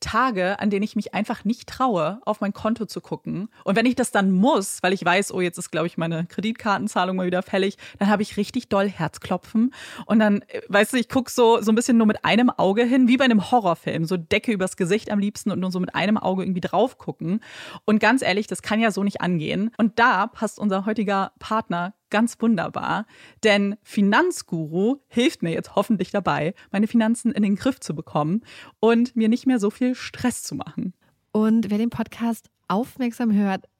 Tage, an denen ich mich einfach nicht traue, auf mein Konto zu gucken. Und wenn ich das dann muss, weil ich weiß, oh, jetzt ist, glaube ich, meine Kreditkartenzahlung mal wieder fällig, dann habe ich richtig doll Herzklopfen. Und dann, äh, weißt du, ich gucke so, so ein bisschen nur mit einem Auge hin, wie bei einem Horrorfilm. So Decke übers Gesicht am liebsten und nur so mit einem Auge irgendwie drauf gucken. Und ganz ehrlich, das kann ja so nicht angehen. Und da passt unser heutiger Partner ganz wunderbar, denn Finanzguru hilft mir jetzt hoffentlich dabei, meine Finanzen in den Griff zu bekommen und mir nicht mehr so viel Stress zu machen. Und wer den Podcast aufmerksam hört,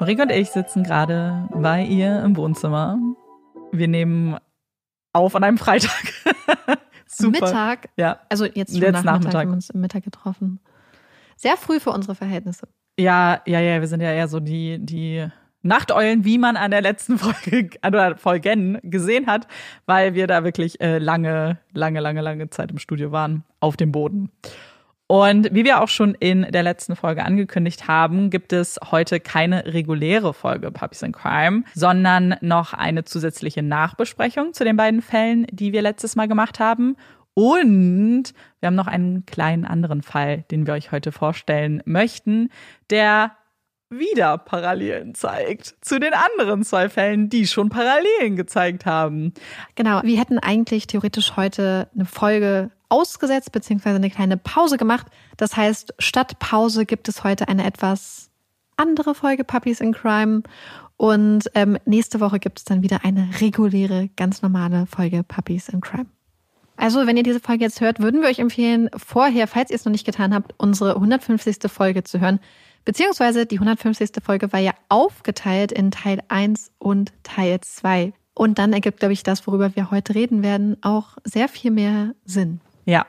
Marike und ich sitzen gerade bei ihr im Wohnzimmer. Wir nehmen auf an einem Freitag. Super. Mittag? Ja. Also jetzt jetzt Nachmittag, Nachmittag. haben wir uns im Mittag getroffen. Sehr früh für unsere Verhältnisse. Ja, ja, ja, wir sind ja eher so die, die Nachteulen, wie man an der letzten Folge oder Folgen gesehen hat, weil wir da wirklich äh, lange, lange, lange, lange Zeit im Studio waren, auf dem Boden. Und wie wir auch schon in der letzten Folge angekündigt haben, gibt es heute keine reguläre Folge Puppies in Crime, sondern noch eine zusätzliche Nachbesprechung zu den beiden Fällen, die wir letztes Mal gemacht haben. Und wir haben noch einen kleinen anderen Fall, den wir euch heute vorstellen möchten, der wieder Parallelen zeigt zu den anderen zwei Fällen, die schon Parallelen gezeigt haben. Genau, wir hätten eigentlich theoretisch heute eine Folge ausgesetzt beziehungsweise eine kleine Pause gemacht. Das heißt, statt Pause gibt es heute eine etwas andere Folge Puppies in Crime. Und ähm, nächste Woche gibt es dann wieder eine reguläre, ganz normale Folge Puppies in Crime. Also, wenn ihr diese Folge jetzt hört, würden wir euch empfehlen, vorher, falls ihr es noch nicht getan habt, unsere 150. Folge zu hören. Beziehungsweise die 150. Folge war ja aufgeteilt in Teil 1 und Teil 2. Und dann ergibt, glaube ich, das, worüber wir heute reden werden, auch sehr viel mehr Sinn. Ja,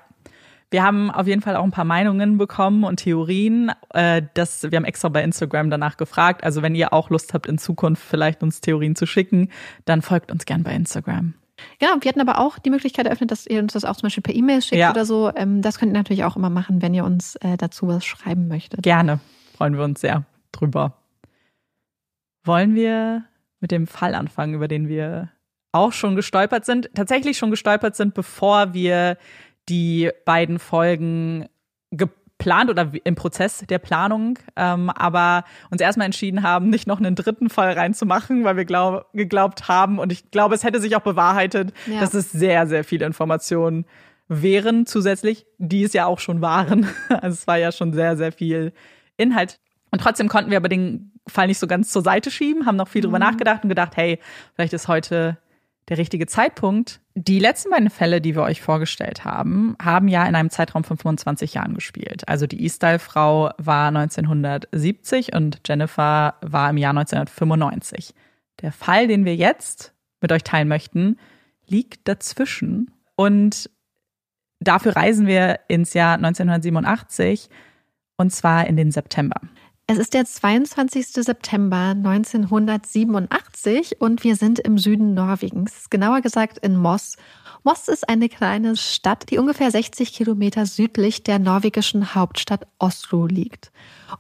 wir haben auf jeden Fall auch ein paar Meinungen bekommen und Theorien. Äh, das, wir haben extra bei Instagram danach gefragt. Also wenn ihr auch Lust habt, in Zukunft vielleicht uns Theorien zu schicken, dann folgt uns gern bei Instagram. Genau, wir hatten aber auch die Möglichkeit eröffnet, dass ihr uns das auch zum Beispiel per E-Mail schickt ja. oder so. Ähm, das könnt ihr natürlich auch immer machen, wenn ihr uns äh, dazu was schreiben möchtet. Gerne, freuen wir uns sehr drüber. Wollen wir mit dem Fall anfangen, über den wir auch schon gestolpert sind, tatsächlich schon gestolpert sind, bevor wir die beiden Folgen geplant oder im Prozess der Planung, ähm, aber uns erstmal entschieden haben, nicht noch einen dritten Fall reinzumachen, weil wir glaub, geglaubt haben und ich glaube, es hätte sich auch bewahrheitet, ja. dass es sehr, sehr viele Informationen wären zusätzlich, die es ja auch schon waren. Also es war ja schon sehr, sehr viel Inhalt. Und trotzdem konnten wir aber den Fall nicht so ganz zur Seite schieben, haben noch viel drüber mhm. nachgedacht und gedacht, hey, vielleicht ist heute der richtige Zeitpunkt. Die letzten beiden Fälle, die wir euch vorgestellt haben, haben ja in einem Zeitraum von 25 Jahren gespielt. Also die E-Style-Frau war 1970 und Jennifer war im Jahr 1995. Der Fall, den wir jetzt mit euch teilen möchten, liegt dazwischen. Und dafür reisen wir ins Jahr 1987 und zwar in den September. Es ist der 22. September 1987 und wir sind im Süden Norwegens, genauer gesagt in Moss. Moss ist eine kleine Stadt, die ungefähr 60 Kilometer südlich der norwegischen Hauptstadt Oslo liegt.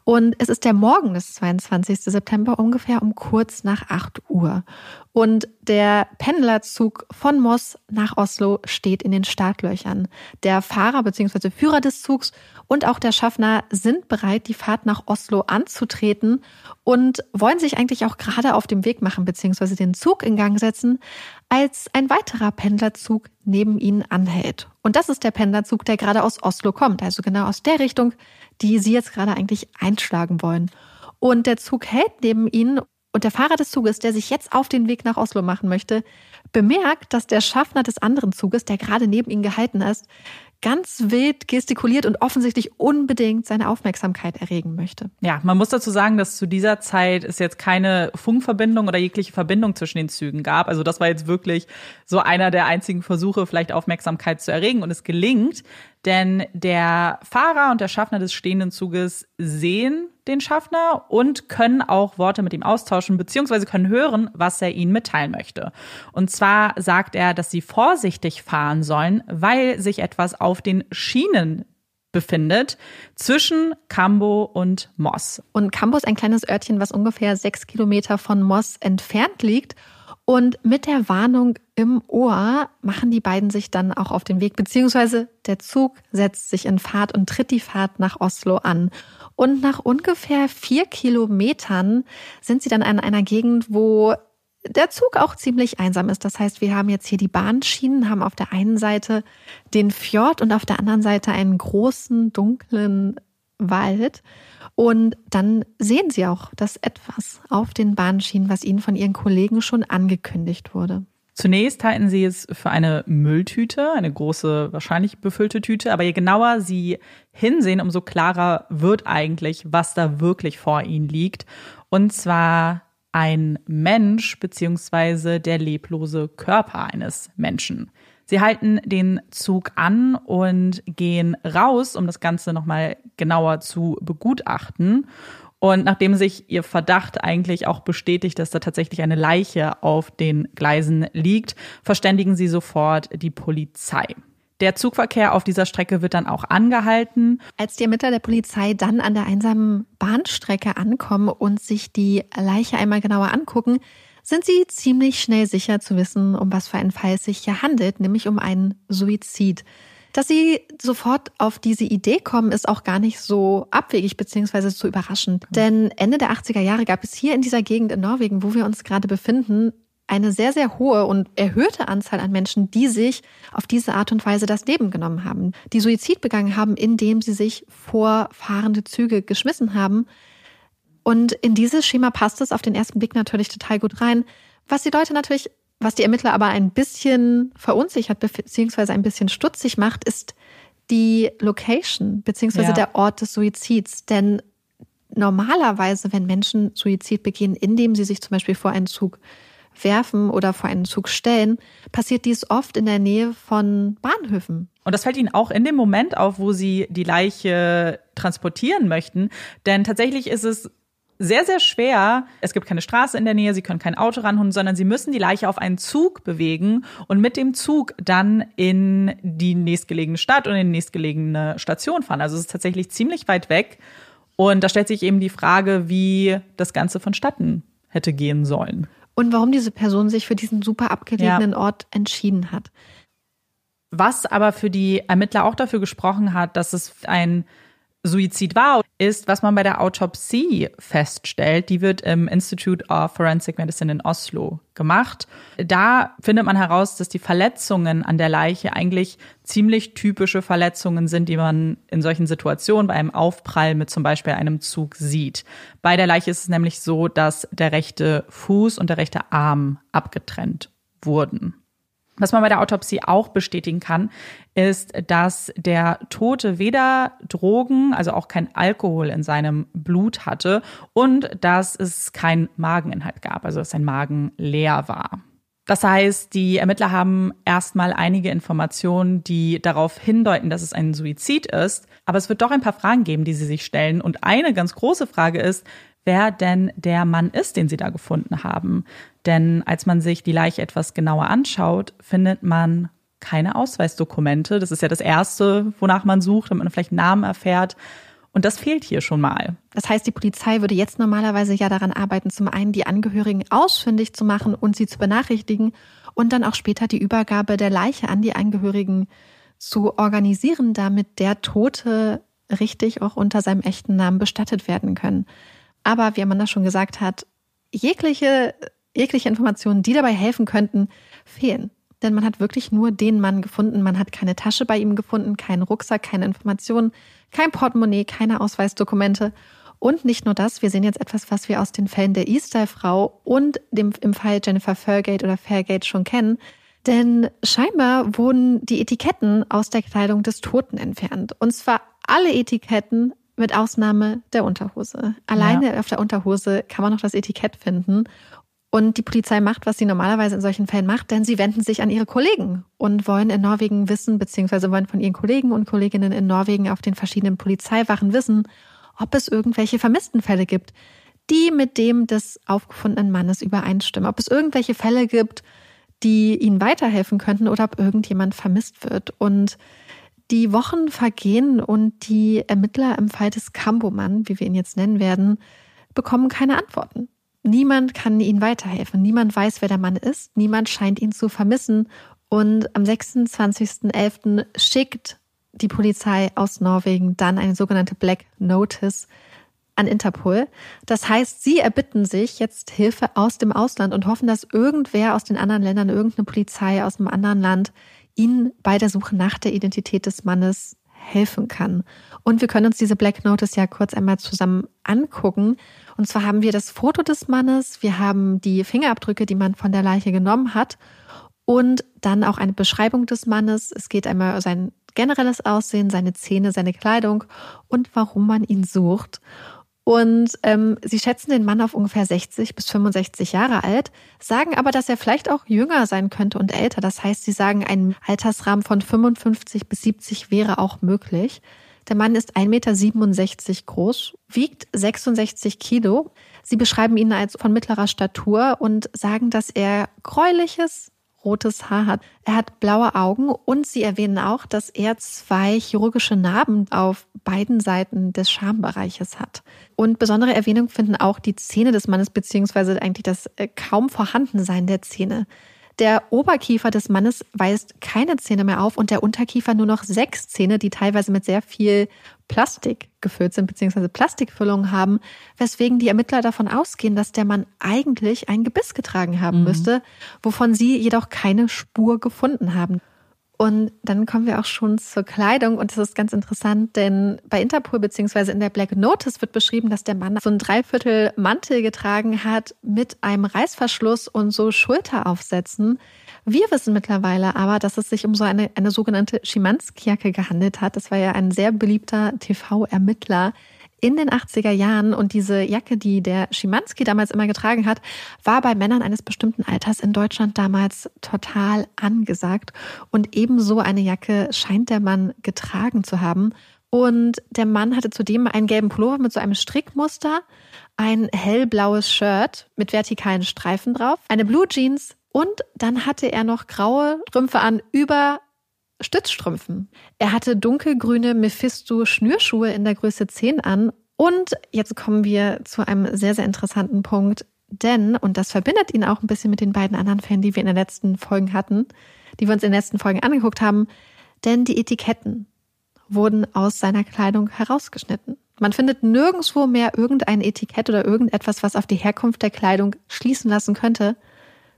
Und es ist der Morgen des 22. September ungefähr um kurz nach 8 Uhr. Und der Pendlerzug von Moss nach Oslo steht in den Startlöchern. Der Fahrer bzw. Führer des Zugs und auch der Schaffner sind bereit, die Fahrt nach Oslo anzutreten und wollen sich eigentlich auch gerade auf dem Weg machen bzw. den Zug in Gang setzen, als ein weiterer Pendlerzug neben ihnen anhält. Und das ist der Pendlerzug, der gerade aus Oslo kommt, also genau aus der Richtung, die sie jetzt gerade eigentlich einschlagen wollen. Und der Zug hält neben ihnen und der Fahrer des Zuges, der sich jetzt auf den Weg nach Oslo machen möchte, bemerkt, dass der Schaffner des anderen Zuges, der gerade neben ihm gehalten ist, ganz wild gestikuliert und offensichtlich unbedingt seine Aufmerksamkeit erregen möchte. Ja, man muss dazu sagen, dass zu dieser Zeit es jetzt keine Funkverbindung oder jegliche Verbindung zwischen den Zügen gab. Also das war jetzt wirklich so einer der einzigen Versuche, vielleicht Aufmerksamkeit zu erregen. Und es gelingt, denn der Fahrer und der Schaffner des stehenden Zuges sehen den Schaffner und können auch Worte mit ihm austauschen, beziehungsweise können hören, was er ihnen mitteilen möchte. Und zwar sagt er, dass sie vorsichtig fahren sollen, weil sich etwas auf den Schienen befindet zwischen Cambo und Moss. Und Cambo ist ein kleines Örtchen, was ungefähr sechs Kilometer von Moss entfernt liegt. Und mit der Warnung im Ohr machen die beiden sich dann auch auf den Weg, beziehungsweise der Zug setzt sich in Fahrt und tritt die Fahrt nach Oslo an. Und nach ungefähr vier Kilometern sind sie dann an einer Gegend, wo der Zug auch ziemlich einsam ist. Das heißt, wir haben jetzt hier die Bahnschienen, haben auf der einen Seite den Fjord und auf der anderen Seite einen großen, dunklen Wald. Und dann sehen sie auch das etwas auf den Bahnschienen, was ihnen von ihren Kollegen schon angekündigt wurde. Zunächst halten sie es für eine Mülltüte, eine große, wahrscheinlich befüllte Tüte. Aber je genauer sie hinsehen, umso klarer wird eigentlich, was da wirklich vor ihnen liegt. Und zwar ein Mensch beziehungsweise der leblose Körper eines Menschen. Sie halten den Zug an und gehen raus, um das Ganze nochmal genauer zu begutachten. Und nachdem sich ihr Verdacht eigentlich auch bestätigt, dass da tatsächlich eine Leiche auf den Gleisen liegt, verständigen sie sofort die Polizei. Der Zugverkehr auf dieser Strecke wird dann auch angehalten. Als die Ermittler der Polizei dann an der einsamen Bahnstrecke ankommen und sich die Leiche einmal genauer angucken, sind sie ziemlich schnell sicher zu wissen, um was für einen Fall es sich hier handelt, nämlich um einen Suizid. Dass sie sofort auf diese Idee kommen, ist auch gar nicht so abwegig beziehungsweise so überraschend. Denn Ende der 80er Jahre gab es hier in dieser Gegend in Norwegen, wo wir uns gerade befinden, eine sehr, sehr hohe und erhöhte Anzahl an Menschen, die sich auf diese Art und Weise das Leben genommen haben, die Suizid begangen haben, indem sie sich vor fahrende Züge geschmissen haben. Und in dieses Schema passt es auf den ersten Blick natürlich total gut rein. Was die Leute natürlich, was die Ermittler aber ein bisschen verunsichert beziehungsweise ein bisschen stutzig macht, ist die Location beziehungsweise ja. der Ort des Suizids. Denn normalerweise, wenn Menschen Suizid begehen, indem sie sich zum Beispiel vor einen Zug werfen oder vor einen Zug stellen, passiert dies oft in der Nähe von Bahnhöfen. Und das fällt ihnen auch in dem Moment auf, wo sie die Leiche transportieren möchten. Denn tatsächlich ist es sehr, sehr schwer. Es gibt keine Straße in der Nähe, sie können kein Auto ranholen, sondern sie müssen die Leiche auf einen Zug bewegen und mit dem Zug dann in die nächstgelegene Stadt und in die nächstgelegene Station fahren. Also es ist tatsächlich ziemlich weit weg. Und da stellt sich eben die Frage, wie das Ganze vonstatten hätte gehen sollen. Und warum diese Person sich für diesen super abgelegenen ja. Ort entschieden hat. Was aber für die Ermittler auch dafür gesprochen hat, dass es ein Suizid war, ist, was man bei der Autopsie feststellt. Die wird im Institute of Forensic Medicine in Oslo gemacht. Da findet man heraus, dass die Verletzungen an der Leiche eigentlich ziemlich typische Verletzungen sind, die man in solchen Situationen bei einem Aufprall mit zum Beispiel einem Zug sieht. Bei der Leiche ist es nämlich so, dass der rechte Fuß und der rechte Arm abgetrennt wurden. Was man bei der Autopsie auch bestätigen kann, ist, dass der Tote weder Drogen, also auch kein Alkohol in seinem Blut hatte und dass es keinen Mageninhalt gab, also dass sein Magen leer war. Das heißt, die Ermittler haben erstmal einige Informationen, die darauf hindeuten, dass es ein Suizid ist. Aber es wird doch ein paar Fragen geben, die sie sich stellen. Und eine ganz große Frage ist, wer denn der Mann ist, den sie da gefunden haben. Denn als man sich die Leiche etwas genauer anschaut, findet man keine Ausweisdokumente. Das ist ja das Erste, wonach man sucht, damit man vielleicht Namen erfährt. Und das fehlt hier schon mal. Das heißt, die Polizei würde jetzt normalerweise ja daran arbeiten, zum einen die Angehörigen ausfindig zu machen und sie zu benachrichtigen und dann auch später die Übergabe der Leiche an die Angehörigen zu organisieren, damit der Tote richtig auch unter seinem echten Namen bestattet werden können. Aber wie Amanda schon gesagt hat, jegliche, jegliche Informationen, die dabei helfen könnten, fehlen. Denn man hat wirklich nur den Mann gefunden. Man hat keine Tasche bei ihm gefunden, keinen Rucksack, keine Informationen, kein Portemonnaie, keine Ausweisdokumente. Und nicht nur das, wir sehen jetzt etwas, was wir aus den Fällen der Easter-Frau und dem, im Fall Jennifer Fairgate oder Fairgate schon kennen. Denn scheinbar wurden die Etiketten aus der Kleidung des Toten entfernt. Und zwar alle Etiketten mit Ausnahme der Unterhose. Alleine ja. auf der Unterhose kann man noch das Etikett finden. Und die Polizei macht, was sie normalerweise in solchen Fällen macht, denn sie wenden sich an ihre Kollegen und wollen in Norwegen wissen, beziehungsweise wollen von ihren Kollegen und Kolleginnen in Norwegen auf den verschiedenen Polizeiwachen wissen, ob es irgendwelche Vermisstenfälle gibt, die mit dem des aufgefundenen Mannes übereinstimmen. Ob es irgendwelche Fälle gibt, die ihnen weiterhelfen könnten oder ob irgendjemand vermisst wird. Und die Wochen vergehen und die Ermittler im Fall des Kambomann, wie wir ihn jetzt nennen werden, bekommen keine Antworten. Niemand kann ihnen weiterhelfen. Niemand weiß, wer der Mann ist. Niemand scheint ihn zu vermissen. Und am 26.11. schickt die Polizei aus Norwegen dann eine sogenannte Black Notice an Interpol. Das heißt, sie erbitten sich jetzt Hilfe aus dem Ausland und hoffen, dass irgendwer aus den anderen Ländern, irgendeine Polizei aus einem anderen Land ihnen bei der Suche nach der Identität des Mannes helfen kann. Und wir können uns diese Black Notice ja kurz einmal zusammen angucken. Und zwar haben wir das Foto des Mannes, wir haben die Fingerabdrücke, die man von der Leiche genommen hat und dann auch eine Beschreibung des Mannes. Es geht einmal um sein generelles Aussehen, seine Zähne, seine Kleidung und warum man ihn sucht. Und ähm, sie schätzen den Mann auf ungefähr 60 bis 65 Jahre alt, sagen aber, dass er vielleicht auch jünger sein könnte und älter. Das heißt, sie sagen, ein Altersrahmen von 55 bis 70 wäre auch möglich. Der Mann ist 1,67 Meter groß, wiegt 66 Kilo. Sie beschreiben ihn als von mittlerer Statur und sagen, dass er gräuliches, rotes Haar hat. Er hat blaue Augen und sie erwähnen auch, dass er zwei chirurgische Narben auf beiden Seiten des Schambereiches hat. Und besondere Erwähnung finden auch die Zähne des Mannes, beziehungsweise eigentlich das äh, kaum Vorhandensein der Zähne. Der Oberkiefer des Mannes weist keine Zähne mehr auf und der Unterkiefer nur noch sechs Zähne, die teilweise mit sehr viel Plastik gefüllt sind, beziehungsweise Plastikfüllungen haben, weswegen die Ermittler davon ausgehen, dass der Mann eigentlich ein Gebiss getragen haben mhm. müsste, wovon sie jedoch keine Spur gefunden haben. Und dann kommen wir auch schon zur Kleidung und das ist ganz interessant, denn bei Interpol beziehungsweise in der Black Notice wird beschrieben, dass der Mann so ein Dreiviertel Mantel getragen hat mit einem Reißverschluss und so Schulteraufsätzen. Wir wissen mittlerweile aber, dass es sich um so eine, eine sogenannte Schimanski-Jacke gehandelt hat. Das war ja ein sehr beliebter TV-Ermittler in den 80er Jahren und diese Jacke, die der Schimanski damals immer getragen hat, war bei Männern eines bestimmten Alters in Deutschland damals total angesagt. Und ebenso eine Jacke scheint der Mann getragen zu haben. Und der Mann hatte zudem einen gelben Pullover mit so einem Strickmuster, ein hellblaues Shirt mit vertikalen Streifen drauf, eine Blue Jeans und dann hatte er noch graue Strümpfe an über Stützstrümpfen. Er hatte dunkelgrüne Mephisto-Schnürschuhe in der Größe 10 an. Und jetzt kommen wir zu einem sehr, sehr interessanten Punkt. Denn, und das verbindet ihn auch ein bisschen mit den beiden anderen Fällen, die wir in den letzten Folgen hatten, die wir uns in den letzten Folgen angeguckt haben, denn die Etiketten wurden aus seiner Kleidung herausgeschnitten. Man findet nirgendwo mehr irgendein Etikett oder irgendetwas, was auf die Herkunft der Kleidung schließen lassen könnte,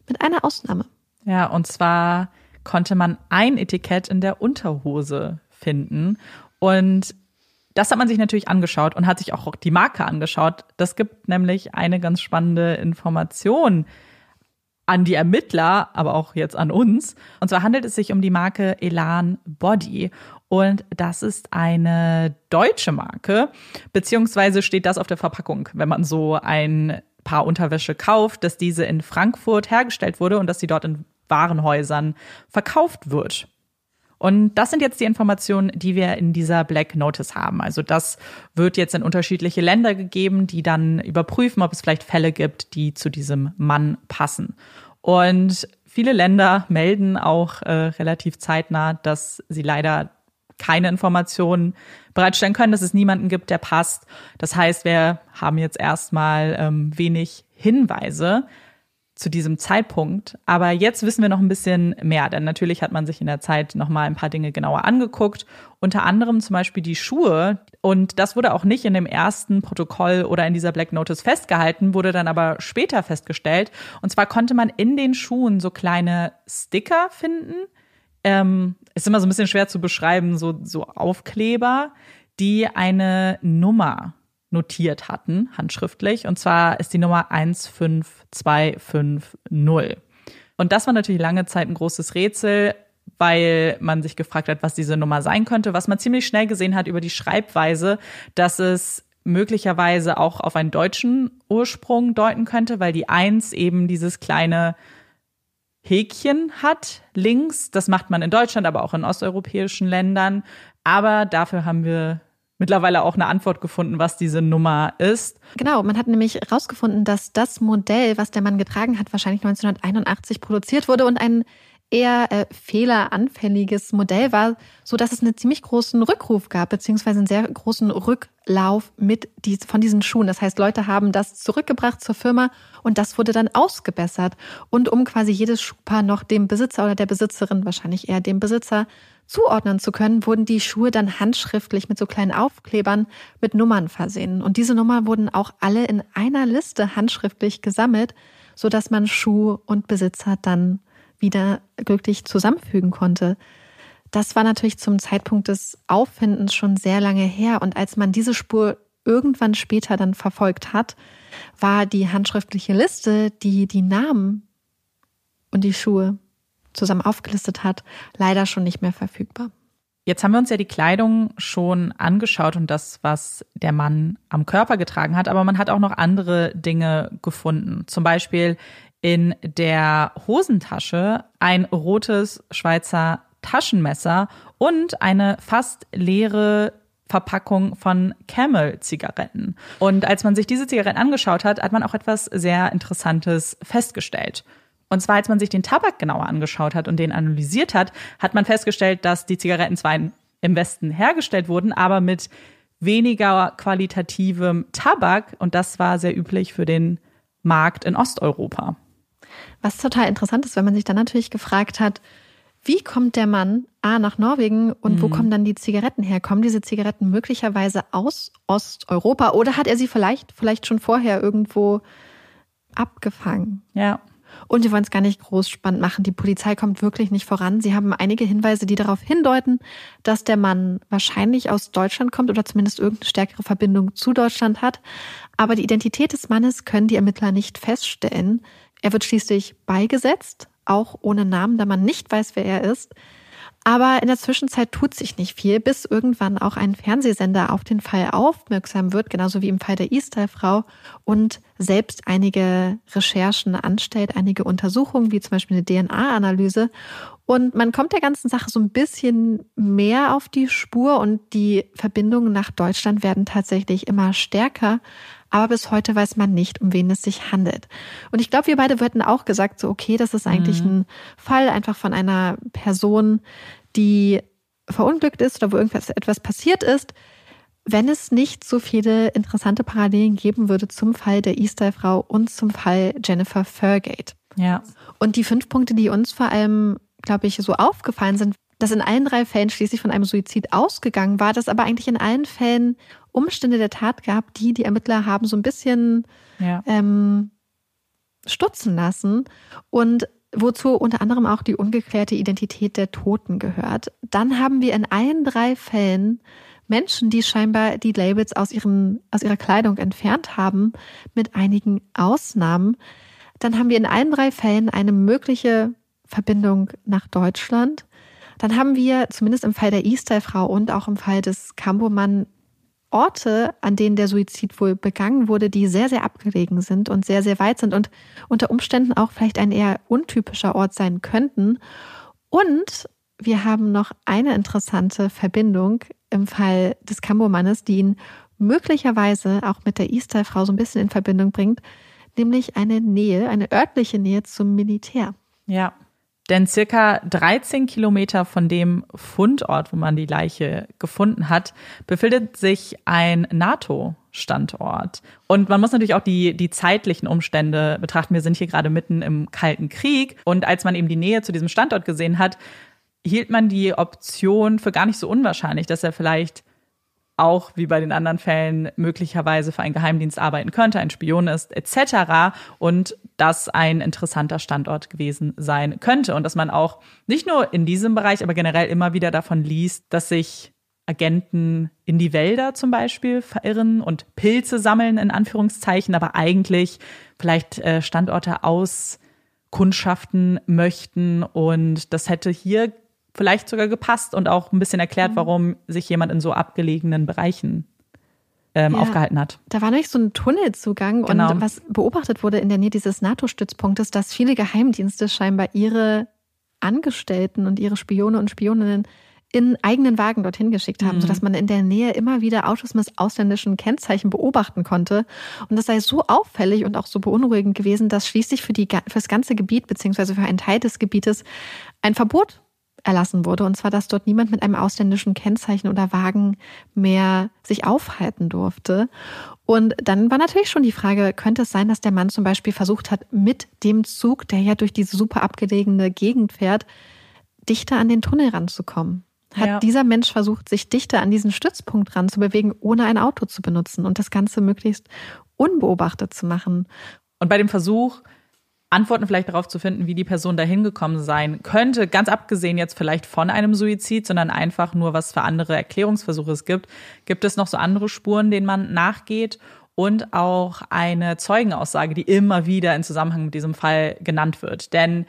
mit einer Ausnahme. Ja, und zwar konnte man ein Etikett in der Unterhose finden. Und das hat man sich natürlich angeschaut und hat sich auch die Marke angeschaut. Das gibt nämlich eine ganz spannende Information an die Ermittler, aber auch jetzt an uns. Und zwar handelt es sich um die Marke Elan Body. Und das ist eine deutsche Marke, beziehungsweise steht das auf der Verpackung, wenn man so ein Paar Unterwäsche kauft, dass diese in Frankfurt hergestellt wurde und dass sie dort in Warenhäusern verkauft wird. Und das sind jetzt die Informationen, die wir in dieser Black Notice haben. Also das wird jetzt in unterschiedliche Länder gegeben, die dann überprüfen, ob es vielleicht Fälle gibt, die zu diesem Mann passen. Und viele Länder melden auch äh, relativ zeitnah, dass sie leider keine Informationen bereitstellen können, dass es niemanden gibt, der passt. Das heißt, wir haben jetzt erstmal ähm, wenig Hinweise zu diesem Zeitpunkt. Aber jetzt wissen wir noch ein bisschen mehr, denn natürlich hat man sich in der Zeit noch mal ein paar Dinge genauer angeguckt. Unter anderem zum Beispiel die Schuhe. Und das wurde auch nicht in dem ersten Protokoll oder in dieser Black Notice festgehalten, wurde dann aber später festgestellt. Und zwar konnte man in den Schuhen so kleine Sticker finden. Ähm, ist immer so ein bisschen schwer zu beschreiben, so, so Aufkleber, die eine Nummer notiert hatten, handschriftlich. Und zwar ist die Nummer 15250. Und das war natürlich lange Zeit ein großes Rätsel, weil man sich gefragt hat, was diese Nummer sein könnte. Was man ziemlich schnell gesehen hat über die Schreibweise, dass es möglicherweise auch auf einen deutschen Ursprung deuten könnte, weil die 1 eben dieses kleine Häkchen hat links. Das macht man in Deutschland, aber auch in osteuropäischen Ländern. Aber dafür haben wir mittlerweile auch eine Antwort gefunden, was diese Nummer ist. Genau, man hat nämlich herausgefunden, dass das Modell, was der Mann getragen hat, wahrscheinlich 1981 produziert wurde und ein eher äh, fehleranfälliges Modell war, so dass es einen ziemlich großen Rückruf gab, beziehungsweise einen sehr großen Rücklauf mit die, von diesen Schuhen. Das heißt, Leute haben das zurückgebracht zur Firma und das wurde dann ausgebessert. Und um quasi jedes Schuhpaar noch dem Besitzer oder der Besitzerin, wahrscheinlich eher dem Besitzer, zuordnen zu können, wurden die Schuhe dann handschriftlich mit so kleinen Aufklebern mit Nummern versehen. Und diese Nummern wurden auch alle in einer Liste handschriftlich gesammelt, so dass man Schuh und Besitzer dann wieder glücklich zusammenfügen konnte. Das war natürlich zum Zeitpunkt des Auffindens schon sehr lange her. Und als man diese Spur irgendwann später dann verfolgt hat, war die handschriftliche Liste, die die Namen und die Schuhe zusammen aufgelistet hat, leider schon nicht mehr verfügbar. Jetzt haben wir uns ja die Kleidung schon angeschaut und das, was der Mann am Körper getragen hat, aber man hat auch noch andere Dinge gefunden. Zum Beispiel in der Hosentasche ein rotes Schweizer Taschenmesser und eine fast leere Verpackung von Camel-Zigaretten. Und als man sich diese Zigaretten angeschaut hat, hat man auch etwas sehr Interessantes festgestellt. Und zwar, als man sich den Tabak genauer angeschaut hat und den analysiert hat, hat man festgestellt, dass die Zigaretten zwar im Westen hergestellt wurden, aber mit weniger qualitativem Tabak. Und das war sehr üblich für den Markt in Osteuropa. Was total interessant ist, wenn man sich dann natürlich gefragt hat, wie kommt der Mann A nach Norwegen und mhm. wo kommen dann die Zigaretten her? Kommen diese Zigaretten möglicherweise aus Osteuropa oder hat er sie vielleicht, vielleicht schon vorher irgendwo abgefangen? Ja. Und wir wollen es gar nicht groß spannend machen. Die Polizei kommt wirklich nicht voran. Sie haben einige Hinweise, die darauf hindeuten, dass der Mann wahrscheinlich aus Deutschland kommt oder zumindest irgendeine stärkere Verbindung zu Deutschland hat. Aber die Identität des Mannes können die Ermittler nicht feststellen. Er wird schließlich beigesetzt, auch ohne Namen, da man nicht weiß, wer er ist. Aber in der Zwischenzeit tut sich nicht viel, bis irgendwann auch ein Fernsehsender auf den Fall aufmerksam wird, genauso wie im Fall der E-Style-Frau und selbst einige Recherchen anstellt, einige Untersuchungen, wie zum Beispiel eine DNA-Analyse. Und man kommt der ganzen Sache so ein bisschen mehr auf die Spur und die Verbindungen nach Deutschland werden tatsächlich immer stärker. Aber bis heute weiß man nicht, um wen es sich handelt. Und ich glaube, wir beide hätten auch gesagt, so, okay, das ist eigentlich mhm. ein Fall einfach von einer Person, die verunglückt ist oder wo irgendwas etwas passiert ist. Wenn es nicht so viele interessante Parallelen geben würde zum Fall der E-Style-Frau und zum Fall Jennifer Furgate. Ja. Und die fünf Punkte, die uns vor allem glaube ich, so aufgefallen sind, dass in allen drei Fällen schließlich von einem Suizid ausgegangen war, dass aber eigentlich in allen Fällen Umstände der Tat gab, die die Ermittler haben so ein bisschen ja. ähm, stutzen lassen und wozu unter anderem auch die ungeklärte Identität der Toten gehört. Dann haben wir in allen drei Fällen Menschen, die scheinbar die Labels aus, ihren, aus ihrer Kleidung entfernt haben, mit einigen Ausnahmen. Dann haben wir in allen drei Fällen eine mögliche Verbindung nach Deutschland. Dann haben wir zumindest im Fall der E-Style-Frau und auch im Fall des Cambomann Orte, an denen der Suizid wohl begangen wurde, die sehr, sehr abgelegen sind und sehr, sehr weit sind und unter Umständen auch vielleicht ein eher untypischer Ort sein könnten. Und wir haben noch eine interessante Verbindung im Fall des Cambomannes, die ihn möglicherweise auch mit der E-Style-Frau so ein bisschen in Verbindung bringt, nämlich eine Nähe, eine örtliche Nähe zum Militär. Ja, denn circa 13 Kilometer von dem Fundort, wo man die Leiche gefunden hat, befindet sich ein NATO-Standort. Und man muss natürlich auch die, die zeitlichen Umstände betrachten. Wir sind hier gerade mitten im Kalten Krieg. Und als man eben die Nähe zu diesem Standort gesehen hat, hielt man die Option für gar nicht so unwahrscheinlich, dass er vielleicht auch wie bei den anderen Fällen möglicherweise für einen Geheimdienst arbeiten könnte, ein Spion ist etc. und das ein interessanter Standort gewesen sein könnte und dass man auch nicht nur in diesem Bereich, aber generell immer wieder davon liest, dass sich Agenten in die Wälder zum Beispiel verirren und Pilze sammeln in Anführungszeichen, aber eigentlich vielleicht äh, Standorte auskundschaften möchten und das hätte hier vielleicht sogar gepasst und auch ein bisschen erklärt, mhm. warum sich jemand in so abgelegenen Bereichen ähm, ja, aufgehalten hat. Da war nämlich so ein Tunnelzugang genau. und was beobachtet wurde in der Nähe dieses NATO-Stützpunktes, dass viele Geheimdienste scheinbar ihre Angestellten und ihre Spione und Spioninnen in eigenen Wagen dorthin geschickt haben, mhm. sodass man in der Nähe immer wieder Autos mit ausländischen Kennzeichen beobachten konnte. Und das sei so auffällig und auch so beunruhigend gewesen, dass schließlich für, die, für das ganze Gebiet beziehungsweise für einen Teil des Gebietes ein Verbot erlassen wurde. Und zwar, dass dort niemand mit einem ausländischen Kennzeichen oder Wagen mehr sich aufhalten durfte. Und dann war natürlich schon die Frage, könnte es sein, dass der Mann zum Beispiel versucht hat, mit dem Zug, der ja durch diese super abgelegene Gegend fährt, dichter an den Tunnel ranzukommen? Hat ja. dieser Mensch versucht, sich dichter an diesen Stützpunkt ranzubewegen, ohne ein Auto zu benutzen und das Ganze möglichst unbeobachtet zu machen? Und bei dem Versuch, Antworten vielleicht darauf zu finden, wie die Person dahin gekommen sein könnte, ganz abgesehen jetzt vielleicht von einem Suizid, sondern einfach nur, was für andere Erklärungsversuche es gibt, gibt es noch so andere Spuren, denen man nachgeht und auch eine Zeugenaussage, die immer wieder in Zusammenhang mit diesem Fall genannt wird. Denn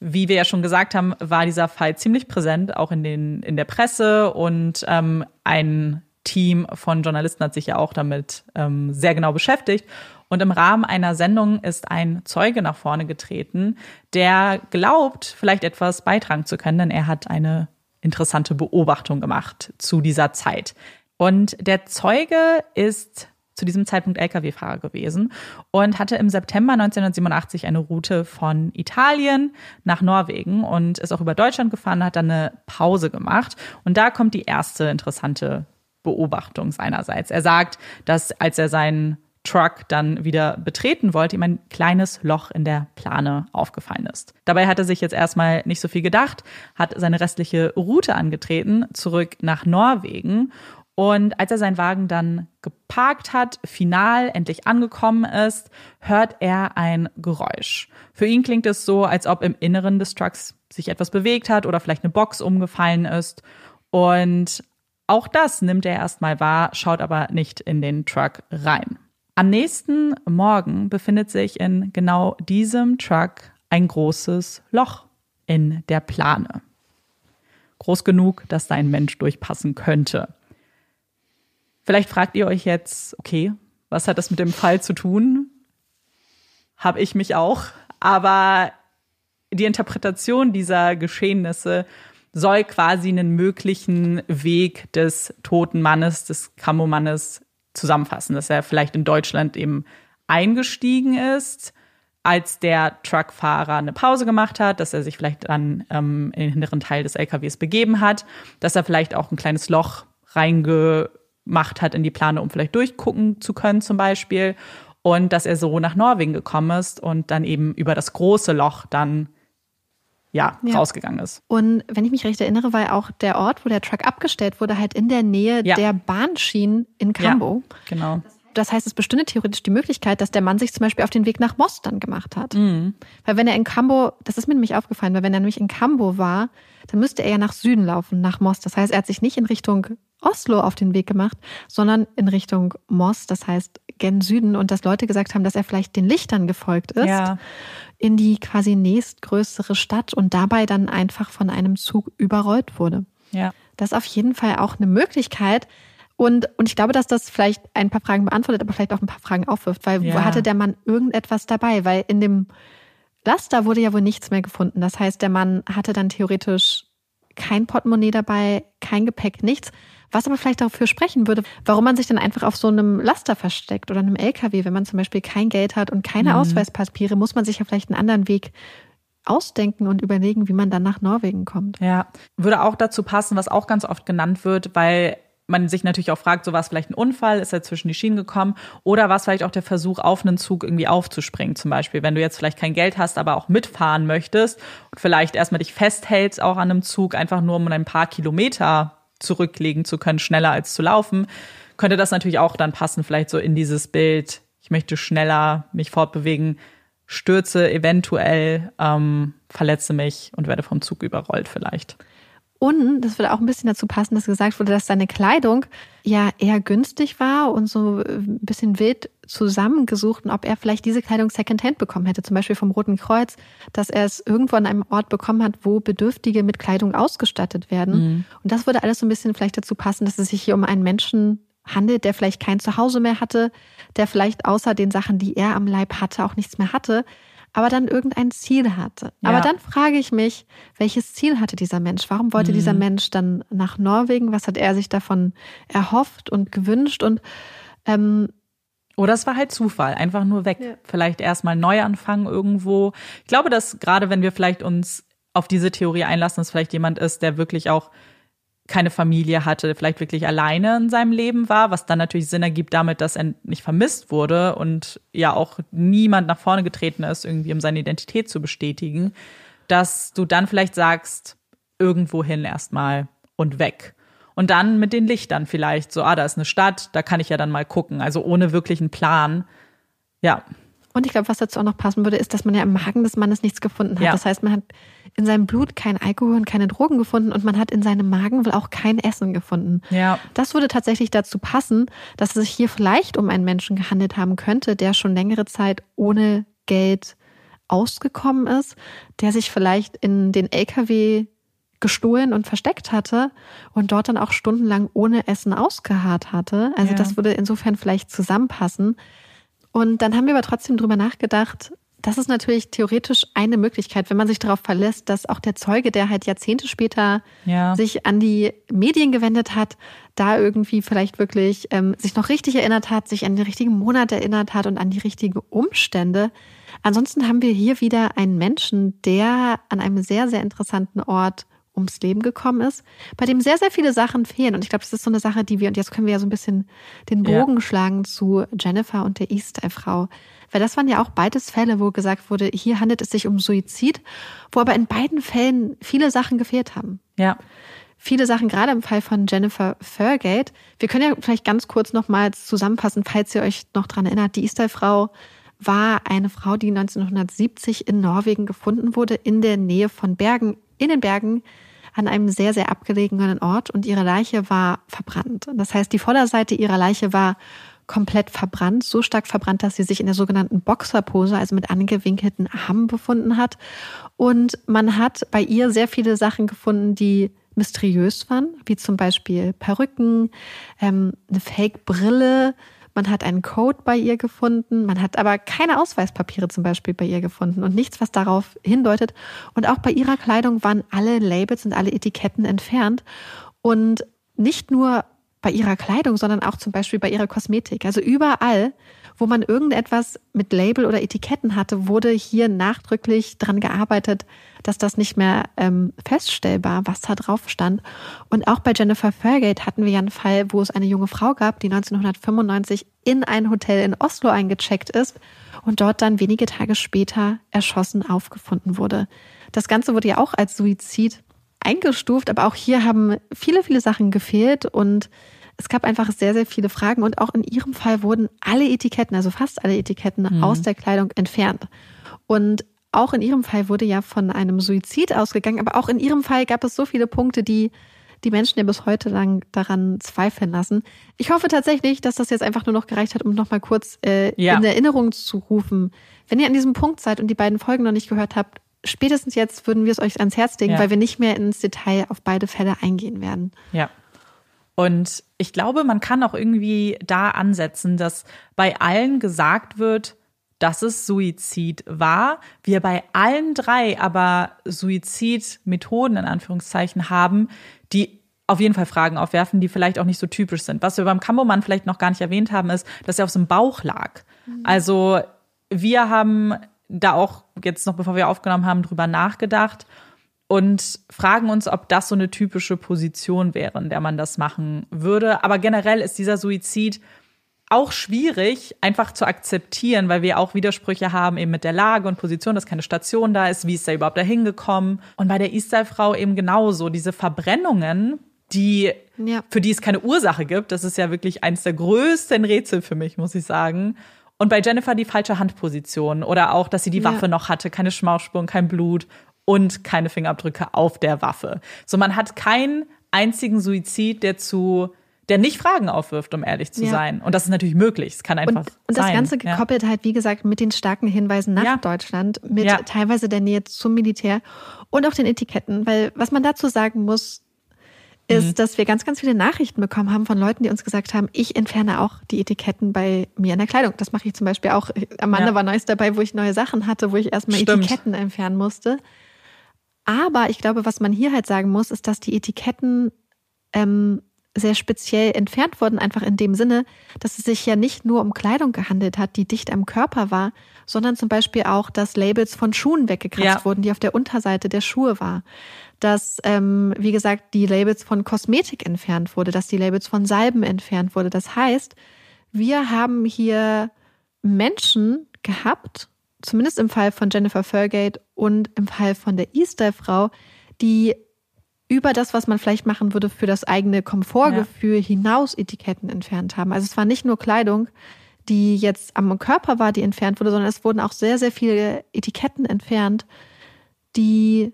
wie wir ja schon gesagt haben, war dieser Fall ziemlich präsent, auch in, den, in der Presse und ähm, ein Team von Journalisten hat sich ja auch damit ähm, sehr genau beschäftigt. Und im Rahmen einer Sendung ist ein Zeuge nach vorne getreten, der glaubt, vielleicht etwas beitragen zu können, denn er hat eine interessante Beobachtung gemacht zu dieser Zeit. Und der Zeuge ist zu diesem Zeitpunkt Lkw-Fahrer gewesen und hatte im September 1987 eine Route von Italien nach Norwegen und ist auch über Deutschland gefahren, hat dann eine Pause gemacht. Und da kommt die erste interessante Beobachtung seinerseits. Er sagt, dass als er seinen Truck dann wieder betreten wollte, ihm ein kleines Loch in der Plane aufgefallen ist. Dabei hat er sich jetzt erstmal nicht so viel gedacht, hat seine restliche Route angetreten, zurück nach Norwegen. Und als er seinen Wagen dann geparkt hat, final endlich angekommen ist, hört er ein Geräusch. Für ihn klingt es so, als ob im Inneren des Trucks sich etwas bewegt hat oder vielleicht eine Box umgefallen ist. Und auch das nimmt er erstmal wahr, schaut aber nicht in den Truck rein. Am nächsten Morgen befindet sich in genau diesem Truck ein großes Loch in der Plane. groß genug, dass da ein Mensch durchpassen könnte. Vielleicht fragt ihr euch jetzt, okay, was hat das mit dem Fall zu tun? Habe ich mich auch. Aber die Interpretation dieser Geschehnisse soll quasi einen möglichen Weg des toten Mannes, des Kammermannes zusammenfassen, dass er vielleicht in Deutschland eben eingestiegen ist, als der Truckfahrer eine Pause gemacht hat, dass er sich vielleicht dann ähm, in den hinteren Teil des LKWs begeben hat, dass er vielleicht auch ein kleines Loch reingemacht hat in die Plane, um vielleicht durchgucken zu können zum Beispiel. Und dass er so nach Norwegen gekommen ist und dann eben über das große Loch dann ja, ja, rausgegangen ist. Und wenn ich mich recht erinnere, war auch der Ort, wo der Truck abgestellt wurde, halt in der Nähe ja. der Bahnschienen in Cambo. Ja, genau. Das heißt, es bestünde theoretisch die Möglichkeit, dass der Mann sich zum Beispiel auf den Weg nach Moss dann gemacht hat. Mhm. Weil wenn er in Cambo, das ist mir nämlich aufgefallen, weil wenn er nämlich in Cambo war, dann müsste er ja nach Süden laufen, nach Moss. Das heißt, er hat sich nicht in Richtung Oslo auf den Weg gemacht, sondern in Richtung Moss, das heißt gen Süden. Und dass Leute gesagt haben, dass er vielleicht den Lichtern gefolgt ist. Ja in die quasi nächstgrößere Stadt und dabei dann einfach von einem Zug überrollt wurde. Ja. Das ist auf jeden Fall auch eine Möglichkeit. Und, und ich glaube, dass das vielleicht ein paar Fragen beantwortet, aber vielleicht auch ein paar Fragen aufwirft, weil ja. wo hatte der Mann irgendetwas dabei? Weil in dem Laster wurde ja wohl nichts mehr gefunden. Das heißt, der Mann hatte dann theoretisch kein Portemonnaie dabei, kein Gepäck, nichts. Was aber vielleicht dafür sprechen würde, warum man sich dann einfach auf so einem Laster versteckt oder einem LKW, wenn man zum Beispiel kein Geld hat und keine mhm. Ausweispapiere, muss man sich ja vielleicht einen anderen Weg ausdenken und überlegen, wie man dann nach Norwegen kommt. Ja, würde auch dazu passen, was auch ganz oft genannt wird, weil man sich natürlich auch fragt, so war es vielleicht ein Unfall, ist er zwischen die Schienen gekommen oder war es vielleicht auch der Versuch, auf einen Zug irgendwie aufzuspringen zum Beispiel, wenn du jetzt vielleicht kein Geld hast, aber auch mitfahren möchtest und vielleicht erstmal dich festhältst auch an einem Zug, einfach nur um ein paar Kilometer zurücklegen zu können, schneller als zu laufen, könnte das natürlich auch dann passen, vielleicht so in dieses Bild, ich möchte schneller mich fortbewegen, stürze eventuell, ähm, verletze mich und werde vom Zug überrollt vielleicht. Und das würde auch ein bisschen dazu passen, dass gesagt wurde, dass seine Kleidung ja eher günstig war und so ein bisschen wild zusammengesucht und ob er vielleicht diese Kleidung secondhand bekommen hätte, zum Beispiel vom Roten Kreuz, dass er es irgendwo an einem Ort bekommen hat, wo Bedürftige mit Kleidung ausgestattet werden. Mhm. Und das würde alles so ein bisschen vielleicht dazu passen, dass es sich hier um einen Menschen handelt, der vielleicht kein Zuhause mehr hatte, der vielleicht außer den Sachen, die er am Leib hatte, auch nichts mehr hatte aber dann irgendein Ziel hatte. Ja. Aber dann frage ich mich, welches Ziel hatte dieser Mensch? Warum wollte mhm. dieser Mensch dann nach Norwegen? Was hat er sich davon erhofft und gewünscht? Und ähm, oder es war halt Zufall, einfach nur weg. Ja. Vielleicht erstmal neu anfangen irgendwo. Ich glaube, dass gerade wenn wir vielleicht uns auf diese Theorie einlassen, dass vielleicht jemand ist, der wirklich auch keine Familie hatte, vielleicht wirklich alleine in seinem Leben war, was dann natürlich Sinn ergibt damit, dass er nicht vermisst wurde und ja auch niemand nach vorne getreten ist, irgendwie um seine Identität zu bestätigen, dass du dann vielleicht sagst, irgendwo hin erstmal und weg. Und dann mit den Lichtern vielleicht, so, ah, da ist eine Stadt, da kann ich ja dann mal gucken. Also ohne wirklichen Plan. Ja, und ich glaube, was dazu auch noch passen würde, ist, dass man ja im Magen des Mannes nichts gefunden hat. Ja. Das heißt, man hat in seinem Blut kein Alkohol und keine Drogen gefunden und man hat in seinem Magen wohl auch kein Essen gefunden. Ja. Das würde tatsächlich dazu passen, dass es sich hier vielleicht um einen Menschen gehandelt haben könnte, der schon längere Zeit ohne Geld ausgekommen ist, der sich vielleicht in den LKW gestohlen und versteckt hatte und dort dann auch stundenlang ohne Essen ausgeharrt hatte. Also ja. das würde insofern vielleicht zusammenpassen. Und dann haben wir aber trotzdem drüber nachgedacht, das ist natürlich theoretisch eine Möglichkeit, wenn man sich darauf verlässt, dass auch der Zeuge, der halt Jahrzehnte später ja. sich an die Medien gewendet hat, da irgendwie vielleicht wirklich ähm, sich noch richtig erinnert hat, sich an den richtigen Monat erinnert hat und an die richtigen Umstände. Ansonsten haben wir hier wieder einen Menschen, der an einem sehr, sehr interessanten Ort ums Leben gekommen ist, bei dem sehr, sehr viele Sachen fehlen. Und ich glaube, das ist so eine Sache, die wir, und jetzt können wir ja so ein bisschen den Bogen ja. schlagen zu Jennifer und der Easter-Frau. Weil das waren ja auch beides Fälle, wo gesagt wurde, hier handelt es sich um Suizid, wo aber in beiden Fällen viele Sachen gefehlt haben. Ja. Viele Sachen, gerade im Fall von Jennifer Furgate. Wir können ja vielleicht ganz kurz nochmals zusammenfassen, falls ihr euch noch dran erinnert. Die Easter-Frau war eine Frau, die 1970 in Norwegen gefunden wurde, in der Nähe von Bergen in den Bergen an einem sehr, sehr abgelegenen Ort und ihre Leiche war verbrannt. Das heißt, die Vorderseite ihrer Leiche war komplett verbrannt, so stark verbrannt, dass sie sich in der sogenannten Boxerpose, also mit angewinkelten Armen befunden hat. Und man hat bei ihr sehr viele Sachen gefunden, die mysteriös waren, wie zum Beispiel Perücken, ähm, eine Fake-Brille, man hat einen Code bei ihr gefunden, man hat aber keine Ausweispapiere zum Beispiel bei ihr gefunden und nichts, was darauf hindeutet. Und auch bei ihrer Kleidung waren alle Labels und alle Etiketten entfernt. Und nicht nur bei ihrer Kleidung, sondern auch zum Beispiel bei ihrer Kosmetik. Also überall, wo man irgendetwas mit Label oder Etiketten hatte, wurde hier nachdrücklich dran gearbeitet, dass das nicht mehr ähm, feststellbar, was da drauf stand. Und auch bei Jennifer Fairgate hatten wir ja einen Fall, wo es eine junge Frau gab, die 1995 in ein Hotel in Oslo eingecheckt ist und dort dann wenige Tage später erschossen aufgefunden wurde. Das Ganze wurde ja auch als Suizid eingestuft, aber auch hier haben viele, viele Sachen gefehlt und es gab einfach sehr, sehr viele Fragen und auch in ihrem Fall wurden alle Etiketten, also fast alle Etiketten mhm. aus der Kleidung entfernt. Und auch in ihrem Fall wurde ja von einem Suizid ausgegangen, aber auch in ihrem Fall gab es so viele Punkte, die die Menschen ja bis heute lang daran zweifeln lassen. Ich hoffe tatsächlich, dass das jetzt einfach nur noch gereicht hat, um nochmal kurz äh, ja. in Erinnerung zu rufen. Wenn ihr an diesem Punkt seid und die beiden Folgen noch nicht gehört habt, spätestens jetzt würden wir es euch ans Herz legen, ja. weil wir nicht mehr ins Detail auf beide Fälle eingehen werden. Ja. Und ich glaube, man kann auch irgendwie da ansetzen, dass bei allen gesagt wird, dass es Suizid war. Wir bei allen drei aber Suizidmethoden in Anführungszeichen haben, die auf jeden Fall Fragen aufwerfen, die vielleicht auch nicht so typisch sind. Was wir beim Kambomann vielleicht noch gar nicht erwähnt haben, ist, dass er auf dem Bauch lag. Mhm. Also wir haben da auch jetzt noch, bevor wir aufgenommen haben, drüber nachgedacht und fragen uns, ob das so eine typische Position wäre, in der man das machen würde. Aber generell ist dieser Suizid auch schwierig, einfach zu akzeptieren, weil wir auch Widersprüche haben eben mit der Lage und Position, dass keine Station da ist, wie ist er überhaupt dahin gekommen. Und bei der Istal-Frau eben genauso, diese Verbrennungen, die, ja. für die es keine Ursache gibt, das ist ja wirklich eines der größten Rätsel für mich, muss ich sagen. Und bei Jennifer die falsche Handposition oder auch, dass sie die ja. Waffe noch hatte, keine Schmausspuren, kein Blut und keine Fingerabdrücke auf der Waffe. So, man hat keinen einzigen Suizid, der zu der nicht Fragen aufwirft, um ehrlich zu ja. sein. Und das ist natürlich möglich. Es kann einfach und, und sein. das Ganze gekoppelt ja. halt, wie gesagt, mit den starken Hinweisen nach ja. Deutschland, mit teilweise der Nähe zum Militär und auch den Etiketten. Weil was man dazu sagen muss, ist, mhm. dass wir ganz, ganz viele Nachrichten bekommen haben von Leuten, die uns gesagt haben, ich entferne auch die Etiketten bei mir in der Kleidung. Das mache ich zum Beispiel auch. Amanda war neues dabei, wo ich neue Sachen hatte, wo ich erstmal Stimmt. Etiketten entfernen musste. Aber ich glaube, was man hier halt sagen muss, ist, dass die Etiketten ähm, sehr speziell entfernt wurden, einfach in dem Sinne, dass es sich ja nicht nur um Kleidung gehandelt hat, die dicht am Körper war, sondern zum Beispiel auch, dass Labels von Schuhen weggekratzt ja. wurden, die auf der Unterseite der Schuhe war. Dass, ähm, wie gesagt, die Labels von Kosmetik entfernt wurde, dass die Labels von Salben entfernt wurde. Das heißt, wir haben hier Menschen gehabt, zumindest im Fall von Jennifer Fergate und im Fall von der Easter-Frau, die über das, was man vielleicht machen würde für das eigene Komfortgefühl ja. hinaus Etiketten entfernt haben. Also es war nicht nur Kleidung, die jetzt am Körper war, die entfernt wurde, sondern es wurden auch sehr, sehr viele Etiketten entfernt, die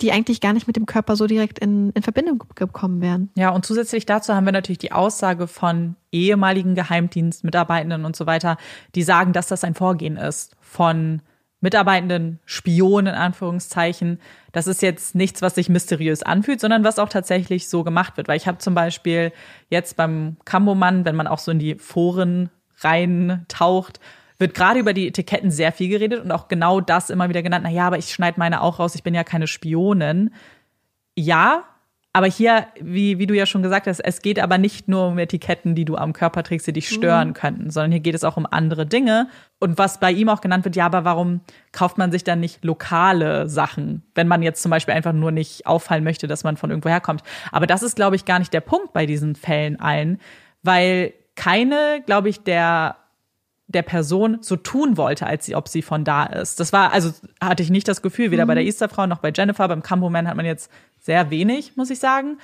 die eigentlich gar nicht mit dem Körper so direkt in, in Verbindung gekommen wären. Ja, und zusätzlich dazu haben wir natürlich die Aussage von ehemaligen Geheimdienstmitarbeitenden und so weiter, die sagen, dass das ein Vorgehen ist von Mitarbeitenden, Spionen in Anführungszeichen. Das ist jetzt nichts, was sich mysteriös anfühlt, sondern was auch tatsächlich so gemacht wird. Weil ich habe zum Beispiel jetzt beim Kambomann, wenn man auch so in die Foren reintaucht, wird gerade über die Etiketten sehr viel geredet und auch genau das immer wieder genannt. Na ja, aber ich schneide meine auch raus, ich bin ja keine Spionin. Ja, aber hier, wie, wie du ja schon gesagt hast, es geht aber nicht nur um Etiketten, die du am Körper trägst, die dich stören mhm. könnten, sondern hier geht es auch um andere Dinge. Und was bei ihm auch genannt wird, ja, aber warum kauft man sich dann nicht lokale Sachen, wenn man jetzt zum Beispiel einfach nur nicht auffallen möchte, dass man von irgendwo herkommt? Aber das ist, glaube ich, gar nicht der Punkt bei diesen Fällen allen, weil keine, glaube ich, der der Person so tun wollte, als sie, ob sie von da ist. Das war, also hatte ich nicht das Gefühl, weder mhm. bei der Easterfrau noch bei Jennifer, beim Campoman hat man jetzt sehr wenig, muss ich sagen.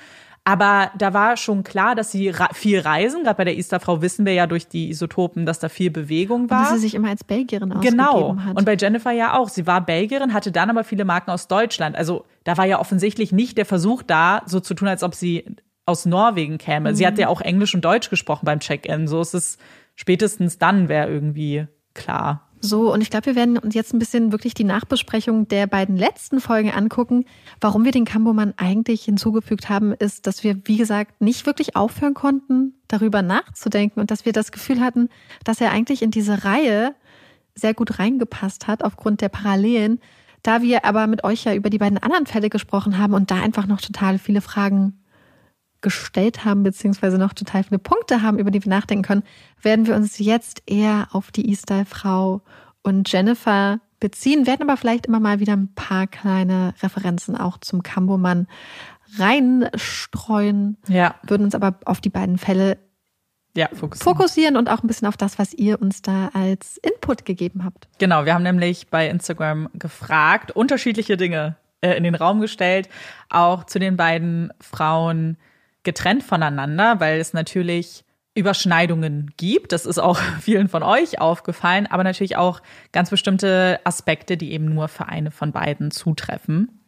Aber da war schon klar, dass sie viel reisen. Gerade bei der Easterfrau wissen wir ja durch die Isotopen, dass da viel Bewegung war. Und dass sie sich immer als Belgierin ausgegeben genau. hat. Und bei Jennifer ja auch. Sie war Belgierin, hatte dann aber viele Marken aus Deutschland. Also da war ja offensichtlich nicht der Versuch da, so zu tun, als ob sie aus Norwegen käme. Mhm. Sie hat ja auch Englisch und Deutsch gesprochen beim Check-in. So ist es spätestens dann wäre irgendwie klar So, und ich glaube, wir werden uns jetzt ein bisschen wirklich die Nachbesprechung der beiden letzten Folgen angucken. Warum wir den Kambomann eigentlich hinzugefügt haben, ist, dass wir, wie gesagt, nicht wirklich aufhören konnten, darüber nachzudenken und dass wir das Gefühl hatten, dass er eigentlich in diese Reihe sehr gut reingepasst hat aufgrund der Parallelen. Da wir aber mit euch ja über die beiden anderen Fälle gesprochen haben und da einfach noch total viele Fragen gestellt haben, beziehungsweise noch total viele Punkte haben, über die wir nachdenken können, werden wir uns jetzt eher auf die E-Style-Frau und Jennifer beziehen, werden aber vielleicht immer mal wieder ein paar kleine Referenzen auch zum Kambomann reinstreuen, Ja. würden uns aber auf die beiden Fälle Ja, fokussieren. fokussieren und auch ein bisschen auf das, was ihr uns da als Input gegeben habt. Genau, wir haben nämlich bei Instagram gefragt, unterschiedliche Dinge äh, in den Raum gestellt, auch zu den beiden Frauen getrennt voneinander, weil es natürlich Überschneidungen gibt. Das ist auch vielen von euch aufgefallen, aber natürlich auch ganz bestimmte Aspekte, die eben nur für eine von beiden zutreffen.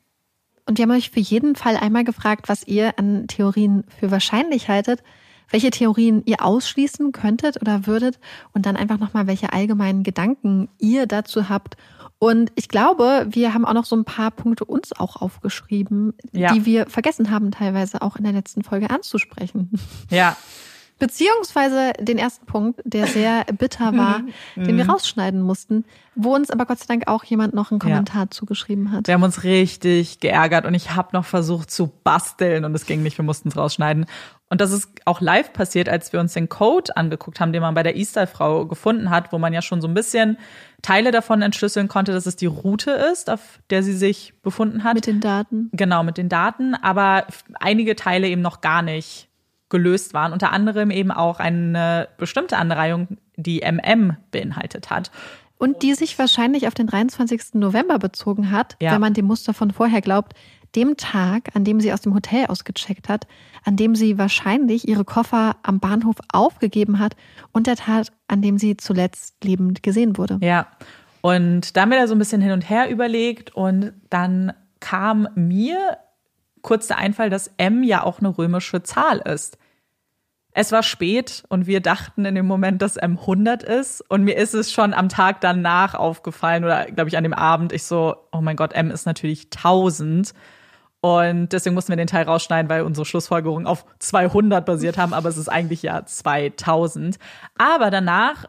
Und wir haben euch für jeden Fall einmal gefragt, was ihr an Theorien für wahrscheinlich haltet, welche Theorien ihr ausschließen könntet oder würdet und dann einfach nochmal, welche allgemeinen Gedanken ihr dazu habt. Und ich glaube, wir haben auch noch so ein paar Punkte uns auch aufgeschrieben, Ja. die wir vergessen haben, teilweise auch in der letzten Folge anzusprechen. Ja, Beziehungsweise den ersten Punkt, der sehr bitter war, den Mhm. wir rausschneiden mussten, wo uns aber Gott sei Dank auch jemand noch einen Kommentar zugeschrieben hat. Wir haben uns richtig geärgert und ich habe noch versucht zu basteln und es ging nicht, wir mussten es rausschneiden. Und das ist auch live passiert, als wir uns den Code angeguckt haben, den man bei der Easter-Frau gefunden hat, wo man ja schon so ein bisschen Teile davon entschlüsseln konnte, dass es die Route ist, auf der sie sich befunden hat. Mit den Daten. Genau, mit den Daten, aber einige Teile eben noch gar nicht gelöst waren. Unter anderem eben auch eine bestimmte Anreihung, die MM beinhaltet hat. Und die sich wahrscheinlich auf den 23. November bezogen hat, Ja. wenn man dem Muster von vorher glaubt, dem Tag, an dem sie aus dem Hotel ausgecheckt hat, an dem sie wahrscheinlich ihre Koffer am Bahnhof aufgegeben hat und der Tag, an dem sie zuletzt lebend gesehen wurde. Ja. Und da haben wir da so ein bisschen hin und her überlegt und dann kam mir kurz der Einfall, dass M ja auch eine römische Zahl ist. Es war spät und wir dachten in dem Moment, dass M 100 ist. Und mir ist es schon am Tag danach aufgefallen oder glaube ich an dem Abend. Ich so, oh mein Gott, M ist natürlich 1000. Und deswegen mussten wir den Teil rausschneiden, weil unsere Schlussfolgerungen auf 200 basiert haben. Aber es ist eigentlich ja 2000. Aber danach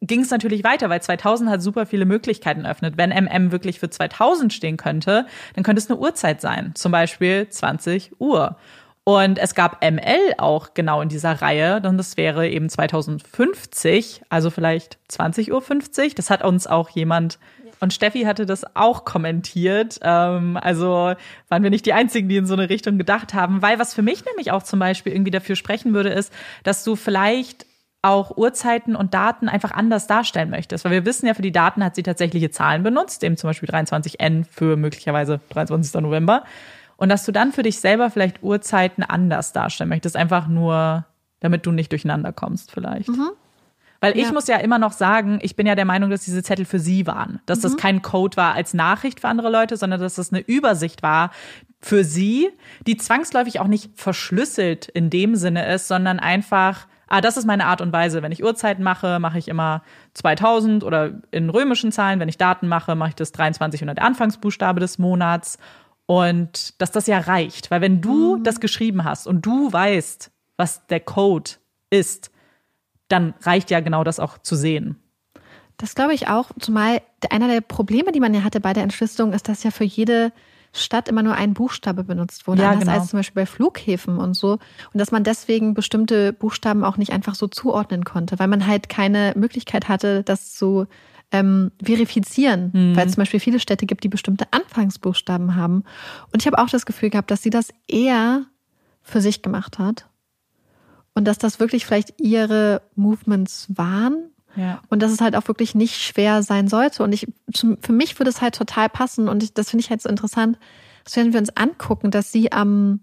ging es natürlich weiter, weil 2000 hat super viele Möglichkeiten eröffnet. Wenn MM wirklich für 2000 stehen könnte, dann könnte es eine Uhrzeit sein. Zum Beispiel 20 Uhr. Und es gab ML auch genau in dieser Reihe, und das wäre eben 2050, also vielleicht 20.50 Uhr. Das hat uns auch jemand, und Steffi hatte das auch kommentiert. Ähm, also waren wir nicht die Einzigen, die in so eine Richtung gedacht haben. Weil was für mich nämlich auch zum Beispiel irgendwie dafür sprechen würde, ist, dass du vielleicht auch Uhrzeiten und Daten einfach anders darstellen möchtest. Weil wir wissen ja, für die Daten hat sie tatsächliche Zahlen benutzt, eben zum Beispiel 23N für möglicherweise 23. November. Und dass du dann für dich selber vielleicht Uhrzeiten anders darstellen möchtest, einfach nur, damit du nicht durcheinander kommst vielleicht. Weil ich Ja. muss ja immer noch sagen, ich bin ja der Meinung, dass diese Zettel für sie waren. Dass das kein Code war als Nachricht für andere Leute, sondern dass das eine Übersicht war für sie, die zwangsläufig auch nicht verschlüsselt in dem Sinne ist, sondern einfach, ah, das ist meine Art und Weise. Wenn ich Uhrzeiten mache, mache ich immer 2000 oder in römischen Zahlen. Wenn ich Daten mache, mache ich das 23 und der Anfangsbuchstabe des Monats. Und dass das ja reicht. Weil wenn du das geschrieben hast und du weißt, was der Code ist, dann reicht ja genau das auch zu sehen. Das glaube ich auch, zumal einer der Probleme, die man ja hatte bei der Entschlüsselung, ist, dass ja für jede Stadt immer nur ein Buchstabe benutzt wurde, Ja, anders genau. als zum Beispiel bei Flughäfen und so. Und dass man deswegen bestimmte Buchstaben auch nicht einfach so zuordnen konnte, weil man halt keine Möglichkeit hatte, das zu ähm, verifizieren, Mhm. weil es zum Beispiel viele Städte gibt, die bestimmte Anfangsbuchstaben haben. Und ich habe auch das Gefühl gehabt, dass sie das eher für sich gemacht hat und dass das wirklich vielleicht ihre Movements waren Ja. und dass es halt auch wirklich nicht schwer sein sollte. Und ich, für mich würde es halt total passen. Und ich, das finde ich halt so interessant, dass wenn wir uns angucken, dass sie am,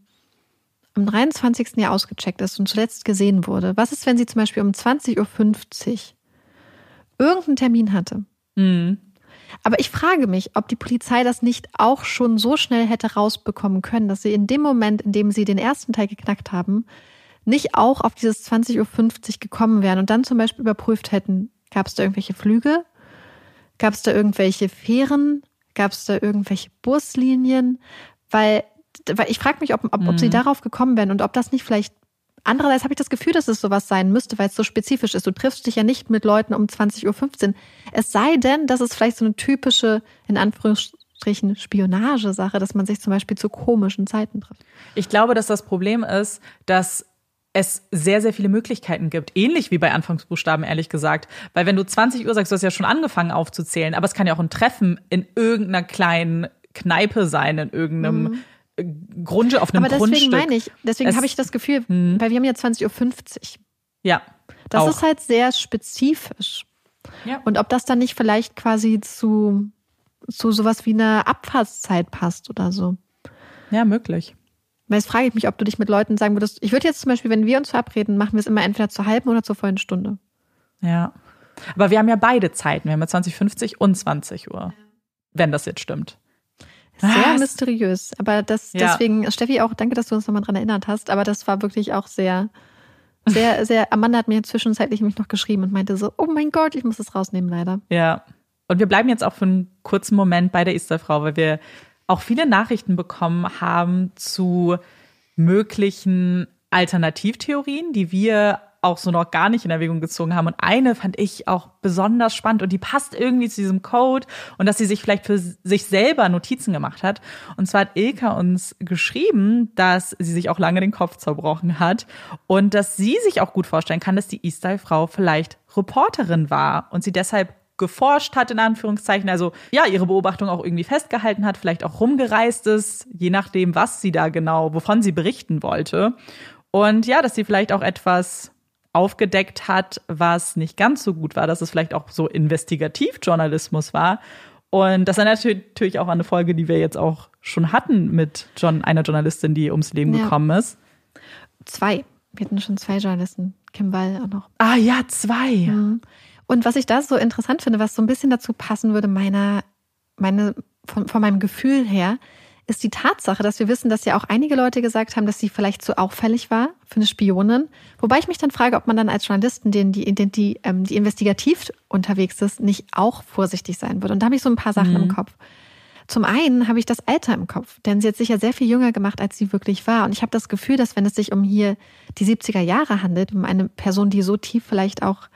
am 23. Jahr ausgecheckt ist und zuletzt gesehen wurde. Was ist, wenn sie zum Beispiel um 20.50 Uhr irgendeinen Termin hatte? Mhm. Aber ich frage mich, ob die Polizei das nicht auch schon so schnell hätte rausbekommen können, dass sie in dem Moment, in dem sie den ersten Teil geknackt haben, nicht auch auf dieses 20.50 Uhr gekommen wären und dann zum Beispiel überprüft hätten, gab es da irgendwelche Flüge? Gab es da irgendwelche Fähren? Gab es da irgendwelche Buslinien? Weil, weil ich frage mich, ob, ob, ob sie darauf gekommen wären und ob das nicht vielleicht Andererseits habe ich das Gefühl, dass es sowas sein müsste, weil es so spezifisch ist. Du triffst dich ja nicht mit Leuten um 20.15 Uhr. Es sei denn, dass es vielleicht so eine typische, in Anführungsstrichen, Spionagesache, dass man sich zum Beispiel zu komischen Zeiten trifft. Ich glaube, dass das Problem ist, dass es sehr, sehr viele Möglichkeiten gibt. Ähnlich wie bei Anfangsbuchstaben, ehrlich gesagt. Weil wenn du 20 Uhr sagst, du hast ja schon angefangen aufzuzählen, aber es kann ja auch ein Treffen in irgendeiner kleinen Kneipe sein, in irgendeinem mhm. Grunde auf einem Aber deswegen Grundstück. meine ich, deswegen habe ich das Gefühl, Mhm. weil wir haben ja 20.50 Uhr. Ja. Das auch. ist halt sehr spezifisch. Ja. Und ob das dann nicht vielleicht quasi zu, zu sowas wie einer Abfahrtszeit passt oder so. ja, möglich. Weil jetzt frage ich mich, ob du dich mit Leuten sagen würdest, ich würde jetzt zum Beispiel, wenn wir uns verabreden, machen wir es immer entweder zur halben oder zur vollen Stunde. Ja. Aber wir haben ja beide Zeiten. Wir haben ja 2050 und 20 Uhr. Wenn das jetzt stimmt. Sehr Was? mysteriös. Aber das, Ja. deswegen, Steffi, auch danke, dass du uns nochmal dran erinnert hast. Aber das war wirklich auch sehr, sehr, sehr. Amanda hat mir zwischenzeitlich mich noch geschrieben und meinte so, oh mein Gott, ich muss das rausnehmen, leider. Ja. Und wir bleiben jetzt auch für einen kurzen Moment bei der Easterfrau, weil wir auch viele Nachrichten bekommen haben zu möglichen Alternativtheorien, die wir auch so noch gar nicht in Erwägung gezogen haben. Und eine fand ich auch besonders spannend und die passt irgendwie zu diesem Code und dass sie sich vielleicht für sich selber Notizen gemacht hat. Und zwar hat Ilka uns geschrieben, dass sie sich auch lange den Kopf zerbrochen hat und dass sie sich auch gut vorstellen kann, dass die E-Style-Frau vielleicht Reporterin war und sie deshalb geforscht hat, in Anführungszeichen, also ja, ihre Beobachtung auch irgendwie festgehalten hat, vielleicht auch rumgereist ist, je nachdem, was sie da genau, wovon sie berichten wollte. Und ja, dass sie vielleicht auch etwas aufgedeckt hat, was nicht ganz so gut war, dass es vielleicht auch so Investigativjournalismus war. Und das ist natürlich auch eine Folge, die wir jetzt auch schon hatten mit John, einer Journalistin, die ums Leben Ja. gekommen ist. Zwei. Wir hatten schon zwei Journalisten. Kim Wall auch noch. Ah ja, zwei. Und was ich da so interessant finde, was so ein bisschen dazu passen würde, meiner, meine, von, von meinem Gefühl her, ist die Tatsache, dass wir wissen, dass ja auch einige Leute gesagt haben, dass sie vielleicht zu auffällig war für eine Spionin. Wobei ich mich dann frage, ob man dann als Journalistin, den, die, die, die, ähm, die investigativ unterwegs ist, nicht auch vorsichtig sein würde. Und da habe ich so ein paar Sachen im Kopf. Zum einen habe ich das Alter im Kopf, denn sie hat sich ja sehr viel jünger gemacht, als sie wirklich war. Und ich habe das Gefühl, dass wenn es sich um hier die 70er Jahre handelt, um eine Person, die so tief vielleicht auch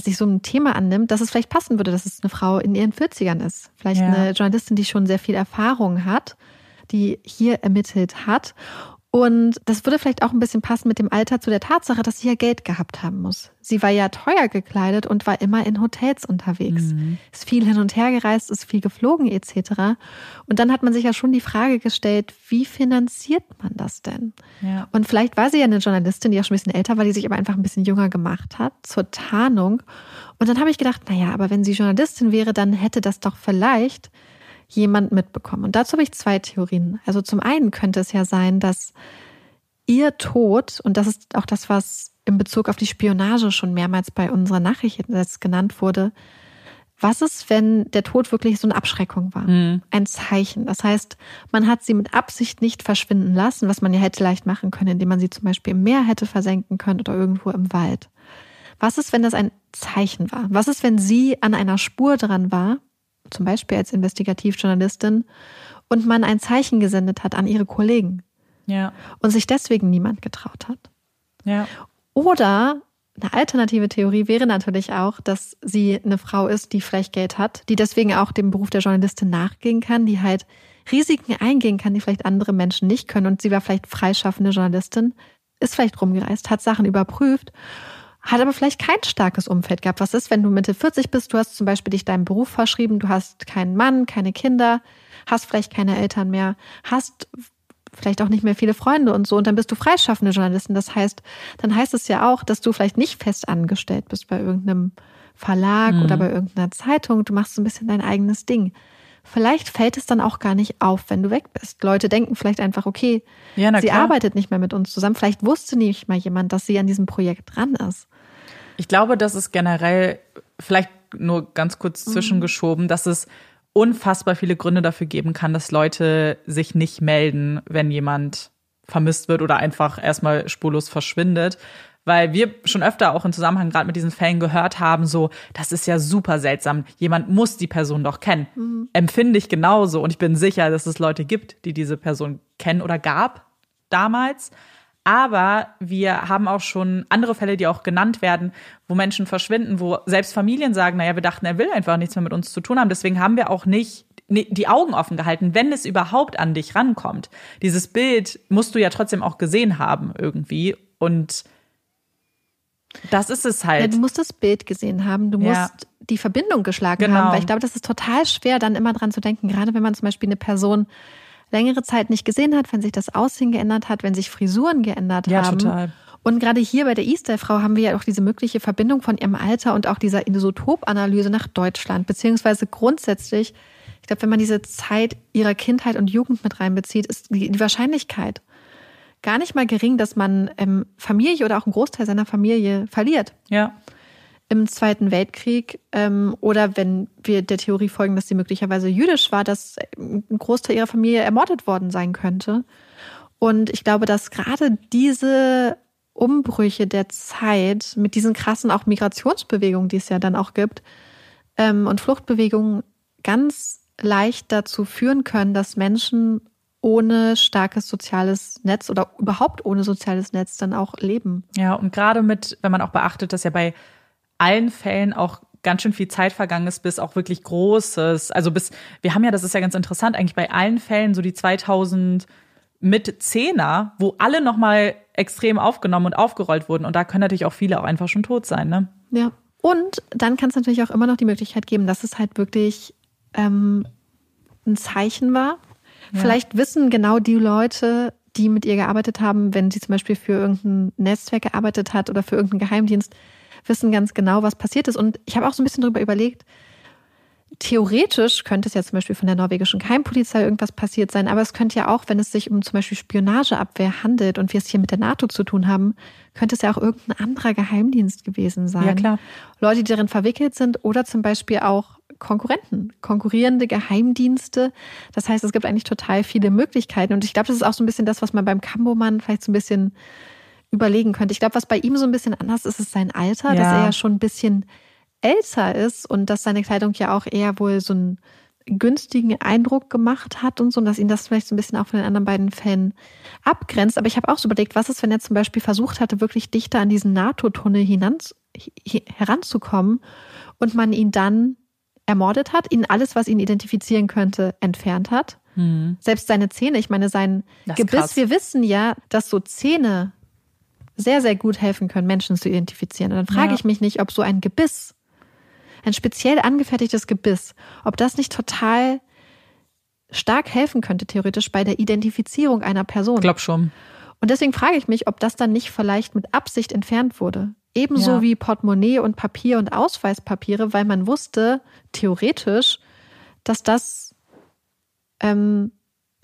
sich so ein Thema annimmt, dass es vielleicht passen würde, dass es eine Frau in ihren 40ern ist. Vielleicht Ja. eine Journalistin, die schon sehr viel Erfahrung hat, die hier ermittelt hat. Und das würde vielleicht auch ein bisschen passen mit dem Alter zu der Tatsache, dass sie ja Geld gehabt haben muss. Sie war ja teuer gekleidet und war immer in Hotels unterwegs. Ist viel hin und her gereist, ist viel geflogen etc. Und dann hat man sich ja schon die Frage gestellt, wie finanziert man das denn? Ja. Und vielleicht war sie ja eine Journalistin, die auch schon ein bisschen älter war, die sich aber einfach ein bisschen jünger gemacht hat zur Tarnung. Und dann habe ich gedacht, naja, aber wenn sie Journalistin wäre, dann hätte das doch vielleicht jemand mitbekommen. Und dazu habe ich zwei Theorien. Also zum einen könnte es ja sein, dass ihr Tod, und das ist auch das, was in Bezug auf die Spionage schon mehrmals bei unserer Nachricht genannt wurde, was ist, wenn der Tod wirklich so eine Abschreckung war? Ein Zeichen. Das heißt, man hat sie mit Absicht nicht verschwinden lassen, was man ja hätte leicht machen können, indem man sie zum Beispiel im Meer hätte versenken können oder irgendwo im Wald. Was ist, wenn das ein Zeichen war? Was ist, wenn sie an einer Spur dran war, zum Beispiel als Investigativjournalistin, und man ein Zeichen gesendet hat an ihre Kollegen Ja. und sich deswegen niemand getraut hat? Ja. Oder eine alternative Theorie wäre natürlich auch, dass sie eine Frau ist, die vielleicht Geld hat, die deswegen auch dem Beruf der Journalistin nachgehen kann, die halt Risiken eingehen kann, die vielleicht andere Menschen nicht können. Und sie war vielleicht freischaffende Journalistin, ist vielleicht rumgereist, hat Sachen überprüft, hat aber vielleicht kein starkes Umfeld gehabt. Was ist, wenn du Mitte 40 bist, du hast zum Beispiel dich deinem Beruf verschrieben, du hast keinen Mann, keine Kinder, hast vielleicht keine Eltern mehr, hast vielleicht auch nicht mehr viele Freunde und so und dann bist du freischaffende Journalistin. Das heißt, dann heißt es ja auch, dass du vielleicht nicht fest angestellt bist bei irgendeinem Verlag oder bei irgendeiner Zeitung. Du machst so ein bisschen dein eigenes Ding. Vielleicht fällt es dann auch gar nicht auf, wenn du weg bist. Leute denken vielleicht einfach, okay, Ja, sie klar. arbeitet nicht mehr mit uns zusammen. Vielleicht wusste nicht mal jemand, dass sie an diesem Projekt dran ist. Ich glaube, dass es generell, vielleicht nur ganz kurz zwischengeschoben, dass es unfassbar viele Gründe dafür geben kann, dass Leute sich nicht melden, wenn jemand vermisst wird oder einfach erstmal spurlos verschwindet. weil wir schon öfter auch im Zusammenhang gerade mit diesen Fällen gehört haben, so, das ist ja super seltsam. Jemand muss die Person doch kennen. Mhm. Empfinde ich genauso und ich bin sicher, dass es Leute gibt, die diese Person kennen oder gab damals. Aber wir haben auch schon andere Fälle, die auch genannt werden, wo Menschen verschwinden, wo selbst Familien sagen, naja, wir dachten, er will einfach nichts mehr mit uns zu tun haben. Deswegen haben wir auch nicht die Augen offen gehalten, wenn es überhaupt an dich rankommt. Dieses Bild musst du ja trotzdem auch gesehen haben irgendwie. Und das ist es halt. Ja, du musst das Bild gesehen haben, du musst ja. die Verbindung geschlagen genau. haben, weil ich glaube, das ist total schwer, dann immer dran zu denken, gerade wenn man zum Beispiel eine Person längere Zeit nicht gesehen hat, wenn sich das Aussehen geändert hat, wenn sich Frisuren geändert ja, haben. Total. Und gerade hier bei der Easter-Frau haben wir ja auch diese mögliche Verbindung von ihrem Alter und auch dieser Isotop-Analyse nach Deutschland, beziehungsweise grundsätzlich, ich glaube, wenn man diese Zeit ihrer Kindheit und Jugend mit reinbezieht, ist die Wahrscheinlichkeit gar nicht mal gering, dass man ähm, Familie oder auch einen Großteil seiner Familie verliert. Ja. Im Zweiten Weltkrieg ähm, oder wenn wir der Theorie folgen, dass sie möglicherweise jüdisch war, dass ein Großteil ihrer Familie ermordet worden sein könnte. Und ich glaube, dass gerade diese Umbrüche der Zeit mit diesen krassen auch Migrationsbewegungen, die es ja dann auch gibt, ähm, und Fluchtbewegungen ganz leicht dazu führen können, dass Menschen ohne starkes soziales Netz oder überhaupt ohne soziales Netz dann auch leben. Ja, und gerade mit, wenn man auch beachtet, dass ja bei allen Fällen auch ganz schön viel Zeit vergangen ist, bis auch wirklich Großes, also bis, wir haben ja, das ist ja ganz interessant, eigentlich bei allen Fällen so die 2000 mit Zehner, wo alle nochmal extrem aufgenommen und aufgerollt wurden. Und da können natürlich auch viele auch einfach schon tot sein, ne? Ja. Und dann kann es natürlich auch immer noch die Möglichkeit geben, dass es halt wirklich ähm, ein Zeichen war, Vielleicht wissen genau die Leute, die mit ihr gearbeitet haben, wenn sie zum Beispiel für irgendein Netzwerk gearbeitet hat oder für irgendeinen Geheimdienst, wissen ganz genau, was passiert ist. Und ich habe auch so ein bisschen darüber überlegt, theoretisch könnte es ja zum Beispiel von der norwegischen Geheimpolizei irgendwas passiert sein, aber es könnte ja auch, wenn es sich um zum Beispiel Spionageabwehr handelt und wir es hier mit der NATO zu tun haben, könnte es ja auch irgendein anderer Geheimdienst gewesen sein. Ja, klar. Leute, die darin verwickelt sind oder zum Beispiel auch Konkurrenten, konkurrierende Geheimdienste. Das heißt, es gibt eigentlich total viele Möglichkeiten. Und ich glaube, das ist auch so ein bisschen das, was man beim Kambomann vielleicht so ein bisschen überlegen könnte. Ich glaube, was bei ihm so ein bisschen anders ist, ist sein Alter, ja. dass er ja schon ein bisschen älter ist und dass seine Kleidung ja auch eher wohl so einen günstigen Eindruck gemacht hat und so, und dass ihn das vielleicht so ein bisschen auch von den anderen beiden Fällen abgrenzt. Aber ich habe auch so überlegt, was ist, wenn er zum Beispiel versucht hatte, wirklich dichter an diesen NATO-Tunnel heranzukommen und man ihn dann ermordet hat, ihn alles, was ihn identifizieren könnte, entfernt hat. Mhm. Selbst seine Zähne, ich meine, sein Gebiss, krass. wir wissen ja, dass so Zähne sehr, sehr gut helfen können, Menschen zu identifizieren. Und dann frage ja. ich mich nicht, ob so ein Gebiss, ein speziell angefertigtes Gebiss, ob das nicht total stark helfen könnte, theoretisch bei der Identifizierung einer Person. Ich glaube schon. Und deswegen frage ich mich, ob das dann nicht vielleicht mit Absicht entfernt wurde. Ebenso ja. wie Portemonnaie und Papier und Ausweispapiere, weil man wusste, theoretisch, dass das ähm,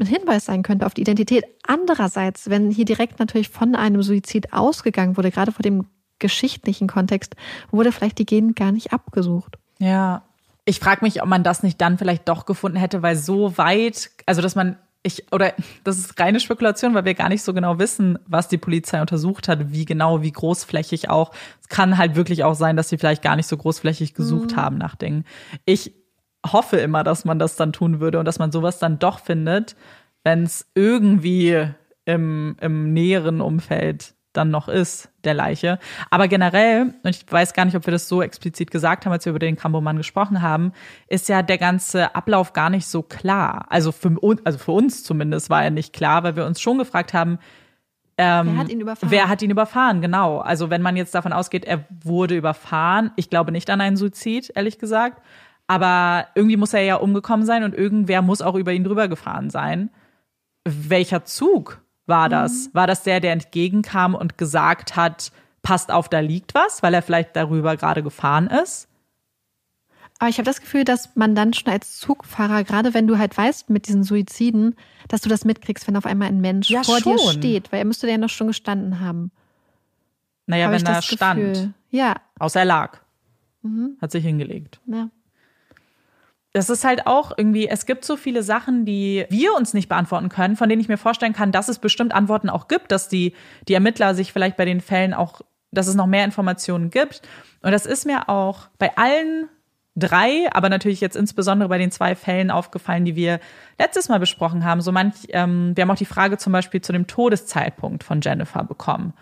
ein Hinweis sein könnte auf die Identität. Andererseits, wenn hier direkt natürlich von einem Suizid ausgegangen wurde, gerade vor dem geschichtlichen Kontext, wurde vielleicht die Gegend gar nicht abgesucht. Ja, ich frage mich, ob man das nicht dann vielleicht doch gefunden hätte, weil so weit, also dass man ich, oder das ist reine Spekulation, weil wir gar nicht so genau wissen, was die Polizei untersucht hat, wie genau, wie großflächig auch. Es kann halt wirklich auch sein, dass sie vielleicht gar nicht so großflächig gesucht mhm. haben nach Dingen. Ich hoffe immer, dass man das dann tun würde und dass man sowas dann doch findet, wenn es irgendwie im, im näheren Umfeld dann noch ist, der Leiche. Aber generell, und ich weiß gar nicht, ob wir das so explizit gesagt haben, als wir über den Kambomann gesprochen haben, ist ja der ganze Ablauf gar nicht so klar. Also für, also für uns zumindest war er nicht klar, weil wir uns schon gefragt haben, ähm, wer hat ihn überfahren? Wer hat ihn überfahren, genau. Also wenn man jetzt davon ausgeht, er wurde überfahren, ich glaube nicht an einen Suizid, ehrlich gesagt. Aber irgendwie muss er ja umgekommen sein und irgendwer muss auch über ihn drüber gefahren sein. Welcher Zug war das? Mhm. War das der, der entgegenkam und gesagt hat, passt auf, da liegt was, weil er vielleicht darüber gerade gefahren ist? Aber ich habe das Gefühl, dass man dann schon als Zugfahrer, gerade wenn du halt weißt mit diesen Suiziden, dass du das mitkriegst, wenn auf einmal ein Mensch ja, vor schon. dir steht, weil er müsste ja noch schon gestanden haben. Naja, Hab wenn er stand. Gefühl. Ja. Außer er lag. Mhm. Hat sich hingelegt. Ja das ist halt auch irgendwie, es gibt so viele Sachen, die wir uns nicht beantworten können, von denen ich mir vorstellen kann, dass es bestimmt Antworten auch gibt, dass die, die Ermittler sich vielleicht bei den Fällen auch dass es noch mehr Informationen gibt. Und das ist mir auch bei allen drei, aber natürlich jetzt insbesondere bei den zwei Fällen aufgefallen, die wir letztes Mal besprochen haben. So manch, ähm, wir haben auch die Frage zum Beispiel zu dem Todeszeitpunkt von Jennifer bekommen.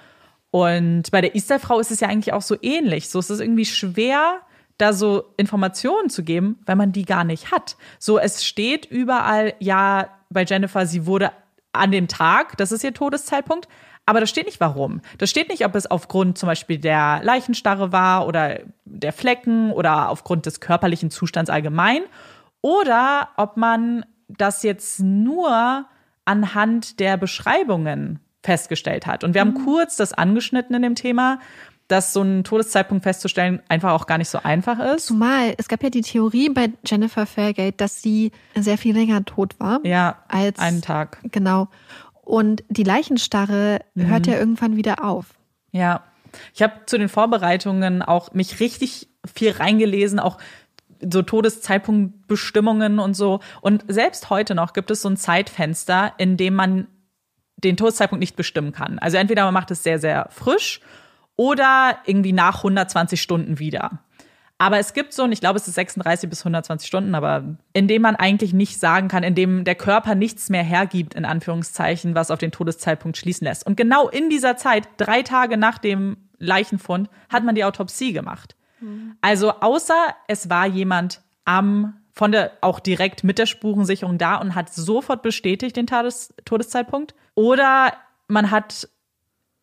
Und bei der Easter-Frau ist es ja eigentlich auch so ähnlich. So es ist irgendwie schwer, da so Informationen zu geben, wenn man die gar nicht hat. So es steht überall, ja, bei Jennifer, sie wurde an dem Tag, das ist ihr Todeszeitpunkt, aber da steht nicht warum. Da steht nicht, ob es aufgrund zum Beispiel der Leichenstarre war oder der Flecken oder aufgrund des körperlichen Zustands allgemein oder ob man das jetzt nur anhand der Beschreibungen festgestellt hat. Und wir haben mhm. kurz das angeschnitten in dem Thema, dass so ein Todeszeitpunkt festzustellen einfach auch gar nicht so einfach ist. Zumal es gab ja die Theorie bei Jennifer Fairgate, dass sie sehr viel länger tot war. Ja, als einen Tag. Genau. Und die Leichenstarre mhm. hört ja irgendwann wieder auf. Ja. Ich habe zu den Vorbereitungen auch mich richtig viel reingelesen, auch so Todeszeitpunktbestimmungen und so. Und selbst heute noch gibt es so ein Zeitfenster, in dem man den Todeszeitpunkt nicht bestimmen kann. Also entweder man macht es sehr, sehr frisch oder irgendwie nach 120 Stunden wieder. Aber es gibt so, und ich glaube, es ist 36 bis 120 Stunden, aber in dem man eigentlich nicht sagen kann, in dem der Körper nichts mehr hergibt, in Anführungszeichen, was auf den Todeszeitpunkt schließen lässt. Und genau in dieser Zeit, drei Tage nach dem Leichenfund, hat man die Autopsie gemacht. Mhm. Also außer es war jemand am von der auch direkt mit der Spurensicherung da und hat sofort bestätigt den Todes Todeszeitpunkt. Oder man hat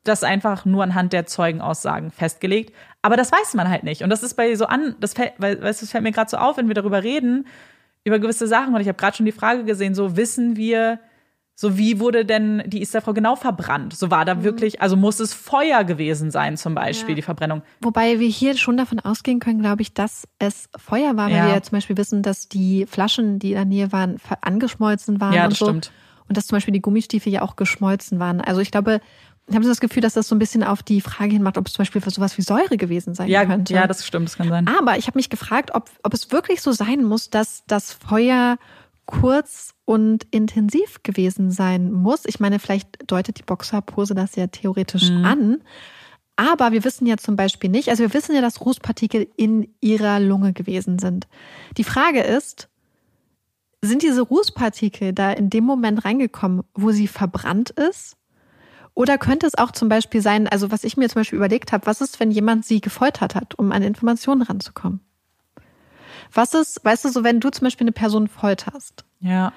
das einfach nur anhand der Zeugenaussagen festgelegt. Aber das weiß man halt nicht. Und das ist bei so an, das fällt, weil, weißt, das fällt mir gerade so auf, wenn wir darüber reden, über gewisse Sachen. Und ich habe gerade schon die Frage gesehen, so wissen wir, so wie wurde denn die Easterfrau genau verbrannt? So war da mhm. wirklich, also muss es Feuer gewesen sein, zum Beispiel, ja. die Verbrennung. Wobei wir hier schon davon ausgehen können, glaube ich, dass es Feuer war, weil ja. wir ja zum Beispiel wissen, dass die Flaschen, die in der Nähe waren, angeschmolzen waren. Ja, das so. stimmt. Und dass zum Beispiel die Gummistiefel ja auch geschmolzen waren. Also ich glaube, ich habe das Gefühl, dass das so ein bisschen auf die Frage hin macht, ob es zum Beispiel für sowas wie Säure gewesen sein ja, könnte. Ja, das stimmt, das kann sein. Aber ich habe mich gefragt, ob, ob es wirklich so sein muss, dass das Feuer kurz und intensiv gewesen sein muss. Ich meine, vielleicht deutet die Boxerpose das ja theoretisch mhm. an. Aber wir wissen ja zum Beispiel nicht, also wir wissen ja, dass Rußpartikel in ihrer Lunge gewesen sind. Die Frage ist, sind diese Rußpartikel da in dem Moment reingekommen, wo sie verbrannt ist? Oder könnte es auch zum Beispiel sein, also was ich mir zum Beispiel überlegt habe, was ist, wenn jemand sie gefoltert hat, um an Informationen ranzukommen? Was ist, weißt du, so wenn du zum Beispiel eine Person folterst? Ja.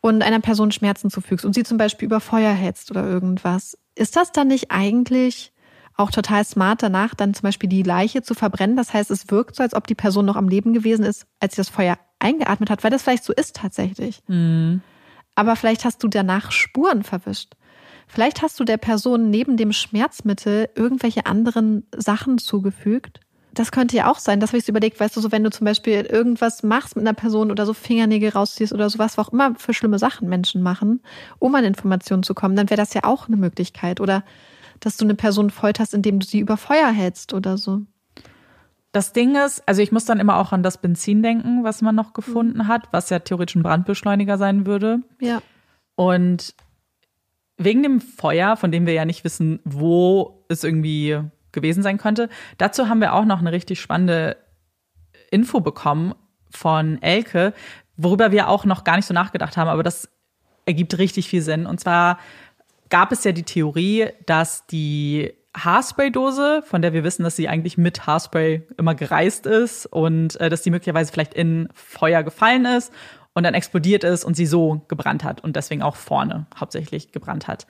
Und einer Person Schmerzen zufügst und sie zum Beispiel über Feuer hältst oder irgendwas, ist das dann nicht eigentlich auch total smart danach, dann zum Beispiel die Leiche zu verbrennen? Das heißt, es wirkt so, als ob die Person noch am Leben gewesen ist, als sie das Feuer eingeatmet hat, weil das vielleicht so ist tatsächlich. Mhm. Aber vielleicht hast du danach Spuren verwischt. Vielleicht hast du der Person neben dem Schmerzmittel irgendwelche anderen Sachen zugefügt. Das könnte ja auch sein, das habe ich überlegt, weißt du, so wenn du zum Beispiel irgendwas machst mit einer Person oder so Fingernägel rausziehst oder sowas, was auch immer für schlimme Sachen Menschen machen, um an Informationen zu kommen, dann wäre das ja auch eine Möglichkeit. Oder dass du eine Person folterst, indem du sie über Feuer hältst oder so. Das Ding ist, also ich muss dann immer auch an das Benzin denken, was man noch gefunden hat, was ja theoretisch ein Brandbeschleuniger sein würde. Ja. Und wegen dem Feuer, von dem wir ja nicht wissen, wo es irgendwie gewesen sein könnte, dazu haben wir auch noch eine richtig spannende Info bekommen von Elke, worüber wir auch noch gar nicht so nachgedacht haben, aber das ergibt richtig viel Sinn. Und zwar gab es ja die Theorie, dass die Haarspraydose, von der wir wissen, dass sie eigentlich mit Haarspray immer gereist ist und äh, dass die möglicherweise vielleicht in Feuer gefallen ist und dann explodiert ist und sie so gebrannt hat und deswegen auch vorne hauptsächlich gebrannt hat.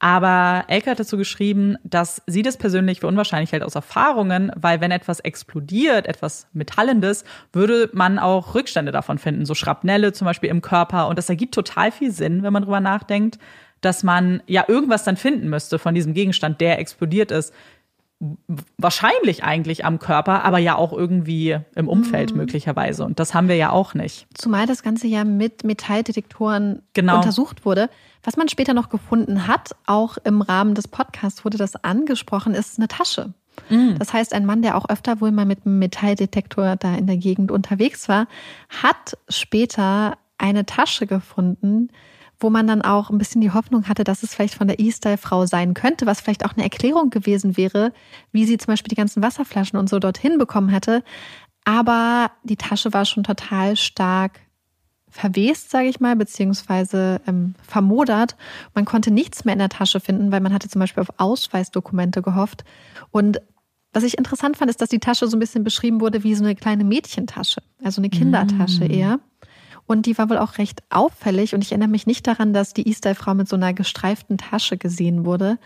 Aber Elke hat dazu geschrieben, dass sie das persönlich für unwahrscheinlich hält aus Erfahrungen, weil wenn etwas explodiert, etwas Metallendes, würde man auch Rückstände davon finden, so Schrapnelle zum Beispiel im Körper. Und das ergibt total viel Sinn, wenn man drüber nachdenkt, dass man ja irgendwas dann finden müsste von diesem Gegenstand, der explodiert ist wahrscheinlich eigentlich am Körper, aber ja auch irgendwie im Umfeld mhm. möglicherweise. Und das haben wir ja auch nicht. Zumal das Ganze ja mit Metalldetektoren genau. untersucht wurde. Was man später noch gefunden hat, auch im Rahmen des Podcasts wurde das angesprochen, ist eine Tasche. Mhm. Das heißt, ein Mann, der auch öfter wohl mal mit einem Metalldetektor da in der Gegend unterwegs war, hat später eine Tasche gefunden, wo man dann auch ein bisschen die Hoffnung hatte, dass es vielleicht von der E-Style-Frau sein könnte, was vielleicht auch eine Erklärung gewesen wäre, wie sie zum Beispiel die ganzen Wasserflaschen und so dorthin bekommen hätte. Aber die Tasche war schon total stark verwest, sage ich mal, beziehungsweise ähm, vermodert. Man konnte nichts mehr in der Tasche finden, weil man hatte zum Beispiel auf Ausweisdokumente gehofft. Und was ich interessant fand, ist, dass die Tasche so ein bisschen beschrieben wurde wie so eine kleine Mädchentasche, also eine Kindertasche mm. eher. Und die war wohl auch recht auffällig. Und ich erinnere mich nicht daran, dass die E-Style-Frau mit so einer gestreiften Tasche gesehen wurde.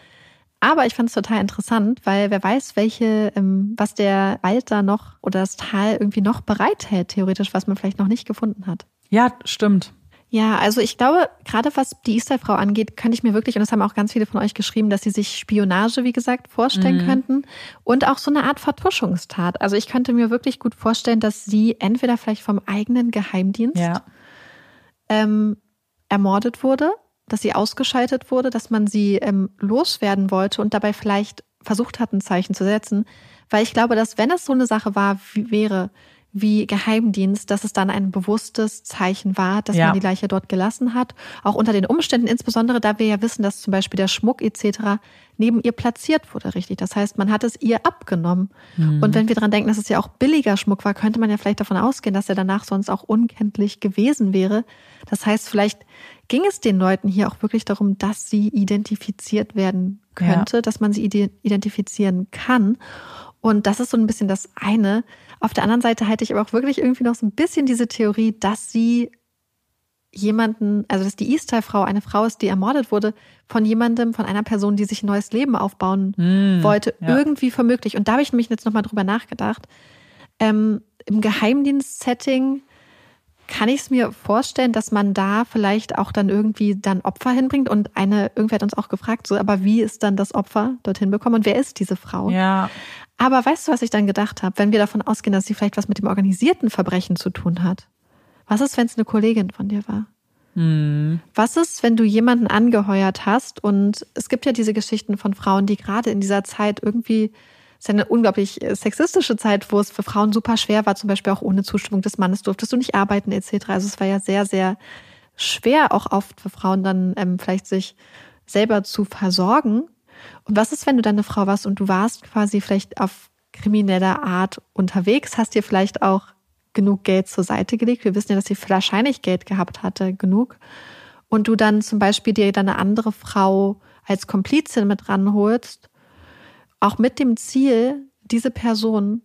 Aber ich fand es total interessant, weil wer weiß, welche, ähm, was der Wald da noch oder das Tal irgendwie noch bereithält, theoretisch, was man vielleicht noch nicht gefunden hat. Ja, stimmt. Ja, also ich glaube, gerade was die Easter-Frau angeht, könnte ich mir wirklich, und das haben auch ganz viele von euch geschrieben, dass sie sich Spionage, wie gesagt, vorstellen mhm. könnten und auch so eine Art Vertuschungstat. Also ich könnte mir wirklich gut vorstellen, dass sie entweder vielleicht vom eigenen Geheimdienst ja. ähm, ermordet wurde, dass sie ausgeschaltet wurde, dass man sie ähm, loswerden wollte und dabei vielleicht versucht hat, ein Zeichen zu setzen. Weil ich glaube, dass wenn es so eine Sache war, wie wäre, wie Geheimdienst, dass es dann ein bewusstes Zeichen war, dass ja. man die Leiche dort gelassen hat. Auch unter den Umständen, insbesondere da wir ja wissen, dass zum Beispiel der Schmuck etc. neben ihr platziert wurde, richtig. Das heißt, man hat es ihr abgenommen. Mhm. Und wenn wir daran denken, dass es ja auch billiger Schmuck war, könnte man ja vielleicht davon ausgehen, dass er danach sonst auch unkenntlich gewesen wäre. Das heißt, vielleicht ging es den Leuten hier auch wirklich darum, dass sie identifiziert werden könnte, ja. dass man sie identifizieren kann. Und das ist so ein bisschen das eine. Auf der anderen Seite halte ich aber auch wirklich irgendwie noch so ein bisschen diese Theorie, dass sie jemanden, also dass die Eastyle-Frau eine Frau ist, die ermordet wurde, von jemandem, von einer Person, die sich ein neues Leben aufbauen mm, wollte, ja. irgendwie vermöglich. Und da habe ich nämlich jetzt nochmal drüber nachgedacht. Ähm, Im Geheimdienst-Setting kann ich es mir vorstellen, dass man da vielleicht auch dann irgendwie dann Opfer hinbringt und eine, irgendwer hat uns auch gefragt, so, aber wie ist dann das Opfer dorthin bekommen und wer ist diese Frau? Ja. Aber weißt du, was ich dann gedacht habe? Wenn wir davon ausgehen, dass sie vielleicht was mit dem organisierten Verbrechen zu tun hat. Was ist, wenn es eine Kollegin von dir war? Hm. Was ist, wenn du jemanden angeheuert hast? Und es gibt ja diese Geschichten von Frauen, die gerade in dieser Zeit irgendwie, es ist eine unglaublich sexistische Zeit, wo es für Frauen super schwer war, zum Beispiel auch ohne Zustimmung des Mannes durftest du nicht arbeiten etc. Also es war ja sehr, sehr schwer, auch oft für Frauen dann ähm, vielleicht sich selber zu versorgen. Und was ist, wenn du dann eine Frau warst und du warst quasi vielleicht auf krimineller Art unterwegs, hast dir vielleicht auch genug Geld zur Seite gelegt. Wir wissen ja, dass sie wahrscheinlich Geld gehabt hatte, genug. Und du dann zum Beispiel dir dann eine andere Frau als Komplizin mit ranholst, auch mit dem Ziel, diese Person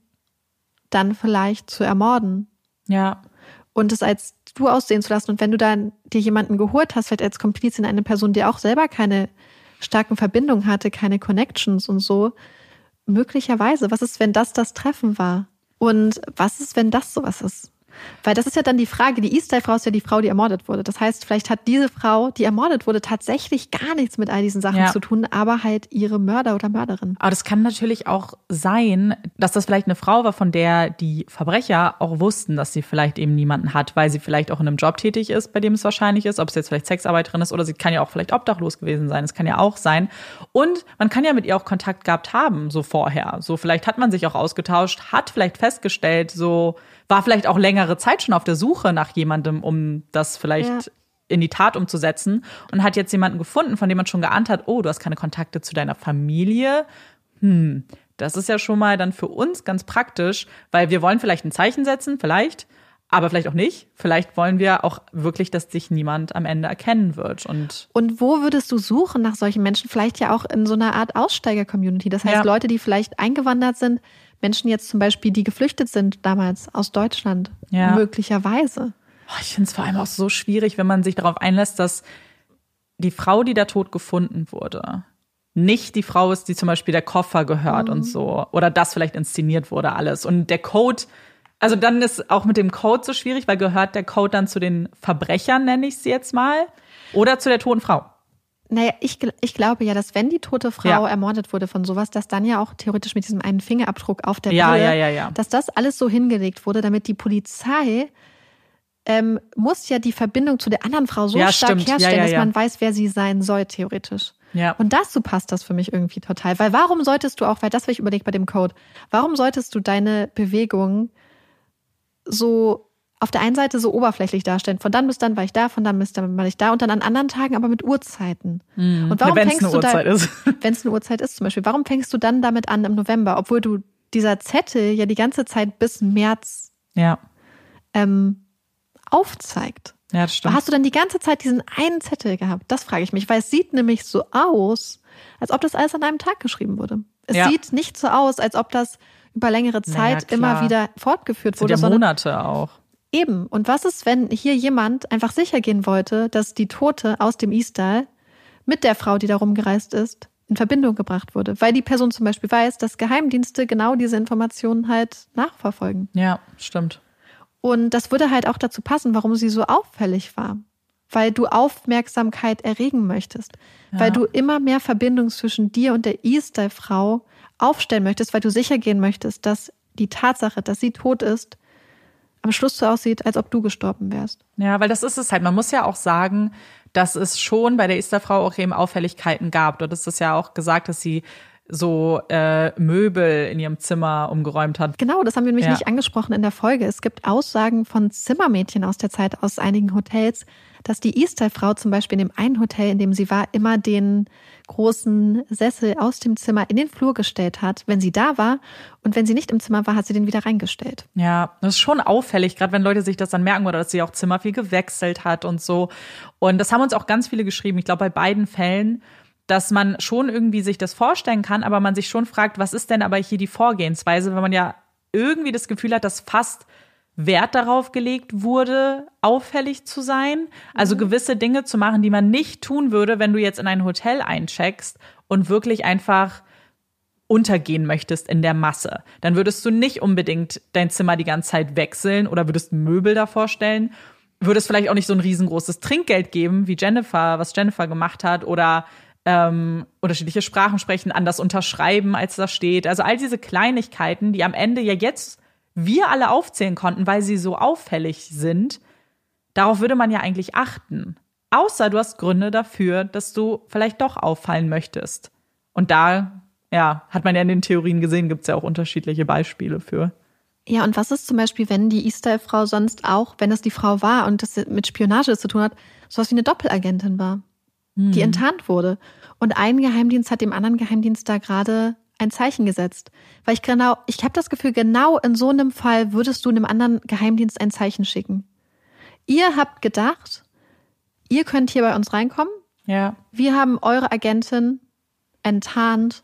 dann vielleicht zu ermorden. Ja. Und es als du aussehen zu lassen. Und wenn du dann dir jemanden geholt hast, vielleicht als Komplizin eine Person, die auch selber keine starken Verbindungen hatte, keine Connections und so. Möglicherweise, was ist, wenn das das Treffen war? Und was ist, wenn das sowas ist? Weil das ist ja dann die Frage, die E-Style-Frau ist ja die Frau, die ermordet wurde. Das heißt, vielleicht hat diese Frau, die ermordet wurde, tatsächlich gar nichts mit all diesen Sachen ja. zu tun, aber halt ihre Mörder oder Mörderin. Aber das kann natürlich auch sein, dass das vielleicht eine Frau war, von der die Verbrecher auch wussten, dass sie vielleicht eben niemanden hat, weil sie vielleicht auch in einem Job tätig ist, bei dem es wahrscheinlich ist, ob es jetzt vielleicht Sexarbeiterin ist oder sie kann ja auch vielleicht obdachlos gewesen sein. Es kann ja auch sein. Und man kann ja mit ihr auch Kontakt gehabt haben, so vorher. So vielleicht hat man sich auch ausgetauscht, hat vielleicht festgestellt, so war vielleicht auch längere Zeit schon auf der Suche nach jemandem, um das vielleicht ja. in die Tat umzusetzen und hat jetzt jemanden gefunden, von dem man schon geahnt hat, oh, du hast keine Kontakte zu deiner Familie. Hm, das ist ja schon mal dann für uns ganz praktisch, weil wir wollen vielleicht ein Zeichen setzen, vielleicht, aber vielleicht auch nicht. Vielleicht wollen wir auch wirklich, dass sich niemand am Ende erkennen wird. Und, und wo würdest du suchen nach solchen Menschen? Vielleicht ja auch in so einer Art Aussteiger-Community. Das heißt, ja. Leute, die vielleicht eingewandert sind, Menschen jetzt zum Beispiel, die geflüchtet sind damals aus Deutschland, ja. möglicherweise. Oh, ich finde es vor allem auch so schwierig, wenn man sich darauf einlässt, dass die Frau, die da tot gefunden wurde, nicht die Frau ist, die zum Beispiel der Koffer gehört mhm. und so. Oder das vielleicht inszeniert wurde alles. Und der Code, also dann ist auch mit dem Code so schwierig, weil gehört der Code dann zu den Verbrechern, nenne ich sie jetzt mal, oder zu der toten Frau. Naja, ich, ich glaube ja, dass wenn die tote Frau ja. ermordet wurde von sowas, dass dann ja auch theoretisch mit diesem einen Fingerabdruck auf der ja, Brille, ja, ja, dass das alles so hingelegt wurde, damit die Polizei ähm, muss ja die Verbindung zu der anderen Frau so stark stimmt. herstellen, dass man weiß, wer sie sein soll, theoretisch. Ja. Und dazu passt das für mich irgendwie total. Weil warum solltest du auch, weil das habe ich überlegt bei dem Code, warum solltest du deine Bewegung so auf der einen Seite so oberflächlich darstellen. Von dann bis dann war ich da, von dann bis dann war ich da und dann an anderen Tagen aber mit Uhrzeiten. Mhm. Und warum Ja, fängst du da, wenn es eine Uhrzeit ist zum Beispiel, warum fängst du dann damit an im November, obwohl du dieser Zettel ja die ganze Zeit bis März Ja, ähm, aufzeigt? ja, das stimmt. Hast du dann die ganze Zeit diesen einen Zettel gehabt? Das frage ich mich, weil es sieht nämlich so aus, als ob das alles an einem Tag geschrieben wurde. Es Ja. sieht nicht so aus, als ob das über längere Naja, Zeit immer klar. wieder fortgeführt Das sind wurde, ja sondern Monate auch. Eben. Und was ist, wenn hier jemand einfach sicher gehen wollte, dass die Tote aus dem Istal mit der Frau, die da rumgereist ist, in Verbindung gebracht wurde? Weil die Person zum Beispiel weiß, dass Geheimdienste genau diese Informationen halt nachverfolgen. Ja, stimmt. Und das würde halt auch dazu passen, warum sie so auffällig war. Weil du Aufmerksamkeit erregen möchtest. Weil du immer mehr Verbindung zwischen dir und der Easter-Frau aufstellen möchtest, weil du sicher gehen möchtest, dass die Tatsache, dass sie tot ist, am Schluss so aussieht, als ob du gestorben wärst. Ja, weil das ist es halt. Man muss ja auch sagen, dass es schon bei der Easterfrau auch eben Auffälligkeiten gab. Dort ist es ja auch gesagt, dass sie so äh, Möbel in ihrem Zimmer umgeräumt hat. Genau, das haben wir nämlich Ja. nicht angesprochen in der Folge. Es gibt Aussagen von Zimmermädchen aus der Zeit aus einigen Hotels, dass die Easter-Frau zum Beispiel in dem einen Hotel, in dem sie war, immer den großen Sessel aus dem Zimmer in den Flur gestellt hat, wenn sie da war. Und wenn sie nicht im Zimmer war, hat sie den wieder reingestellt. Ja, das ist schon auffällig, gerade wenn Leute sich das dann merken oder dass sie auch Zimmer viel gewechselt hat und so. Und das haben uns auch ganz viele geschrieben. Ich glaube, bei beiden Fällen, dass man schon irgendwie sich das vorstellen kann, aber man sich schon fragt, was ist denn aber hier die Vorgehensweise, wenn man ja irgendwie das Gefühl hat, dass fast Wert darauf gelegt wurde, auffällig zu sein. Also gewisse Dinge zu machen, die man nicht tun würde, wenn du jetzt in ein Hotel eincheckst und wirklich einfach untergehen möchtest in der Masse, dann würdest du nicht unbedingt dein Zimmer die ganze Zeit wechseln oder würdest Möbel davor stellen, würdest vielleicht auch nicht so ein riesengroßes Trinkgeld geben, wie Jennifer, was Jennifer gemacht hat, oder ähm, unterschiedliche Sprachen sprechen, anders unterschreiben, als da steht. Also all diese Kleinigkeiten, die am Ende ja jetzt wir alle aufzählen konnten, weil sie so auffällig sind, darauf würde man ja eigentlich achten. Außer du hast Gründe dafür, dass du vielleicht doch auffallen möchtest. Und da, ja, hat man ja in den Theorien gesehen, gibt es ja auch unterschiedliche Beispiele für. Ja, und was ist zum Beispiel, wenn die Easter-Frau sonst auch, wenn es die Frau war und das mit Spionage zu tun hat, sowas wie eine Doppelagentin war, die enttarnt wurde. Und ein Geheimdienst hat dem anderen Geheimdienst da gerade ein Zeichen gesetzt. Weil ich genau, ich habe das Gefühl, genau in so einem Fall würdest du einem anderen Geheimdienst ein Zeichen schicken. Ihr habt gedacht, ihr könnt hier bei uns reinkommen. Ja. Wir haben eure Agentin enttarnt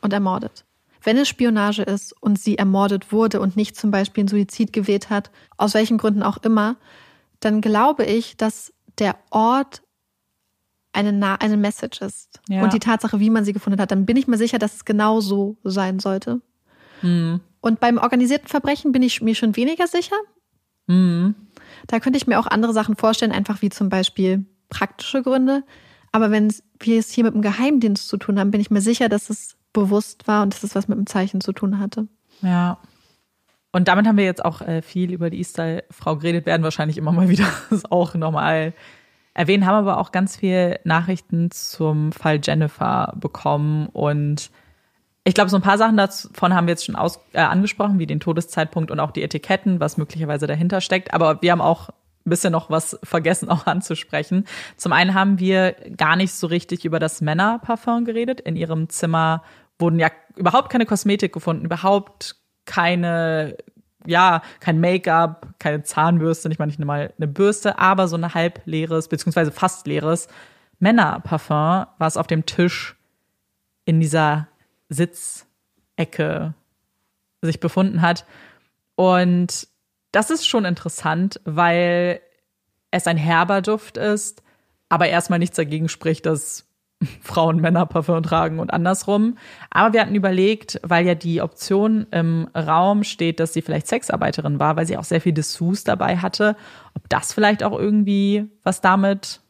und ermordet. Wenn es Spionage ist und sie ermordet wurde und nicht zum Beispiel einen Suizid gewählt hat, aus welchen Gründen auch immer, dann glaube ich, dass der Ort eine, Na eine Message ist. Ja. Und die Tatsache, wie man sie gefunden hat, dann bin ich mir sicher, dass es genau so sein sollte. Und beim organisierten Verbrechen bin ich mir schon weniger sicher. Da könnte ich mir auch andere Sachen vorstellen, einfach wie zum Beispiel praktische Gründe. Aber wenn wir es hier mit einem Geheimdienst zu tun haben, bin ich mir sicher, dass es bewusst war und dass es was mit dem Zeichen zu tun hatte. Ja. Und damit haben wir jetzt auch äh, viel über die Easter-Frau geredet, werden wahrscheinlich immer mal wieder das auch nochmal erwähnen, haben aber auch ganz viel Nachrichten zum Fall Jennifer bekommen und ich glaube, so ein paar Sachen davon haben wir jetzt schon aus, äh, angesprochen, wie den Todeszeitpunkt und auch die Etiketten, was möglicherweise dahinter steckt. Aber wir haben auch ein bisschen noch was vergessen auch anzusprechen. Zum einen haben wir gar nicht so richtig über das Männerparfum geredet. In ihrem Zimmer wurden ja überhaupt keine Kosmetik gefunden, überhaupt keine, ja, kein Make-up, keine Zahnbürste, nicht mal nicht mal eine Bürste, aber so ein halb leeres, beziehungsweise fast leeres Männerparfum, was auf dem Tisch in dieser Sitzecke sich befunden hat. Und das ist schon interessant, weil es ein herber Duft ist, aber erstmal nichts dagegen spricht, dass Frauen Männer Parfum tragen und andersrum. Aber wir hatten überlegt, weil ja die Option im Raum steht, dass sie vielleicht Sexarbeiterin war, weil sie auch sehr viel Dessous dabei hatte, ob das vielleicht auch irgendwie was damit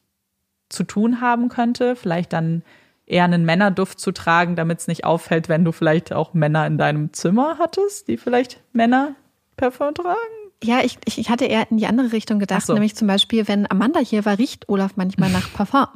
zu tun haben könnte. Vielleicht dann eher einen Männerduft zu tragen, damit es nicht auffällt, wenn du vielleicht auch Männer in deinem Zimmer hattest, die vielleicht Männer Parfum tragen. Ja, ich, ich hatte eher in die andere Richtung gedacht, Ach so. nämlich zum Beispiel, wenn Amanda hier war, riecht Olaf manchmal nach Parfum.